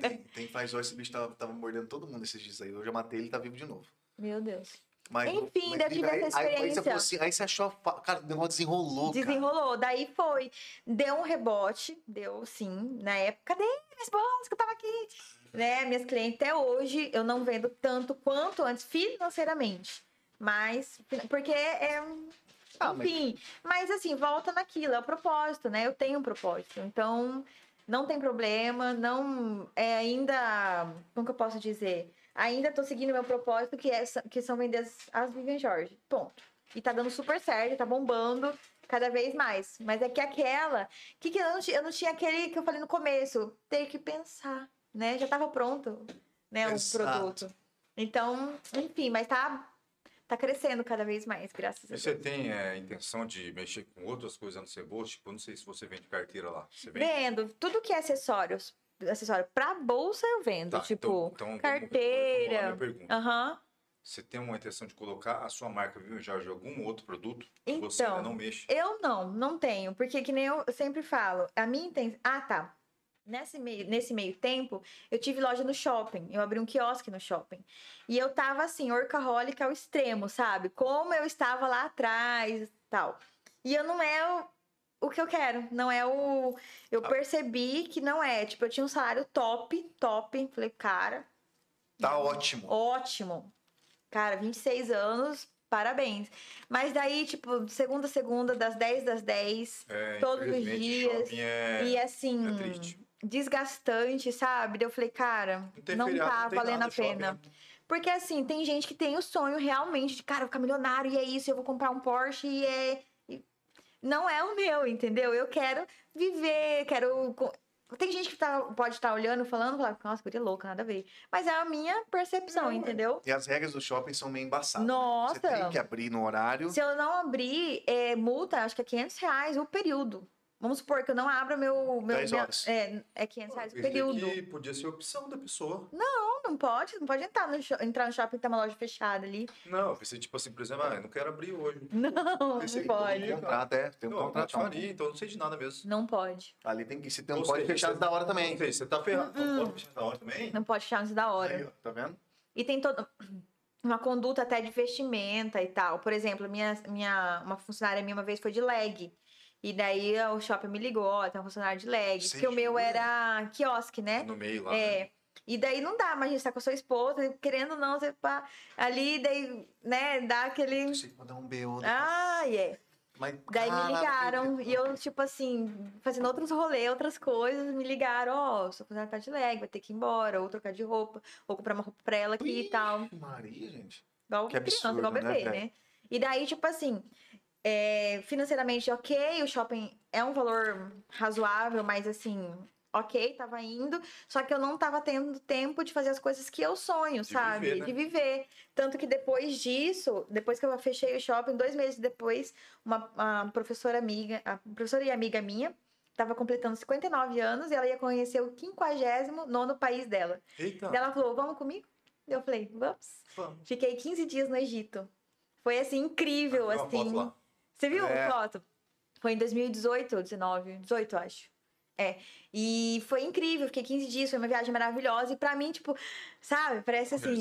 Tem, tem faz esse bicho tava, tava mordendo todo mundo esses dias aí. Eu já matei ele, tá vivo de novo. Meu Deus. Mas, Enfim, mas daí tive essa aí- Aí, você experiência. assim, aí você achou. Cara, o negócio desenrolou. cara. Desenrolou. Daí foi. Deu um rebote, deu sim. Na época, cadê minhas bolsas que eu tava aqui? Né? Minhas clientes, até hoje, eu não vendo tanto quanto antes financeiramente. Mas, porque é. um- Ah, mas- Enfim, mas assim, volta naquilo, é o propósito, né? Eu tenho um propósito. Então, não tem problema, não. É ainda. Como que eu posso dizer? Ainda tô seguindo meu propósito, que, é, que são vender as, as Vivian Jorge. Ponto. E tá dando super certo, tá bombando cada vez mais. Mas é que aquela. Que, que eu, não, eu não tinha aquele que eu falei no começo, ter que pensar, né? Já tava pronto, né? O Exato. produto. Então, enfim, mas tá. Tá crescendo cada vez mais, graças a Deus. você tem é, intenção de mexer com outras coisas no seu bolso? Tipo, não sei se você vende carteira lá. Você vende? Vendo. Tudo que é acessórios. Acessório pra bolsa eu vendo. Tá, tipo, então- então vamos- carteira. Aham. Você tem uma intenção de colocar a sua marca Jorge em algum outro produto que você Então, ainda não mexe? Eu não, não tenho. Porque que nem eu sempre falo, a minha intenção. Ah, tá. Nesse meio, nesse meio tempo, eu tive loja no shopping. Eu abri um quiosque no shopping. E eu tava assim, orcaholic ao extremo, sabe? Como eu estava lá atrás e tal. E eu não é o, o que eu quero. Não é o. Eu percebi que não é. Tipo, eu tinha um salário top, top. Falei, cara, Tá ótimo. ótimo. Cara, 26 anos, parabéns. Mas daí, tipo, segunda a segunda, das 10 das 10, É, todos os dias. é, e assim, é triste. Desgastante, sabe? Eu falei, cara, Não não feriado, tá não valendo a pena. shopping, né? Porque assim, tem gente que tem o sonho realmente de, cara, eu ficar milionário e é isso, eu vou comprar um Porsche e é. Não é o meu, entendeu? Eu quero viver, quero. Tem gente que tá, pode estar olhando, falando, falar, nossa, guria louca, nada a ver. Mas é a minha percepção, entendeu? E as regras do shopping são meio embaçadas. Nossa! Você tem que abrir no horário. Se eu não abrir, é, multa, acho que é 500 reais o período. Vamos supor que eu não abra meu. meu 10 minha- horas. é, é 500 reais o período. aqui podia ser opção da pessoa. Não, não pode. Não pode entrar no, entrar no shopping que tem uma loja fechada ali. Não, eu pensei, tipo assim, por exemplo, ah, eu não quero abrir hoje. [LAUGHS] Não, não pode. podia. Contrato, é. Tem um não, contrato. eu faria, então eu não sei de nada mesmo. Não pode. Ali tem que. Se tem um pode fechar antes da hora também. Você tá ferrado. Não pode fechar da hora também? Não pode fechar antes da hora. Aí, ó, tá vendo? E tem toda [CLEARS THROAT] uma conduta até de vestimenta e tal. Por exemplo, minha, minha, uma funcionária minha uma vez foi de leg. E daí o shopping me ligou, ó, tem um funcionário de leg. Você Porque o meu era quiosque, né? No meio lá. né? É. E daí não dá, mas a gente tá com a sua esposa, querendo ou não, você pá, ali, daí, né, dá aquele. Eu sei que vou dar um BO. Ah, é. Mas, Daí me ligaram e eu, tipo assim, fazendo outros rolês, outras coisas, me ligaram, ó, sua funcionária tá de leg, vai ter que ir embora, ou trocar de roupa, ou comprar uma roupa pra ela aqui e tal. Maria, gente. Igual Que criança, absurdo, igual né, bebê, né? velho? E daí, tipo assim, é, financeiramente ok, o shopping é um valor razoável, mas assim, ok, tava indo, só que eu não tava tendo tempo de fazer as coisas que eu sonho, De sabe? viver, né? De viver. Tanto que depois disso, depois que eu fechei o shopping, dois meses depois, uma, uma professora amiga, a professora e amiga minha, tava completando 59 anos e ela ia conhecer o 59 país dela. Eita. Ela falou, vamos comigo? Eu falei, vamos. Vamos. Fiquei 15 dias no Egito. Foi assim incrível, assim. Você viu É. a foto? Foi em 2018 ou 19, 18, eu acho. É. E foi incrível, fiquei 15 dias, foi uma viagem maravilhosa. E pra mim, tipo, sabe, parece assim.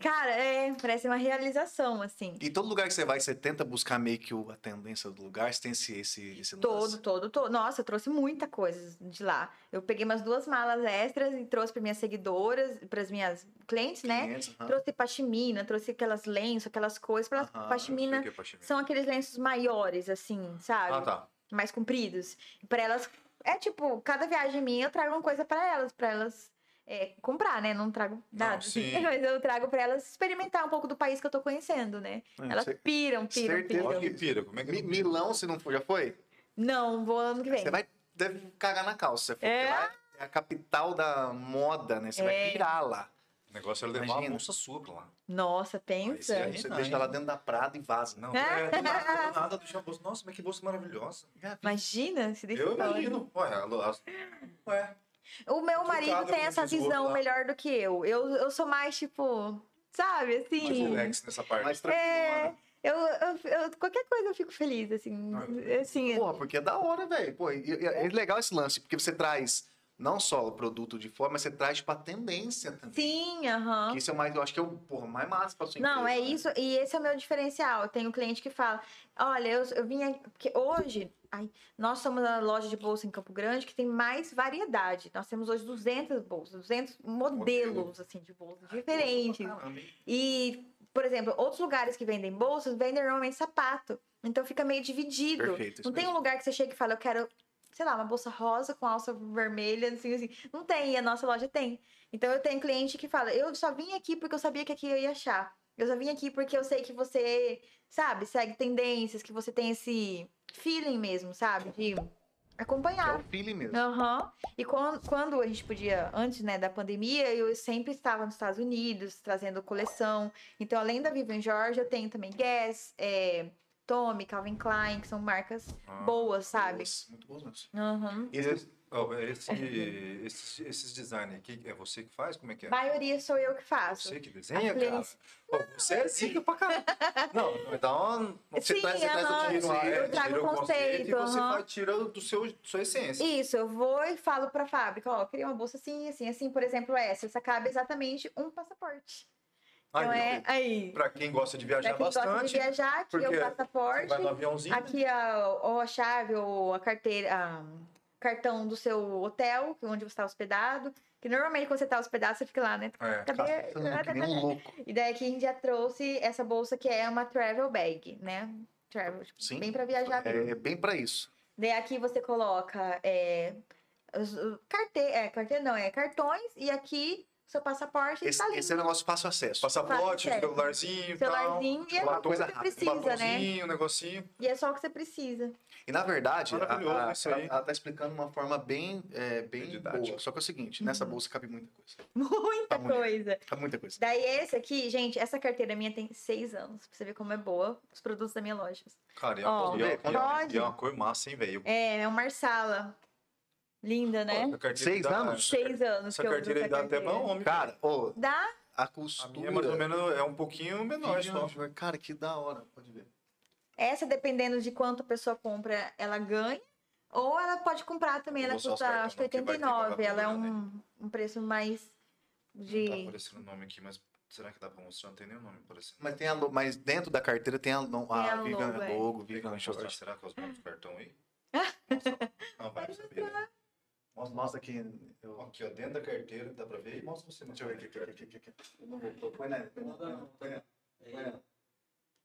Cara, é, parece uma realização, assim. E todo lugar que você vai, você tenta buscar meio que a tendência do lugar, você tem esse, esse, esse Todo, todo, todo. Nossa, eu trouxe muita coisa de lá. Eu peguei umas duas malas extras e trouxe para minhas seguidoras, para as minhas clientes, né? Clientes. Trouxe pashmina, trouxe aquelas lenços, aquelas coisas. Pra... Aham, pashmina pashmina. são aqueles lenços maiores, assim, sabe? Ah, tá. Mais compridos. Para elas, é tipo, cada viagem minha eu trago uma coisa para elas, para elas é, comprar, né? Não trago nada, assim, sim. [LAUGHS] mas eu trago para elas experimentar um pouco do país que eu tô conhecendo, né? É, Elas piram, piram, certeza piram. Que pira, como é que Mi- não- Milão, se não for, já foi? Não, vou ano que vem. Você vai deve cagar na calça. É? porque lá é a capital da moda, né? Você vai É. pirar lá. O negócio era levar Imagina. uma bolsa sua pra lá. Nossa, pensa. Aí Você não, deixa ela dentro da Prada e vaza. Não, é, do nada, do nada deixa a bolsa. Nossa, mas que bolsa maravilhosa. Imagina se desse Eu imagino. Ué, ué. O meu marido tem essa visão lá. melhor do que eu. Eu, eu sou mais, tipo, sabe, Mais assim. relax nessa parte. Mais tranquilo, É, eu, eu, eu- qualquer coisa eu fico feliz, assim. Ah, assim Porra, porque é da hora, velho. Pô, e- é legal esse lance, porque você traz não só o produto de fora, mas você traz, tipo, a tendência também. sim, aham. Que isso é mais, eu acho que é o porra, mais massa pra sua Não, empresa, é né? isso, e esse é o meu diferencial. Eu tenho um cliente que fala: olha, eu, eu vim aqui, porque hoje, ai, nós somos a loja de bolsa em Campo Grande que tem mais variedade. Nós temos hoje 200 bolsas, 200 modelos, assim, de bolsas diferentes. Hein? E, por exemplo, outros lugares que vendem bolsas vendem normalmente sapato. Então fica meio dividido. Perfeito, Não tem um lugar que você chega e fala, eu quero, sei lá, uma bolsa rosa com alça vermelha, assim, assim. Não tem, e a nossa loja tem. Então eu tenho cliente que fala, eu só vim aqui porque eu sabia que aqui eu ia achar. Eu só vim aqui porque eu sei que você, sabe, segue tendências, que você tem esse feeling mesmo, sabe? De acompanhar. é o feeling mesmo. Aham. E quando, quando a gente podia, antes né, da pandemia, eu sempre estava nos Estados Unidos trazendo coleção. Então, além da Vivian George, eu tenho também Guess, é, Tommy, Calvin Klein, que são marcas Ah, boas, sabe? Boas, Muito boas mesmo. E esse- esse, [LAUGHS] esses, esses design aqui, é você que faz? Como é que é? Maioria sou eu que faço. Você que desenha, cara? clientes- Pô, você é zica pra caramba. Não, então... Você Sim, traz, você traz o dinheiro lá, eu trago tira o conceito, e você aham. faz- tira do seu, sua essência. Isso, eu vou e falo pra fábrica, ó, eu queria uma bolsa assim, assim, assim, por exemplo, essa. Essa cabe exatamente um passaporte. Então Aí, é aí. Pra quem gosta de Pra viajar quem gosta de bastante, viajar, aqui é o passaporte. vai no aviãozinho, Aqui a, ou a chave ou a carteira, a cartão do seu hotel, é onde você está hospedado. Que normalmente quando você está hospedado, você fica lá, né? É, Cadê? Um louco. E daí aqui a gente já trouxe essa bolsa que é uma travel bag, né? Travel, tipo, Sim. bem para viajar. É, é bem pra isso. Daí aqui você coloca é, carte... é, carteira não, é cartões e aqui seu passaporte Esse, tá ali. esse é o negócio fácil acesso. Passaporte, celularzinho e Celularzinho e é Uma o que coisa você rápida, precisa, né? um negocinho. E é só o que você precisa. E na verdade, a, a, isso aí. ela, ela tá explicando uma forma bem, é, bem didática. boa. Só que é o seguinte, nessa bolsa cabe muita coisa. [LAUGHS] Muita Tá muito. coisa. Cabe muita coisa. Daí esse aqui, gente, essa carteira minha tem seis anos. Pra você ver como é boa os produtos da minha loja. Cara, e Ó, é, e é- pode. e é uma cor massa, hein, velho? É, é uma Marsala. Linda, né? Carteira Seis dá- anos? Seis anos Essa que eu uso carteira aí dá até pra homem. Cara, ô, Dá? a A costura... minha, mais ou menos, é um pouquinho menor só. Cara, que da hora. Pode ver. Essa, dependendo de quanto a pessoa compra, ela ganha. Ou ela pode comprar também. Ela custa, cartão, acho que porque vai ter 89. que Ela é um, um preço mais Não tá de... aparecendo o nome aqui, mas será que dá pra mostrar? Não tem nenhum nome aparecendo. Mas, tem a, lo- mas dentro da carteira tem a, não, Tem a, a Vivian logo, é. logo, Vivian, será que é os nomes do cartão aí? [LAUGHS] Não, vai saber, né? Mostra, mostra aqui. Eu... Aqui, ó, dentro da carteira, dá pra ver? E mostra você. Deixa eu ver aqui, aqui, aqui, aqui, aqui. Põe na- põe na- põe na-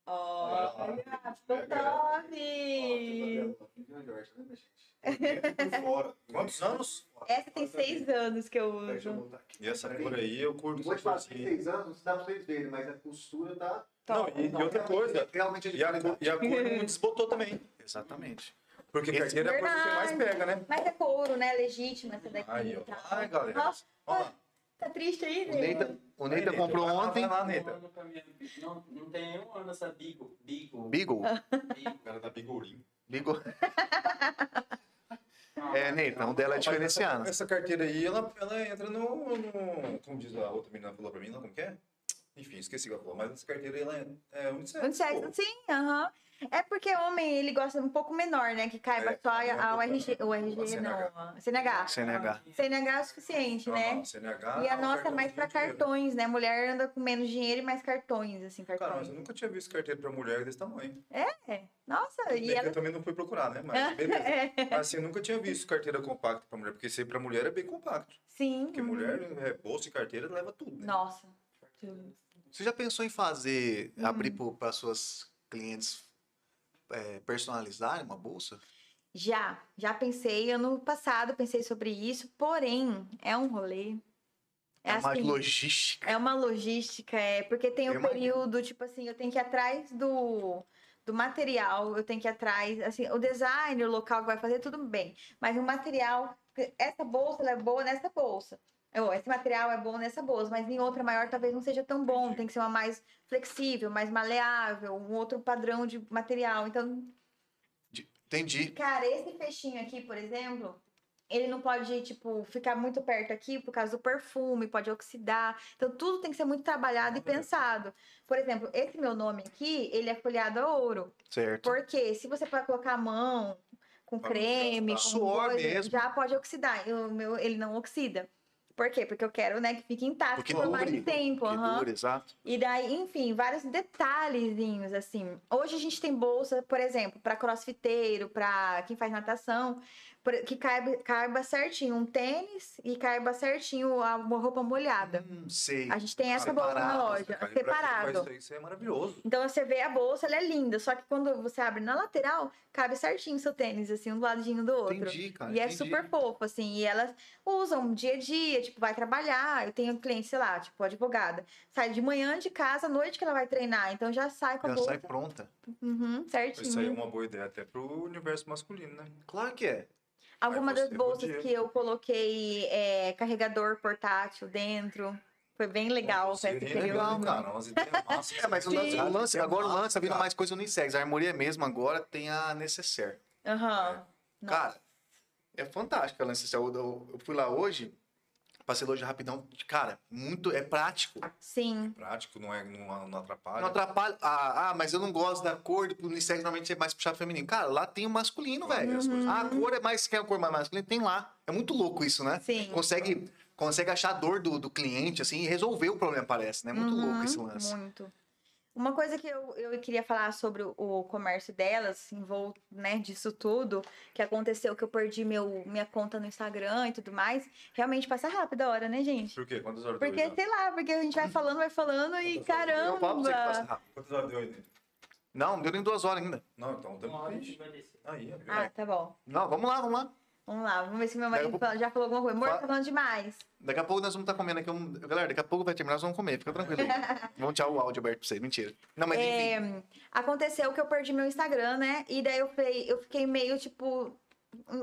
Olha, top! Por. Quantos anos? Essa tem seis anos que eu Deixa eu uso. voltar aqui. E essa cor aí, eu curto Vou te falar, cor tem seis anos, dá pra vocês verem, mas a costura tá... Não, e, e outra coisa, Realmente é e a, e a cor não desbotou também. Exatamente. Porque Esse- carteira é a coisa que você mais pega, né? Mas é couro, né? Legítima essa daqui. Aí, ó. tá? Ai, galera. Nossa, Olha tá triste aí, O né? Neita, o Neita Aí, comprou lá, ontem... lá, Um minha- Não, não tem nenhum ano essa Bigo. Bigo. Beagle? Bigo. O cara da Bigolim. Beagle. [LAUGHS] É, Neita, um dela é diferenciado. Essa carteira aí, ela, ela entra no, no- Como diz a outra menina falou pra mim, lá, como que é? Enfim, esqueci o que ela falou. Mas essa carteira ela é, é unissex. Unissex, pô. sim, aham. É porque homem, ele gosta um pouco menor, né? Que caiba É, só é um a, pouco RG, o. RG, CNH. não, a CNH. CNH. CNH é o suficiente, né? Aham, CNH, E a um nossa é mais dinheiro. cartões, né? Mulher anda com menos dinheiro e mais cartões, assim, Cara, cartões. mas eu nunca tinha visto carteira pra mulher desse tamanho. É, nossa, Bem e ela... Eu também não fui procurar, né? Mas [LAUGHS] beleza. É, Mas assim, eu nunca tinha visto carteira compacta pra mulher, porque ser pra mulher é bem compacto. Sim. Porque mulher, é, bolsa e carteira leva tudo, né? Nossa. Você já pensou em fazer, Hum. abrir para suas clientes é, personalizarem uma bolsa? Já, já pensei, ano passado pensei sobre isso, porém, é um rolê. É, uma assim, logística. É uma logística, é porque tem o período, tipo assim, eu tenho que ir atrás do, do material, eu tenho que ir atrás, assim, o design, o local que vai fazer, tudo bem. Mas o material, essa bolsa ela é boa nessa bolsa. Ou, esse material é bom nessa bolsa, mas em outra maior talvez não seja tão bom. Tem que ser uma mais flexível, mais maleável, um outro padrão de material. Então, Entendi. Cara, esse fechinho aqui, por exemplo, ele não pode, tipo, ficar muito perto aqui por causa do perfume, pode oxidar. Então, tudo tem que ser muito trabalhado e pensado. Por exemplo, esse meu nome aqui, ele é folhado a ouro. Certo. Porque se você for colocar a mão com creme, com. Suor coisa, mesmo. já pode oxidar. O meu, ele não oxida. Por quê? Porque eu quero, né, que fique intacto Porque por mais dure, tempo. Que aham. dura, exato. E daí, enfim, vários detalhezinhos, assim. Hoje a gente tem bolsa, por exemplo, para crossfiteiro, para quem faz natação, que caiba, caiba certinho um tênis e caiba certinho a- uma roupa molhada. Hum, sei. A gente tem essa bolsa na Separado, loja, faz separado. Isso, aí, isso aí é maravilhoso. Então você vê a bolsa, ela é linda, só que quando você abre na lateral, cabe certinho o seu tênis, assim, um do ladinho do outro. Entendi, cara. E é entendi. super fofo, assim. E elas usam dia a dia, tipo, vai trabalhar. Eu tenho cliente, sei lá, tipo, advogada. Sai de manhã de casa, à noite que ela vai treinar. Então já sai com a Já bolsa. sai pronta. Uhum, certinho. Isso aí é uma boa ideia até pro universo masculino, né? Claro que é. Alguma das bolsas podia. que eu coloquei é, carregador portátil dentro. Foi bem legal esse é período. legal, cara. Massas. É, mas o lance, o lance- agora o Massa, lance tá vindo mais coisa unissex. A harmonia mesmo agora tem a necessaire. Aham. Nossa. Cara, é fantástico a necessaire. Eu, eu- eu fui lá hoje, passei hoje rapidão. Cara, muito, é prático. Sim. Prático, não, é, não, não atrapalha. Não atrapalha. Ah, ah, mas eu não gosto da cor do unissex, normalmente é mais puxado feminino. Cara, lá tem o masculino, velho. coisas. Ah, a cor é mais, quer a cor mais masculina? Tem lá. É muito louco isso, né? Sim. Consegue, consegue achar a dor do, do cliente, assim, e resolver o problema, parece, né? Muito Uhum, louco esse lance. Muito. Uma coisa que eu, eu queria falar sobre o, o comércio delas, em volta né, disso tudo, que aconteceu que eu perdi meu, minha conta no Instagram e tudo mais, realmente passa rápido a hora, né, gente? Por quê? Quantas horas Porque, deu? aí, sei lá, porque a gente vai falando, vai falando e Quantas horas deu? Eu falo pra você que passa caramba! rápido. Quantas horas deu aí? Ney? Não, não deu nem duas horas ainda. Não, então Uma temos hora a que gente vai descer. Aí. Ah, tá bom. Não, vamos lá, vamos lá. Vamos lá, vamos ver se meu marido pouco- fala- já falou alguma coisa. Amor, tá falando demais. Daqui a pouco nós vamos estar comendo aqui. Um... Galera, daqui a pouco vai terminar, nós vamos comer. Fica tranquilo [LAUGHS] vamos tirar o áudio aberto pra vocês. Mentira. Não, mas enfim. É, aconteceu que eu perdi meu Instagram, né? E daí eu falei, eu fiquei meio, tipo,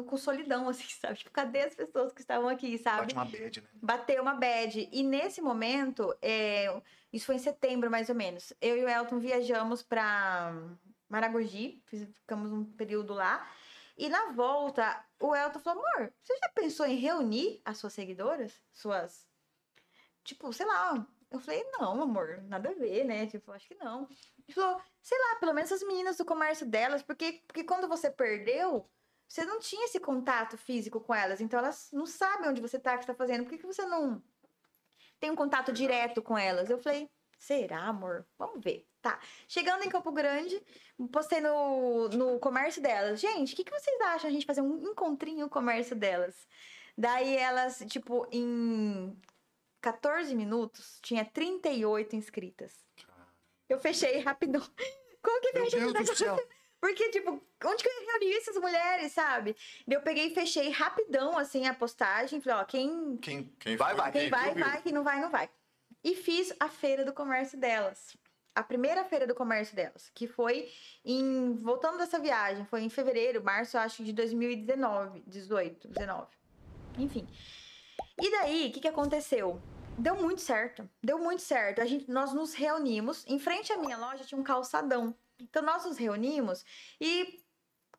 com solidão, [LAUGHS] assim, sabe? Tipo, cadê as pessoas que estavam aqui, sabe? Bate uma bad, né? Bateu uma bad. E nesse momento, é, isso foi em setembro, mais ou menos. Eu e o Elton viajamos pra Maragogi, ficamos um período lá. E na volta, o Elton falou: amor, você já pensou em reunir as suas seguidoras? Suas. Tipo, sei lá. Eu falei, não, amor, nada a ver, né? Tipo, acho que não. Ele falou, sei lá, pelo menos as meninas do comércio delas, porque, porque quando você perdeu, você não tinha esse contato físico com elas, então elas não sabem onde você tá, o que você tá fazendo, por que, que você não tem um contato direto com elas? Eu falei, será, amor? Vamos ver. Tá. Chegando em Campo Grande, postei no, no comércio delas. Gente, o que, que vocês acham a gente fazer um encontrinho no comércio delas? Daí elas, tipo, em 14 minutos, tinha 38 inscritas. Eu fechei rapidão. [LAUGHS] Como que Meu fecha Deus esse do céu. [LAUGHS] porque, tipo, onde que eu ia reunir essas mulheres, sabe? Eu peguei e fechei rapidão, assim, a postagem. Falei, ó, quem, Quem, Quem vai, vai. quem Quem vai, vai, quem não vai, não vai. E fiz a feira do comércio delas. A primeira feira do comércio delas, que foi em. Voltando dessa viagem, foi em fevereiro, março, eu acho, de 2019, 18, 19. Enfim. E daí, o que, que aconteceu? Deu muito certo. Deu muito certo. A gente, nós nos reunimos. Em frente à minha loja tinha um calçadão. Então nós nos reunimos e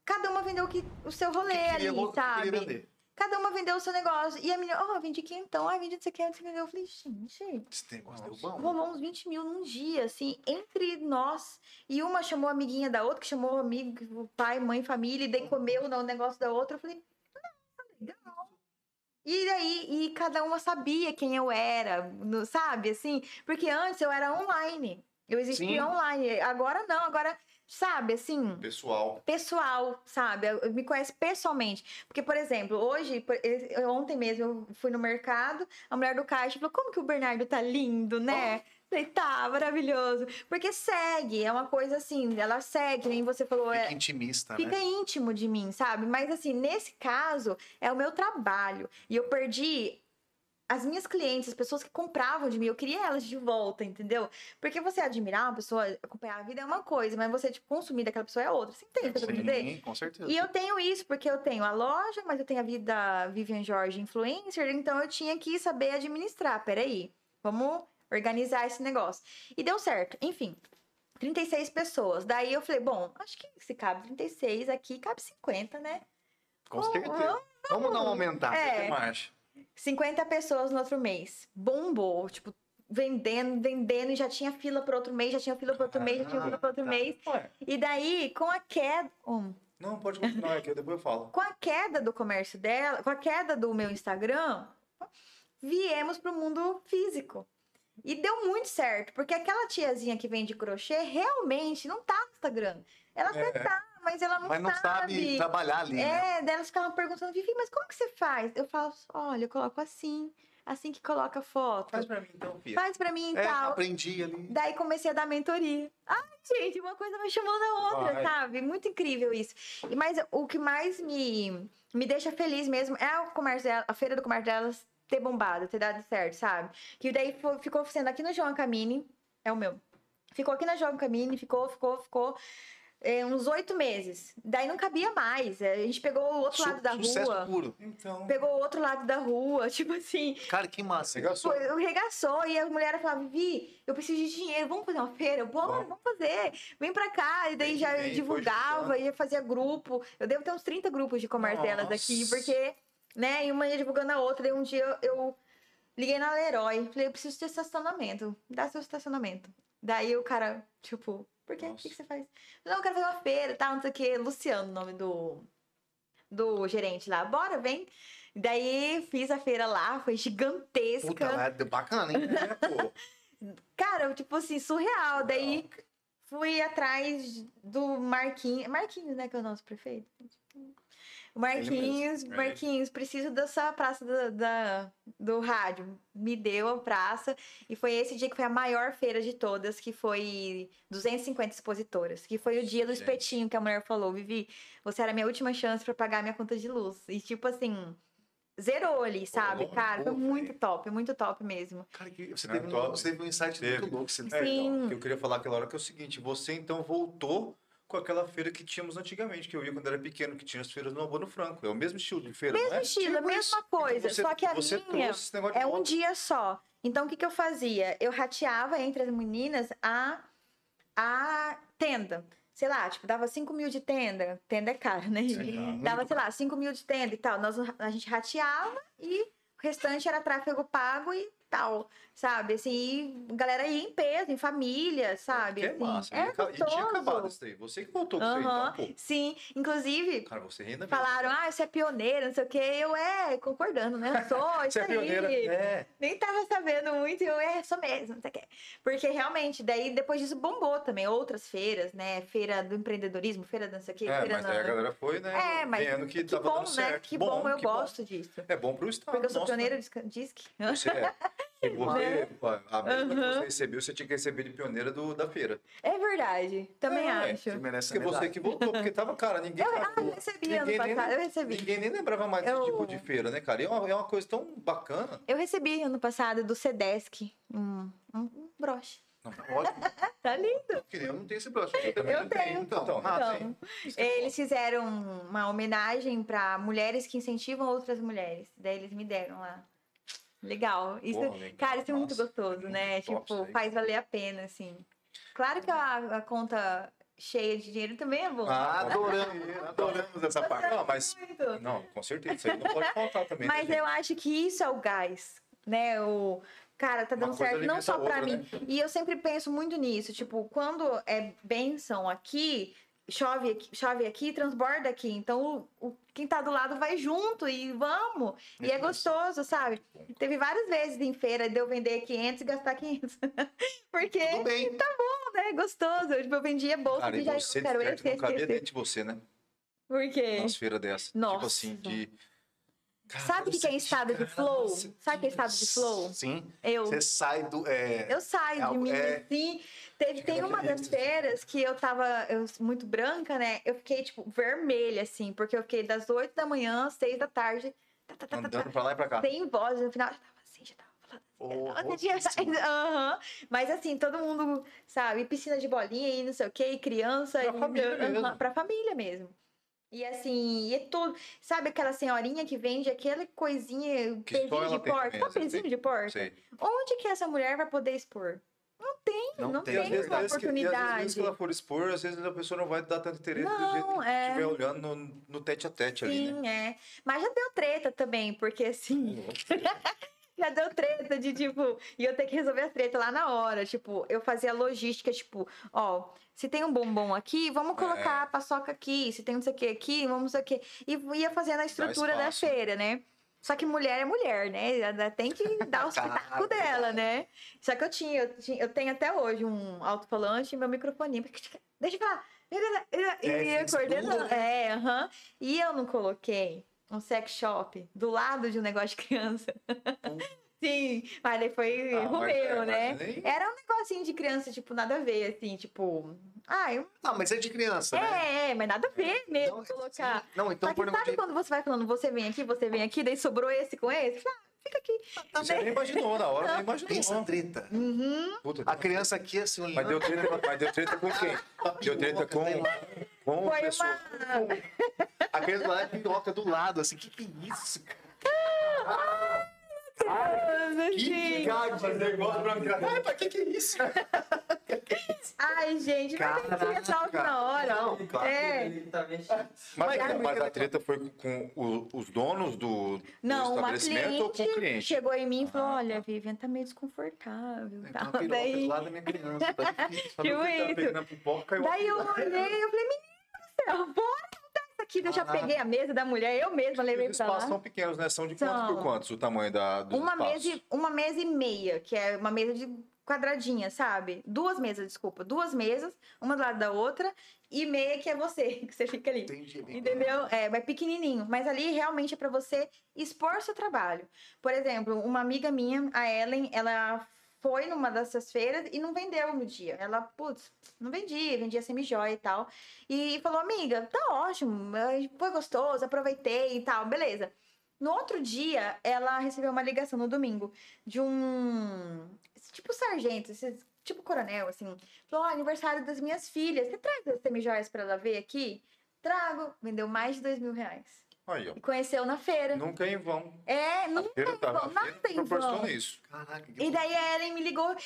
cada uma vendeu o, que, o seu rolê Que ali, queria, que sabe? vender. Cada uma vendeu o seu negócio. E a menina, ó, vendi aqui então, ah, vendi isso aqui, isso aqui. Eu falei, gente, Esse negócio deu bom. rolou uns 20 mil num dia, assim, entre nós. E uma chamou a amiguinha da outra, que chamou o amigo, o pai, mãe, família, e daí comeu no negócio da outra. Eu falei, legal. E daí, e cada uma sabia quem eu era, no- sabe, assim? Porque antes eu era online. Eu existia Sim. online. Agora não, agora, sabe, assim Pessoal. pessoal, sabe? Me conhece pessoalmente. Porque, por exemplo, hoje, ontem mesmo, eu fui no mercado, a mulher do caixa falou: Como que o Bernardo tá lindo, né? Falei, tá, maravilhoso. Porque segue, é uma coisa assim, ela segue, nem você falou, é, Fica intimista, fica né? íntimo de mim, sabe? Mas assim, nesse caso, é o meu trabalho. E eu perdi as minhas clientes, as pessoas que compravam de mim, eu queria elas de volta, entendeu? Porque você admirar uma pessoa, acompanhar a vida é uma coisa, mas você, tipo, consumir daquela pessoa é outra. Você entende o que eu tô querendo dizer? Sim, com certeza. E eu tenho isso, porque eu tenho a loja, mas eu tenho a vida Vivian Jorge influencer, então eu tinha que saber administrar. Peraí, vamos organizar esse negócio. E deu certo. Enfim, 36 pessoas. Daí eu falei, bom, acho que se cabe 36 aqui, cabe 50, né? Com Vamos- certeza. Vamos dar uma aumentada. É. É. Marcha. 50 pessoas no outro mês. Bombou, tipo, vendendo, vendendo, e já tinha fila para outro mês, já tinha fila para outro mês, já tinha fila para outro tá. mês. Ué, E daí, com a queda. Hum. não, pode continuar aqui, depois eu falo. [LAUGHS] com a queda do comércio dela, com a queda do meu Instagram, viemos pro mundo físico. E deu muito certo, porque aquela tiazinha que vende crochê realmente não tá no Instagram. Ela até tá, mas ela não, Mas não sabe trabalhar ali, né? É, daí elas ficavam perguntando, Vivi, mas como que você faz? Eu falo, olha, eu coloco assim, assim que coloca a foto. Faz pra mim então, filha. Faz pra mim e É, tal. aprendi ali. Daí comecei a dar mentoria. Ai, gente, uma coisa vai chamando a outra, Vai. sabe? Muito incrível isso. E Mas o que mais me, me deixa feliz mesmo é o comércio dela, a feira do comércio delas ter bombado, ter dado certo, sabe? Que daí fo- ficou sendo aqui no João Camini, é o meu. Ficou aqui na João Camini, ficou, ficou, ficou. É, uns oito meses. Daí não cabia mais. é, A gente pegou o outro Su- lado da sucesso rua. puro. Então. Pegou o outro lado da rua, [LAUGHS] tipo assim. Cara, que massa. Regaçou. Foi, eu regaçou e a mulher falava, Vivi, eu preciso de dinheiro, vamos fazer uma feira? Vamos. vamos fazer. Vem pra cá. E daí Vem já vem, divulgava, ia fazia grupo. Eu devo ter uns 30 grupos de comércio delas aqui, porque, né, e uma ia divulgando a outra. Daí um dia eu, eu liguei na Leroy, falei, eu preciso de estacionamento, dá seu estacionamento. Daí o cara, tipo, por quê? O que, que você faz? Não, eu quero fazer uma feira, tal, não sei o quê. Luciano, o nome do, do gerente lá. Bora, vem. Daí fiz a feira lá, foi gigantesca. Puta, lá é bacana, hein? É, pô. [LAUGHS] Cara, tipo assim, surreal. Daí fui atrás do Marquinhos. Marquinhos, né? Que é o nosso prefeito. Marquinhos, mesmo. Marquinhos, preciso dessa praça do, da, do rádio. Me deu a praça. E foi esse dia que foi a maior feira de todas, que foi 250 expositoras. Que foi o dia do espetinho que a mulher falou. Vivi, você era a minha última chance pra pagar minha conta de luz. E tipo assim, zerou ali, sabe? Pô, Cara, foi muito top, muito top mesmo. Cara, que você, teve um, top. você teve um insight Teve. muito louco. Você... É, então, Sim. o que eu queria falar aquela hora que é o seguinte, você então voltou com aquela feira que tínhamos antigamente, que eu ia quando era pequeno, que tinha as feiras no Abono Franco. É o mesmo estilo de feira, Mesmo não é? estilo, a Tipo isso. mesma coisa. Então você- só que a minha é um dia só. Então, o que, que eu fazia? Eu rateava entre as meninas a, a tenda. Sei lá, tipo, dava 5 mil de tenda. Tenda é caro, né? [LAUGHS] dava, sei lá, 5 mil de tenda e tal. Nós, a gente rateava e o restante era tráfego pago e tal, sabe? Assim, galera ia em peso, em família, sabe? Que é assim. massa. É e, tinha acabado isso daí. Você que voltou com isso Aham, aí, então, pô. Sim, inclusive, Cara, você renda mesmo. falaram, ah, você é pioneira, não sei o quê. Eu, é, concordando, né? Eu sou, [LAUGHS] isso Você é aí. pioneira. É. Nem tava sabendo muito, eu, é, sou mesmo, não sei o quê. Porque realmente, daí depois disso bombou também outras feiras, né? Feira do empreendedorismo, feira do não sei o quê, É, feira mas na- aí a galera foi, né? É, mas vendo que, que bom, né? Que bom, eu que bom. gosto disso. É bom pro Estado. Porque eu sou nosso, pioneira né? de disque. Você é. [LAUGHS] E você, a mesma que Aham. você recebeu, você tinha que receber de pioneira do, da feira. É verdade, também É, acho. Você merece Porque você que voltou, porque tava, cara, ninguém. Eu, ah, eu recebi ano ninguém nem- passado, eu recebi. Ninguém nem lembrava mais Eu- desse tipo de feira, né, cara? E é uma, é uma coisa tão bacana. Eu recebi ano passado do Sedesc um, um, um broche. Não, ótimo. [LAUGHS] Tá lindo. Eu não tenho esse broche. Eu, também Eu não tenho. Então, Então, ah, Então, tem. eles fizeram uma homenagem para mulheres que incentivam outras mulheres. Daí eles me deram lá. Legal. Isso, Porra, legal. cara, isso é muito gostoso, né? isso tipo, faz valer a pena, assim. Claro que a, a conta cheia de dinheiro também é bom. Ah, Adoramos, adoramos essa parte. Não, mas. Muito. Não, com certeza. Isso aí não pode faltar também. Mas né, eu acho que isso é o gás, né? O cara tá dando certo não só a pra outra, mim. E eu sempre penso muito nisso, tipo, quando é benção aqui, chove aqui, chove aqui, transborda aqui. Então, o, o- quem tá do lado vai junto e vamos. E é gostoso, sabe? Teve várias vezes em feira de eu vender 500 e gastar 500. [LAUGHS] Porque Tudo bem. né, é gostoso. Tipo, eu vendia bolsa Cara, e já você quero esse, não cabia dentro de você, né? Por quê? Nas feiras dessas. Tipo Nossa. assim, de. Cara, Sabe o que, que é estado de flow? Sabe o que é estado de flow? Sim. Eu. Você sai do. É, Eu saio É de mim, é- assim. Teve, tem uma das feiras que eu tava eu, muito branca, né? Eu fiquei, tipo, vermelha, assim, porque eu fiquei das 8 da manhã às 6 da tarde, tá, tá, tá, tá, tá, Andando pra lá e pra cá. sem voz. No final, eu tava assim, já tava falando. Outro dia- louquíssimo. Aham. Mas assim, todo mundo, sabe, piscina de bolinha e não sei o quê, e criança. Pra e, família mesmo. Pra família mesmo. E assim, e é tudo. Sabe aquela senhorinha que vende aquela coisinha, Que pezinho de porta? vezes pezinho de porta? Onde que essa mulher vai poder expor? Não tem, não, Não tem, tem, às vezes, essa vezes que- às vezes oportunidade. que ela for expor, às vezes a pessoa não vai dar tanto interesse do jeito Não, que é. estiver olhando no, no tete a tete ali, né? Sim, é. Mas já deu treta também, porque assim. [LAUGHS] já deu treta de tipo. E eu ter que resolver as tretas lá na hora. Tipo, eu fazia logística, tipo, ó. Se tem um bombom aqui, vamos colocar a paçoca aqui. Se tem não sei o que aqui, vamos não sei o que. E ia fazendo a estrutura da feira, né? Só que mulher é mulher, né? Ela tem que [LAUGHS] dar Cara, pitacos dela, né? Só que eu tinha, eu tinha, eu tenho até hoje um alto-falante e meu microfoninho. Deixa eu falar. E É, coordenando. É, aham. E eu não coloquei um sex shop do lado de um negócio de criança. Sim, mas daí foi Ah, mas é, mas né? nem- Era um negocinho de criança, tipo, nada a ver, assim, tipo. Ah, eu... Não, mas é de criança, né? é, é, mas nada a ver mesmo Não, colocar. Não, então Só que por sabe exemplo, quando você vai falando, você vem aqui, você vem aqui, daí sobrou esse com esse? Ah, fica aqui. Você nem imaginou, na hora nem tem imaginou. essa treta. Uhum. Puta, A criança aqui, assim, olhando. Mas deu treta, mas deu treta com quem? Deu treta com, com o Foi pessoal. uma. A criança lá é piroca do lado, assim, que que é isso, cara? Assim. Fazer igual a branca. Ai, pra que que é isso? Ai, gente, mas tem que ressalto na hora. Não, claro. É. Tá. Mas, Mas- mas a treta foi com, o- os donos do, do Não, uma estabelecimento ou com o cliente chegou em mim e falou: Olha, Vivian, tá meio desconfortável. Então, Tal. Daí, do lado da minha criança, tá [LAUGHS] difícil. Falou tipo que isso. pipoca, caiu daí eu olhei eu falei: Menino do céu, bora isso aqui. Eu já Caraca. peguei a mesa da mulher, eu mesma levei Os pra espaços são lá. pequenos, né? São de quantos São. por quantos o tamanho da, dos Uma espaços? mesa, e, uma mesa e meia, que é uma mesa de quadradinha, sabe? Duas mesas, desculpa. Duas mesas, uma do lado da outra, e meia que é você, [LAUGHS] que você fica ali. Entendi. Entendeu? É, é pequenininho. Mas ali realmente é pra você expor seu trabalho. Por exemplo, uma amiga minha, a Ellen, ela foi numa dessas feiras e não vendeu no dia. Ela, putz, não vendia, vendia semi-joia e tal. E falou, amiga, tá ótimo, foi gostoso, aproveitei e tal, beleza. No outro dia, ela recebeu uma ligação no domingo de um. Tipo sargento, tipo coronel, assim. Falou: "Ó, aniversário das minhas filhas. Você traz as semi-joias pra ela ver aqui? Trago. Vendeu mais de dois mil reais. Aí, ó. E conheceu na feira. Nunca em vão. É, não Feira tá, vão, a nada feira em vão. proporciona isso. Caraca, que E daí a Ellen me ligou, amiga,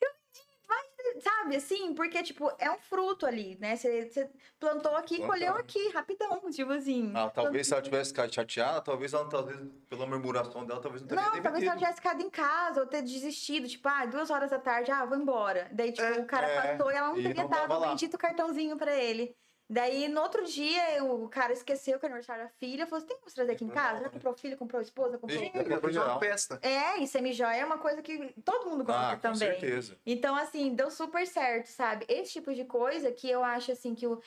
eu de-" sabe, assim, porque, tipo, é um fruto ali, né? Você plantou aqui, Plantou. colheu aqui, rapidão, tipo assim. Ah, talvez se ela tivesse ficado chateada, talvez ela, talvez, pela murmuração dela, talvez não teria Não, talvez ela vendido. tivesse ficado em casa ou ter desistido, tipo, ah, duas horas da tarde, ah, vou embora. Daí, tipo, É, o cara é, passou e ela não e teria não dado bendito cartãozinho pra ele. Daí, no outro dia, o cara esqueceu que era aniversário da filha, falou, você tem como trazer aqui em casa? Já hora. comprou filho, comprou esposa, comprou... Depois de uma geral. festa. É, e semi-joia é uma coisa que todo mundo gosta Ah, com também. certeza. Então, assim, deu super certo, sabe? Esse tipo de coisa que eu acho, assim, que o... eu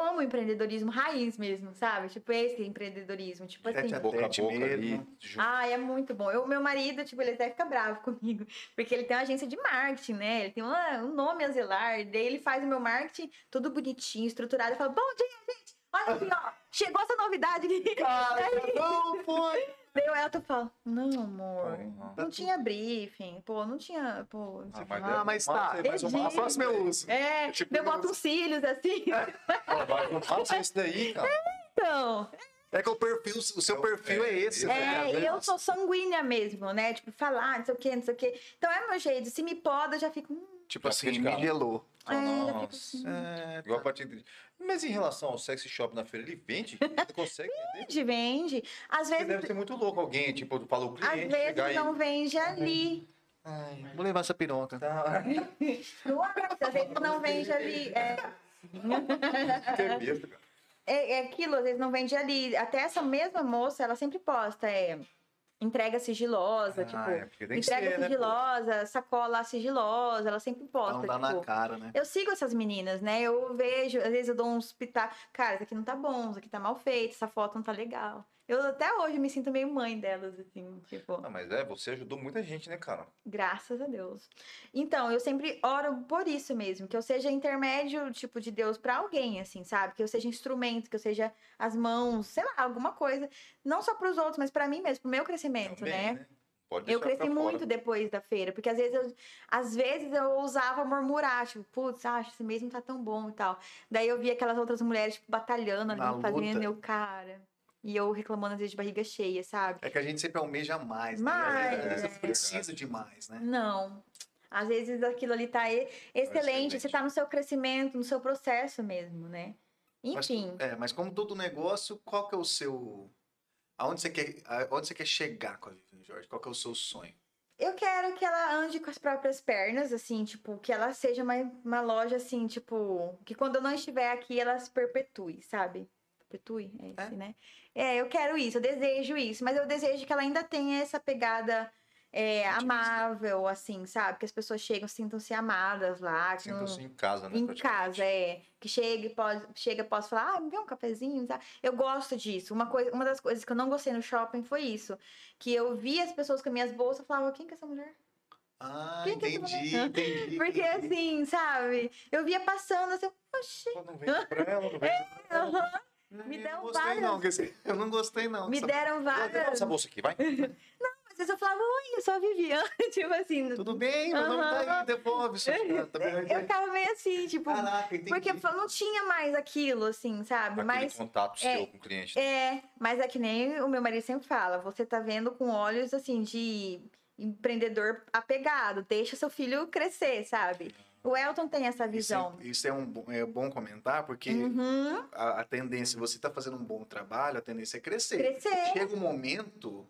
amo o empreendedorismo raiz mesmo, sabe? Tipo, esse empreendedorismo. Tipo assim. a Boca a boca ali. mesmo. Ah, é muito bom. Eu, meu marido, tipo, ele até fica bravo [LAUGHS] comigo, porque ele tem uma agência de marketing, né? Ele tem uma- um nome a zelar, daí ele faz o meu marketing tudo bonitinho, estruturado, e fala, bom dia, gente! Olha aqui, ó, chegou essa novidade aqui. Cara, [LAUGHS] não foi. Daí o Elton fala, não, amor, Uhum. não tinha briefing, pô, não tinha, pô, não sei Ah, mas lá." Ah, é- mas mas tá. é mais uma- A próxima eu uso. É, Tipo, eu boto uns cílios assim. [LAUGHS] Vai, não faça isso daí, cara. Então, É que o perfil, o seu perfil é esse. É, né? é, e eu sou sanguínea mesmo, né? Tipo, falar, não sei o que, não sei o que. Então é meu jeito. Se me poda, eu já fico. Hum, Tipo Já assim, me cara. É, Nossa. assim. É, Igual a. Mas em relação ao sexy shop na feira, ele vende? Ele consegue [LAUGHS] vender? Vende, vende. Às vezes, deve ser muito louco alguém, tipo, fala o às cliente chegar vezes e... não vende ali. Ai, vou levar essa piroca. Tá, [LAUGHS] Não às vezes não vende ali. É, que é cara. é, é aquilo, às vezes não vende ali. Até essa mesma moça, ela sempre posta, é. Entrega sigilosa, Ah, tipo, é, entrega ser, né, sigilosa, sacola sigilosa, ela sempre posta. não dar na tipo, cara, né? Eu sigo essas meninas, né? Eu vejo, às vezes eu dou uns pitacos. Cara, isso aqui não tá bom, isso aqui tá mal feito, essa foto não tá legal. Eu até hoje me sinto meio mãe delas, assim, tipo, Ah, mas é, você ajudou muita gente, né, cara? graças a Deus. Então, eu sempre oro por isso mesmo, que eu seja intermédio, tipo, de Deus pra alguém, assim, sabe? Que eu seja instrumento, que eu seja as mãos, sei lá, alguma coisa. Não só pros outros, mas pra mim mesmo, pro meu crescimento, Também, né? Pode Eu cresci muito fora. depois da feira, porque às vezes eu, às vezes eu ousava murmurar, tipo, putz, acho esse mês não tá tão bom e tal. Daí eu via aquelas outras mulheres, tipo, batalhando ali, fazendo meu cara. E eu reclamando às vezes de barriga cheia, sabe? É que a gente sempre almeja mais, né? Mais, Às vezes é. precisa de mais, né? Não. Às vezes aquilo ali tá e- excelente, você tá no seu crescimento, no seu processo mesmo, né? Mas, Enfim, é, mas como todo negócio, qual que é o seu... Aonde você quer, aonde você quer chegar com a Vivian Jorge? Qual que é o seu sonho? eu quero que ela ande com as próprias pernas, assim, tipo, que ela seja uma, uma loja, assim, tipo, que quando eu não estiver aqui, ela se perpetue, sabe? Perpetue, é esse, É. né? É, eu quero isso, eu desejo isso, mas eu desejo que ela ainda tenha essa pegada é, amável, assim, sabe? Que as pessoas chegam, sintam-se amadas lá. Sintam-se em casa, né? Em casa, é. Que chega e pode, chega, posso falar, ah, me vê um cafezinho, tá? Eu gosto disso. Uma, coisa, uma das coisas que eu não gostei no shopping foi isso. Que eu via as pessoas com minhas bolsas e falava, quem que é essa mulher? Ah, Quem que é entendi, entendi. [LAUGHS] Porque assim, sabe? Eu via passando assim, oxi, Não vende pra ela, não vende [LAUGHS] pra ela. Me eu deram não gostei várias- não, quer dizer, eu não gostei não. me deram várias. essa bolsa aqui, vai. [LAUGHS] Às vezes eu falava, oi, eu sou a Viviane. [LAUGHS] tipo assim. Tudo bem, meu nome tá aí, devolve. Tá Eu ficava meio assim, tipo. Caraca, entendi. Porque eu não tinha mais aquilo, assim, sabe? Aquele Mas. contato é, seu com o cliente. né? É, mas é que nem o meu marido sempre fala, você tá vendo com olhos assim de empreendedor apegado, deixa seu filho crescer, sabe? O Elton tem essa Isso visão. é, isso é um bom- é bom comentar, porque Uhum, a, a tendência, você tá fazendo um bom trabalho, a tendência é crescer. crescer. Chega um momento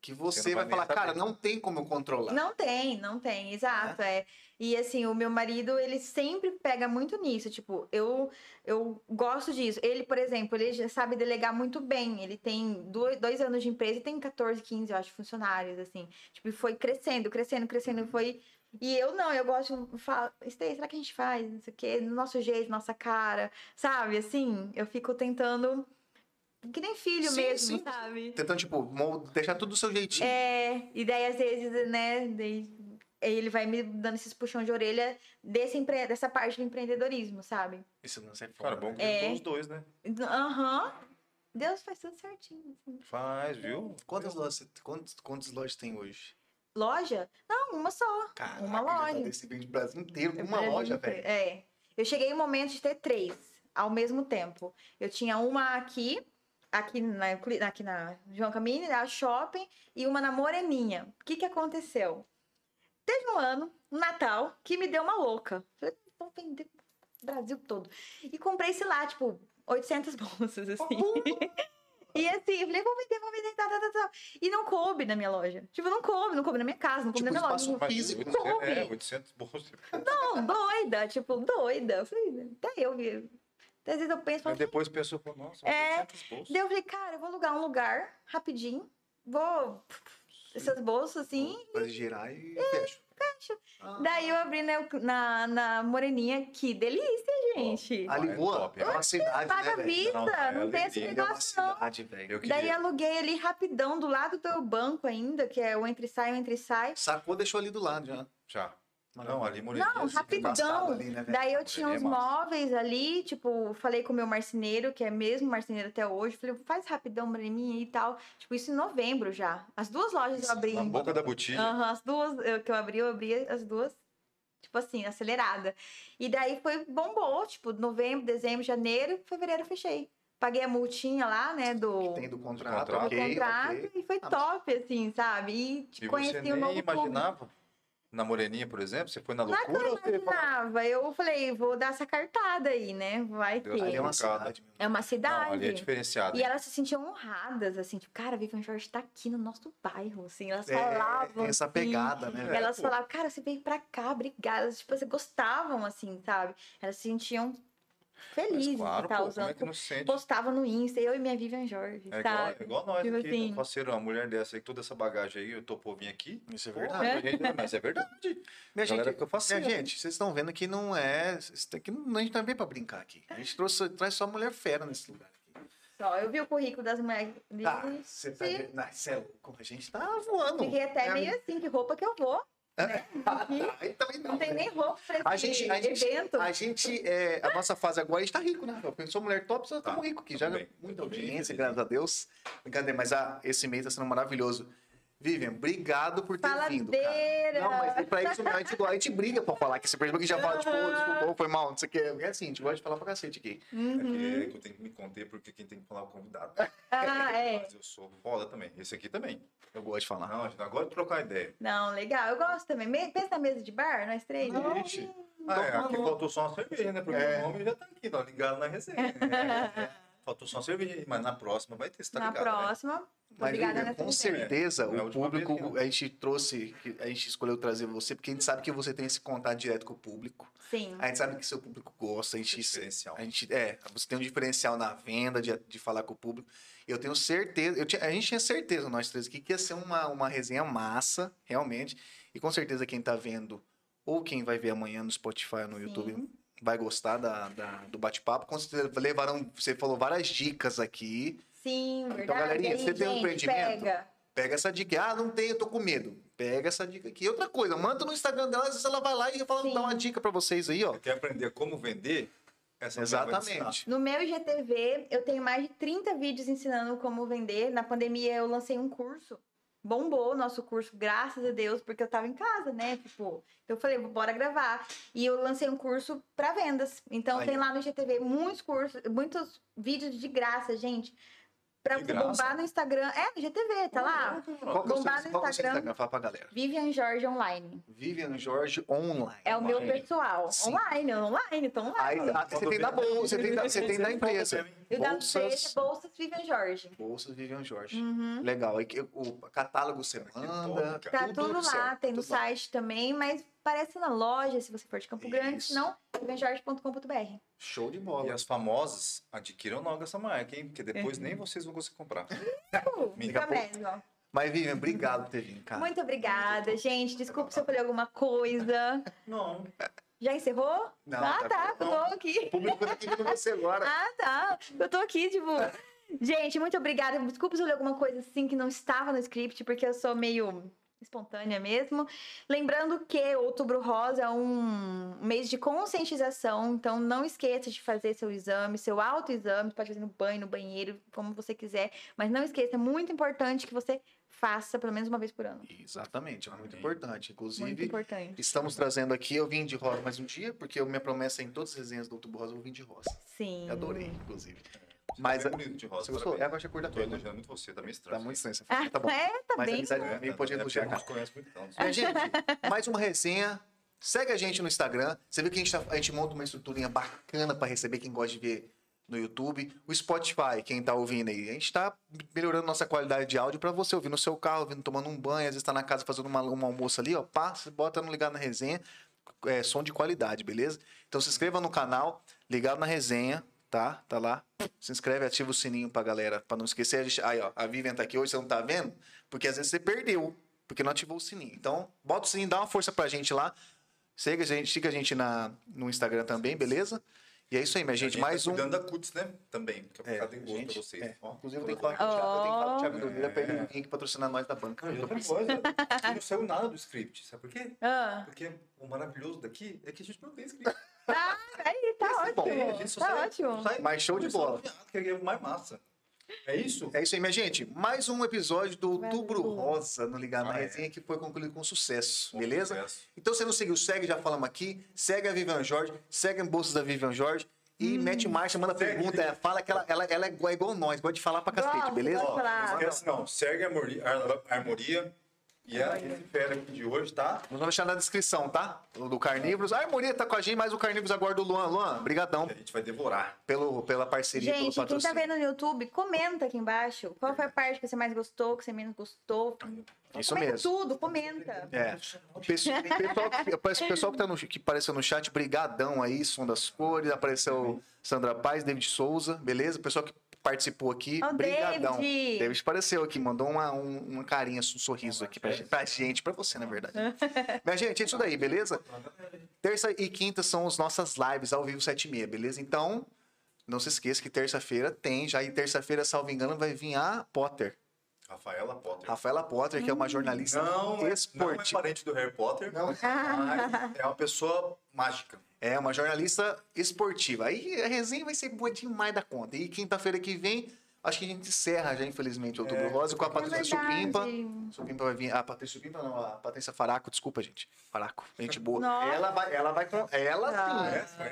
que você, vai, falar, cara, não tem como eu controlar. Não tem, não tem, exato, é. E assim, o meu marido, ele sempre pega muito nisso, tipo, eu eu gosto disso. Ele, por exemplo, ele já sabe delegar muito bem. Ele tem dois, dois anos de empresa e tem 14, 15, eu acho, funcionários, assim. Tipo, e foi crescendo, crescendo, crescendo, foi E eu não, eu gosto de falar, Stay, será que a gente faz? Não sei o quê, no nosso jeito, nossa cara, sabe? Assim, eu fico tentando. Que nem filho Sim, mesmo, sim. sabe? Tentando, tipo, deixar tudo do seu jeitinho. É, e daí às vezes, né, daí ele vai me dando esses puxão de orelha desse empre... dessa parte do empreendedorismo, sabe? Isso não é foda. Cara, bom que É. os dois, né? Aham. Deus faz tudo certinho. assim. Faz, viu? Quantas lojas, quantas, quantas lojas tem hoje? Loja? Não, uma só. Caraca, uma loja. distribuindo o Brasil inteiro com Eu uma loja, velho. É. Eu cheguei em um momento de ter três ao mesmo tempo. Eu tinha uma aqui, aqui na, aqui na João Camini, na Shopping, e uma na Moreninha. O que que aconteceu? Teve um ano, um Natal, que me deu uma louca. Falei, vou vender o Brasil todo. E comprei, sei lá, tipo, 800 [LAUGHS] bolsas, assim. E assim, eu falei, vou vender, vou vender, tá, tá, tá, tá. E não coube na minha loja. Tipo, não coube, não coube na minha casa, não coube Tipo, na minha loja. Físico. 800, é, Come. 800 bolsos. Não, doida, tipo, doida. Eu falei, até eu vi. Às vezes eu penso, Mas depois pensou, pô, nossa, É, 800 bolsos. daí eu falei, cara, eu vou alugar um lugar rapidinho, vou essas bolsas assim. Fazer girar e É, fecha. Ah. Daí eu abri na, na, na Moreninha, que delícia, gente. Ali Ah, é voa. top, É uma cidade, Paga né, a velho? vista, Não, não, é tem esse É negócio não. cidade, velho. Eu Daí queria. aluguei ali rapidão, do lado do banco ainda, que é o entre sai, o entre sai. Sacou, deixou ali do lado já. Já. Não, ali Moreninha. Não, assim, rapidão. ali, né? Daí eu tinha uns móveis ali, tipo, falei com o meu marceneiro, que é mesmo marceneiro até hoje. Falei, faz rapidão pra mim e tal. Tipo, isso em novembro já. As duas lojas eu abri. Na boca da botija. Aham, as duas eu- que eu abri, eu abri as duas, tipo assim, acelerada. E daí foi, bombou, tipo, novembro, dezembro, janeiro, fevereiro eu fechei. Paguei a multinha lá, né, do, Tem do contrato, contrato. do ok, contrato ok. e foi Ah, top, assim, sabe? E E te você conheci o nem novo público. Na Moreninha, por exemplo? Você foi na Não é que loucura eu ou você falou, imaginava, eu falei, vou dar essa cartada aí, né? Vai Deus ter. Ali é uma cidade. É uma Não, cidade. ali é diferenciado. E elas se sentiam honradas, assim, tipo, cara, a Vivian Jorge tá aqui no nosso bairro, assim, elas É, falavam. essa assim, pegada, né? velho? Elas pô. falavam, cara, você veio pra cá, obrigada. Elas, tipo, você gostavam, assim, sabe? Elas se sentiam Mas felizes claro, de estar pô, usando. como é que? Postavam no Insta, eu e minha Vivian Jorge, É igual, sabe? é igual nós Tipo aqui, assim. né? parceiro, uma mulher dessa aí, toda essa bagagem aí, eu topou vir aqui. Isso é verdade. a gente- mas é verdade. Minha Galera gente, fica faceira, minha gente, vocês estão vendo que não é. aqui não- a gente não veio pra brincar aqui. A gente trouxe, traz só mulher fera nesse lugar aqui. Só, eu vi o currículo das mulheres. Ah, você tá é louco. A gente tá voando. Fiquei até É, meio assim, que roupa que eu vou. Né? Ah, Aqui tá, aí também não. não tem né? nem roupa pra esse A gente, a gente, evento. a gente, é, a nossa fase agora, a gente tá rico, né? Eu pensou mulher top, só Tá, estamos ricos aqui. Já tudo bem. muita bem audiência, feliz. graças a Deus. Brincadeira, mas ah, esse mês tá sendo maravilhoso. Vivian, obrigado por ter vindo, cara. Faladeira! Não, mas é pra isso mesmo, a gente, a gente briga pra falar que esse percebeu que já fala, tipo, "Ô, desculpa, foi mal, não sei o que. É assim, a gente gosta de falar pra cacete aqui. Uhum. É que, é que eu tenho que me conter, porque quem tem que falar é o convidado. Ah, é. Mas eu sou foda também. Esse aqui também. Eu gosto de falar. Não, gente agora de trocar ideia. Não, legal. Eu gosto também. Me- Pensa na mesa de bar, nós três. Ixi. Ah, é, aqui faltou só uma cerveja, né? Porque É. o nome já tá aqui, ó, ligado na resenha. É. [LAUGHS] Faltou só cerveja, mas na próxima vai ter, você tá Na ligado, né? próxima. Mas, Obrigada com certeza, é o público, a gente trouxe, a gente escolheu trazer você, porque a gente sabe que você tem esse contato direto com o público. Sim. A gente sabe que seu público gosta, a gente, Diferencial. a gente é, você tem um diferencial na venda, de, de falar com o público. Eu tenho certeza, eu tinha- a gente tinha certeza, nós três aqui, que ia ser uma, uma resenha massa, realmente. E com certeza quem tá vendo, ou quem vai ver amanhã no Spotify ou no Sim. YouTube, vai gostar da, da- do bate-papo. Com certeza levaram, você falou várias dicas aqui. Sim, verdade. Então, galerinha, Aí, você tem um gente, empreendimento? Pega. Pega essa dica. Ah, não tenho, eu tô com medo. Pega essa dica aqui. Outra coisa, manda no Instagram dela, às vezes ela vai lá e fala, Sim. dá uma dica pra vocês aí, ó. Quer aprender como vender? Essa. Exatamente. No meu IGTV, eu tenho mais de 30 vídeos ensinando como vender. Na pandemia, eu lancei um curso. Bombou o nosso curso, graças a Deus, porque eu tava em casa, né? Tipo, eu falei, bora gravar. E eu lancei um curso para vendas. Então, Aí. tem lá no IGTV muitos cursos, muitos vídeos de graça, gente. Pra bombar no Instagram. É, no IGTV, tá lá. Qual que é o seu, Bombar no é Instagram. Instagram? Fala pra galera. Vivian Jorge Online. Vivian Jorge Online. É o meu Online. pessoal. Sim. Online, online, tô Aí, online. ah, você tem da bolsa, você tem da, você tem da empresa. E o da Bolsas, empresa, Bolsas Vivian Jorge. bolsas Vivian Jorge. Uhum. Legal. Aí o catálogo você manda. top, Tá tudo, lá, certo, tem no tudo lá. site também, mas parece na loja, se você for de Campo Grande, Isso. senão, vivianjorge.com.br. Show de E bola. as famosas adquiram logo essa marca, hein? Porque depois nem vocês vão conseguir comprar. [LAUGHS] Uh, Fica fica mesmo, ó. Mas, Vivian, obrigado por ter vindo, cara. Muito obrigada, gente. Desculpa se eu falei alguma coisa. Não. Já encerrou? Não, ah, tá tá. Eu tô O aqui. público tá vendo você agora. [LAUGHS] Ah, tá. Eu tô aqui, tipo. Gente, muito obrigada. Desculpa se eu li alguma coisa assim que não estava no script, porque eu sou meio espontânea mesmo. Lembrando que Outubro Rosa é um mês de conscientização, então não esqueça de fazer seu exame, seu autoexame, pode fazer no banho, no banheiro, como você quiser, mas não esqueça, é muito importante que você faça pelo menos uma vez por ano. Exatamente, é muito importante. Muito Inclusive, importante. estamos trazendo aqui, eu vim de rosa mais um dia, porque a minha promessa é em todas as resenhas do Outubro Rosa, eu vim de rosa. Sim. Eu adorei, inclusive. Você Mas tá a- bonito de rosa. Você gostou? É, já cor da Tô pele. né? elogiando muito você, tá meio estranho. Tá muito estranho essa Ah, foto, tá bom. é, tá Mas a bem. amizade É, também tá- pode é elogiar, porque a gente conhece muito, então. Mas, gente, mais uma resenha. Segue a gente no Instagram. Você viu que a gente, tá- a gente monta uma estruturinha bacana para receber quem gosta de ver no YouTube. O Spotify, quem tá ouvindo aí. A gente tá melhorando nossa qualidade de áudio para você ouvir no seu carro, ouvindo, tomando um banho, às vezes tá na casa fazendo uma, um almoço ali, ó. Passa, bota no ligado na resenha. É, som de qualidade, beleza? Então se inscreva no canal, ligado na resenha, tá? Tá lá. Se inscreve, ativa o sininho pra galera, pra não esquecer. A gente- Aí, ó, a Vivian tá aqui hoje, você não tá vendo? Porque às vezes você perdeu, porque não ativou o sininho. Então, bota o sininho, dá uma força pra gente lá. Siga a gente, siga a gente na, no Instagram também, beleza? E é isso aí, minha gente. A Mais tá um. cuidando da cuts, né? Também. Que é É, do gosto gente, pra vocês. é. Ó, Inclusive, eu tenho que falar com o Thiago, falar com o Thiago Duvira pra ele vir aqui patrocinar nós da banca. Não, outra coisa, não saiu nada do script. Sabe por quê? Ah, Porque o maravilhoso daqui é que a gente não tem script. tá, aí, tá Esse é bom. ótimo. A gente só Tá sai- ótimo. sai- Mas show de bola. Que é mais massa. É isso? É isso aí, minha gente. Mais um episódio do. Outubro Rosa no Ligar na Ah, é. Resenha que foi concluído com sucesso, Com beleza? sucesso. Então, se não seguiu, segue, já falamos aqui. Segue a Vivian Jorge, segue a Bolsa da Vivian Jorge. E mete marcha, manda Segue. pergunta, é, fala que ela, ela, ela é igual, igual nós, gosta de falar pra cacete, beleza? Ó, não esquece não. Segue a Armoria, a Armoria e a, esse fera aqui de hoje, tá? Nós vamos deixar na descrição, tá? O do Carnívoros. A Harmonia tá com a gente, mas o Carnívoros agora do Luan. Luan, brigadão a gente vai devorar. pelo, pela parceria, Gente, pelo quem tá patrocínio. vendo no YouTube, comenta aqui embaixo. Qual foi a parte que você mais gostou, que você menos gostou? Isso comenta mesmo. tudo, comenta. É. O pessoal, pessoal, o pessoal que, tá no, que apareceu no chat, brigadão aí, Som das Cores, apareceu Sandra Paz, David Souza, beleza? O pessoal que participou aqui, Ó, o brigadão. David. David apareceu aqui, mandou uma, um, uma carinha, um sorriso aqui pra, gente- pra gente, pra você, na verdade. [LAUGHS] Minha gente, é isso daí, beleza? Terça e quinta são as nossas lives ao vivo 7 e meia, beleza? Então, não se esqueça que terça-feira tem, já e terça-feira, salvo engano, vai vir a Potter. Rafaela Potter. Rafaela Potter, que é uma jornalista Não, é, não é esportiva. parente do Harry Potter, Não. é uma pessoa mágica. É, uma jornalista esportiva. Aí a resenha vai ser boa demais da conta. E quinta-feira que vem, acho que a gente encerra já, infelizmente, o Outubro É, Rosa com a É Patrícia Supimpa. verdade. Supimpa vai vir. A Patrícia Supimpa não, a Patrícia Faraco, desculpa, gente. Faraco, gente boa. Nossa. Ela vai, ela vai com. Ela sim. Ah. Conhece, conhece?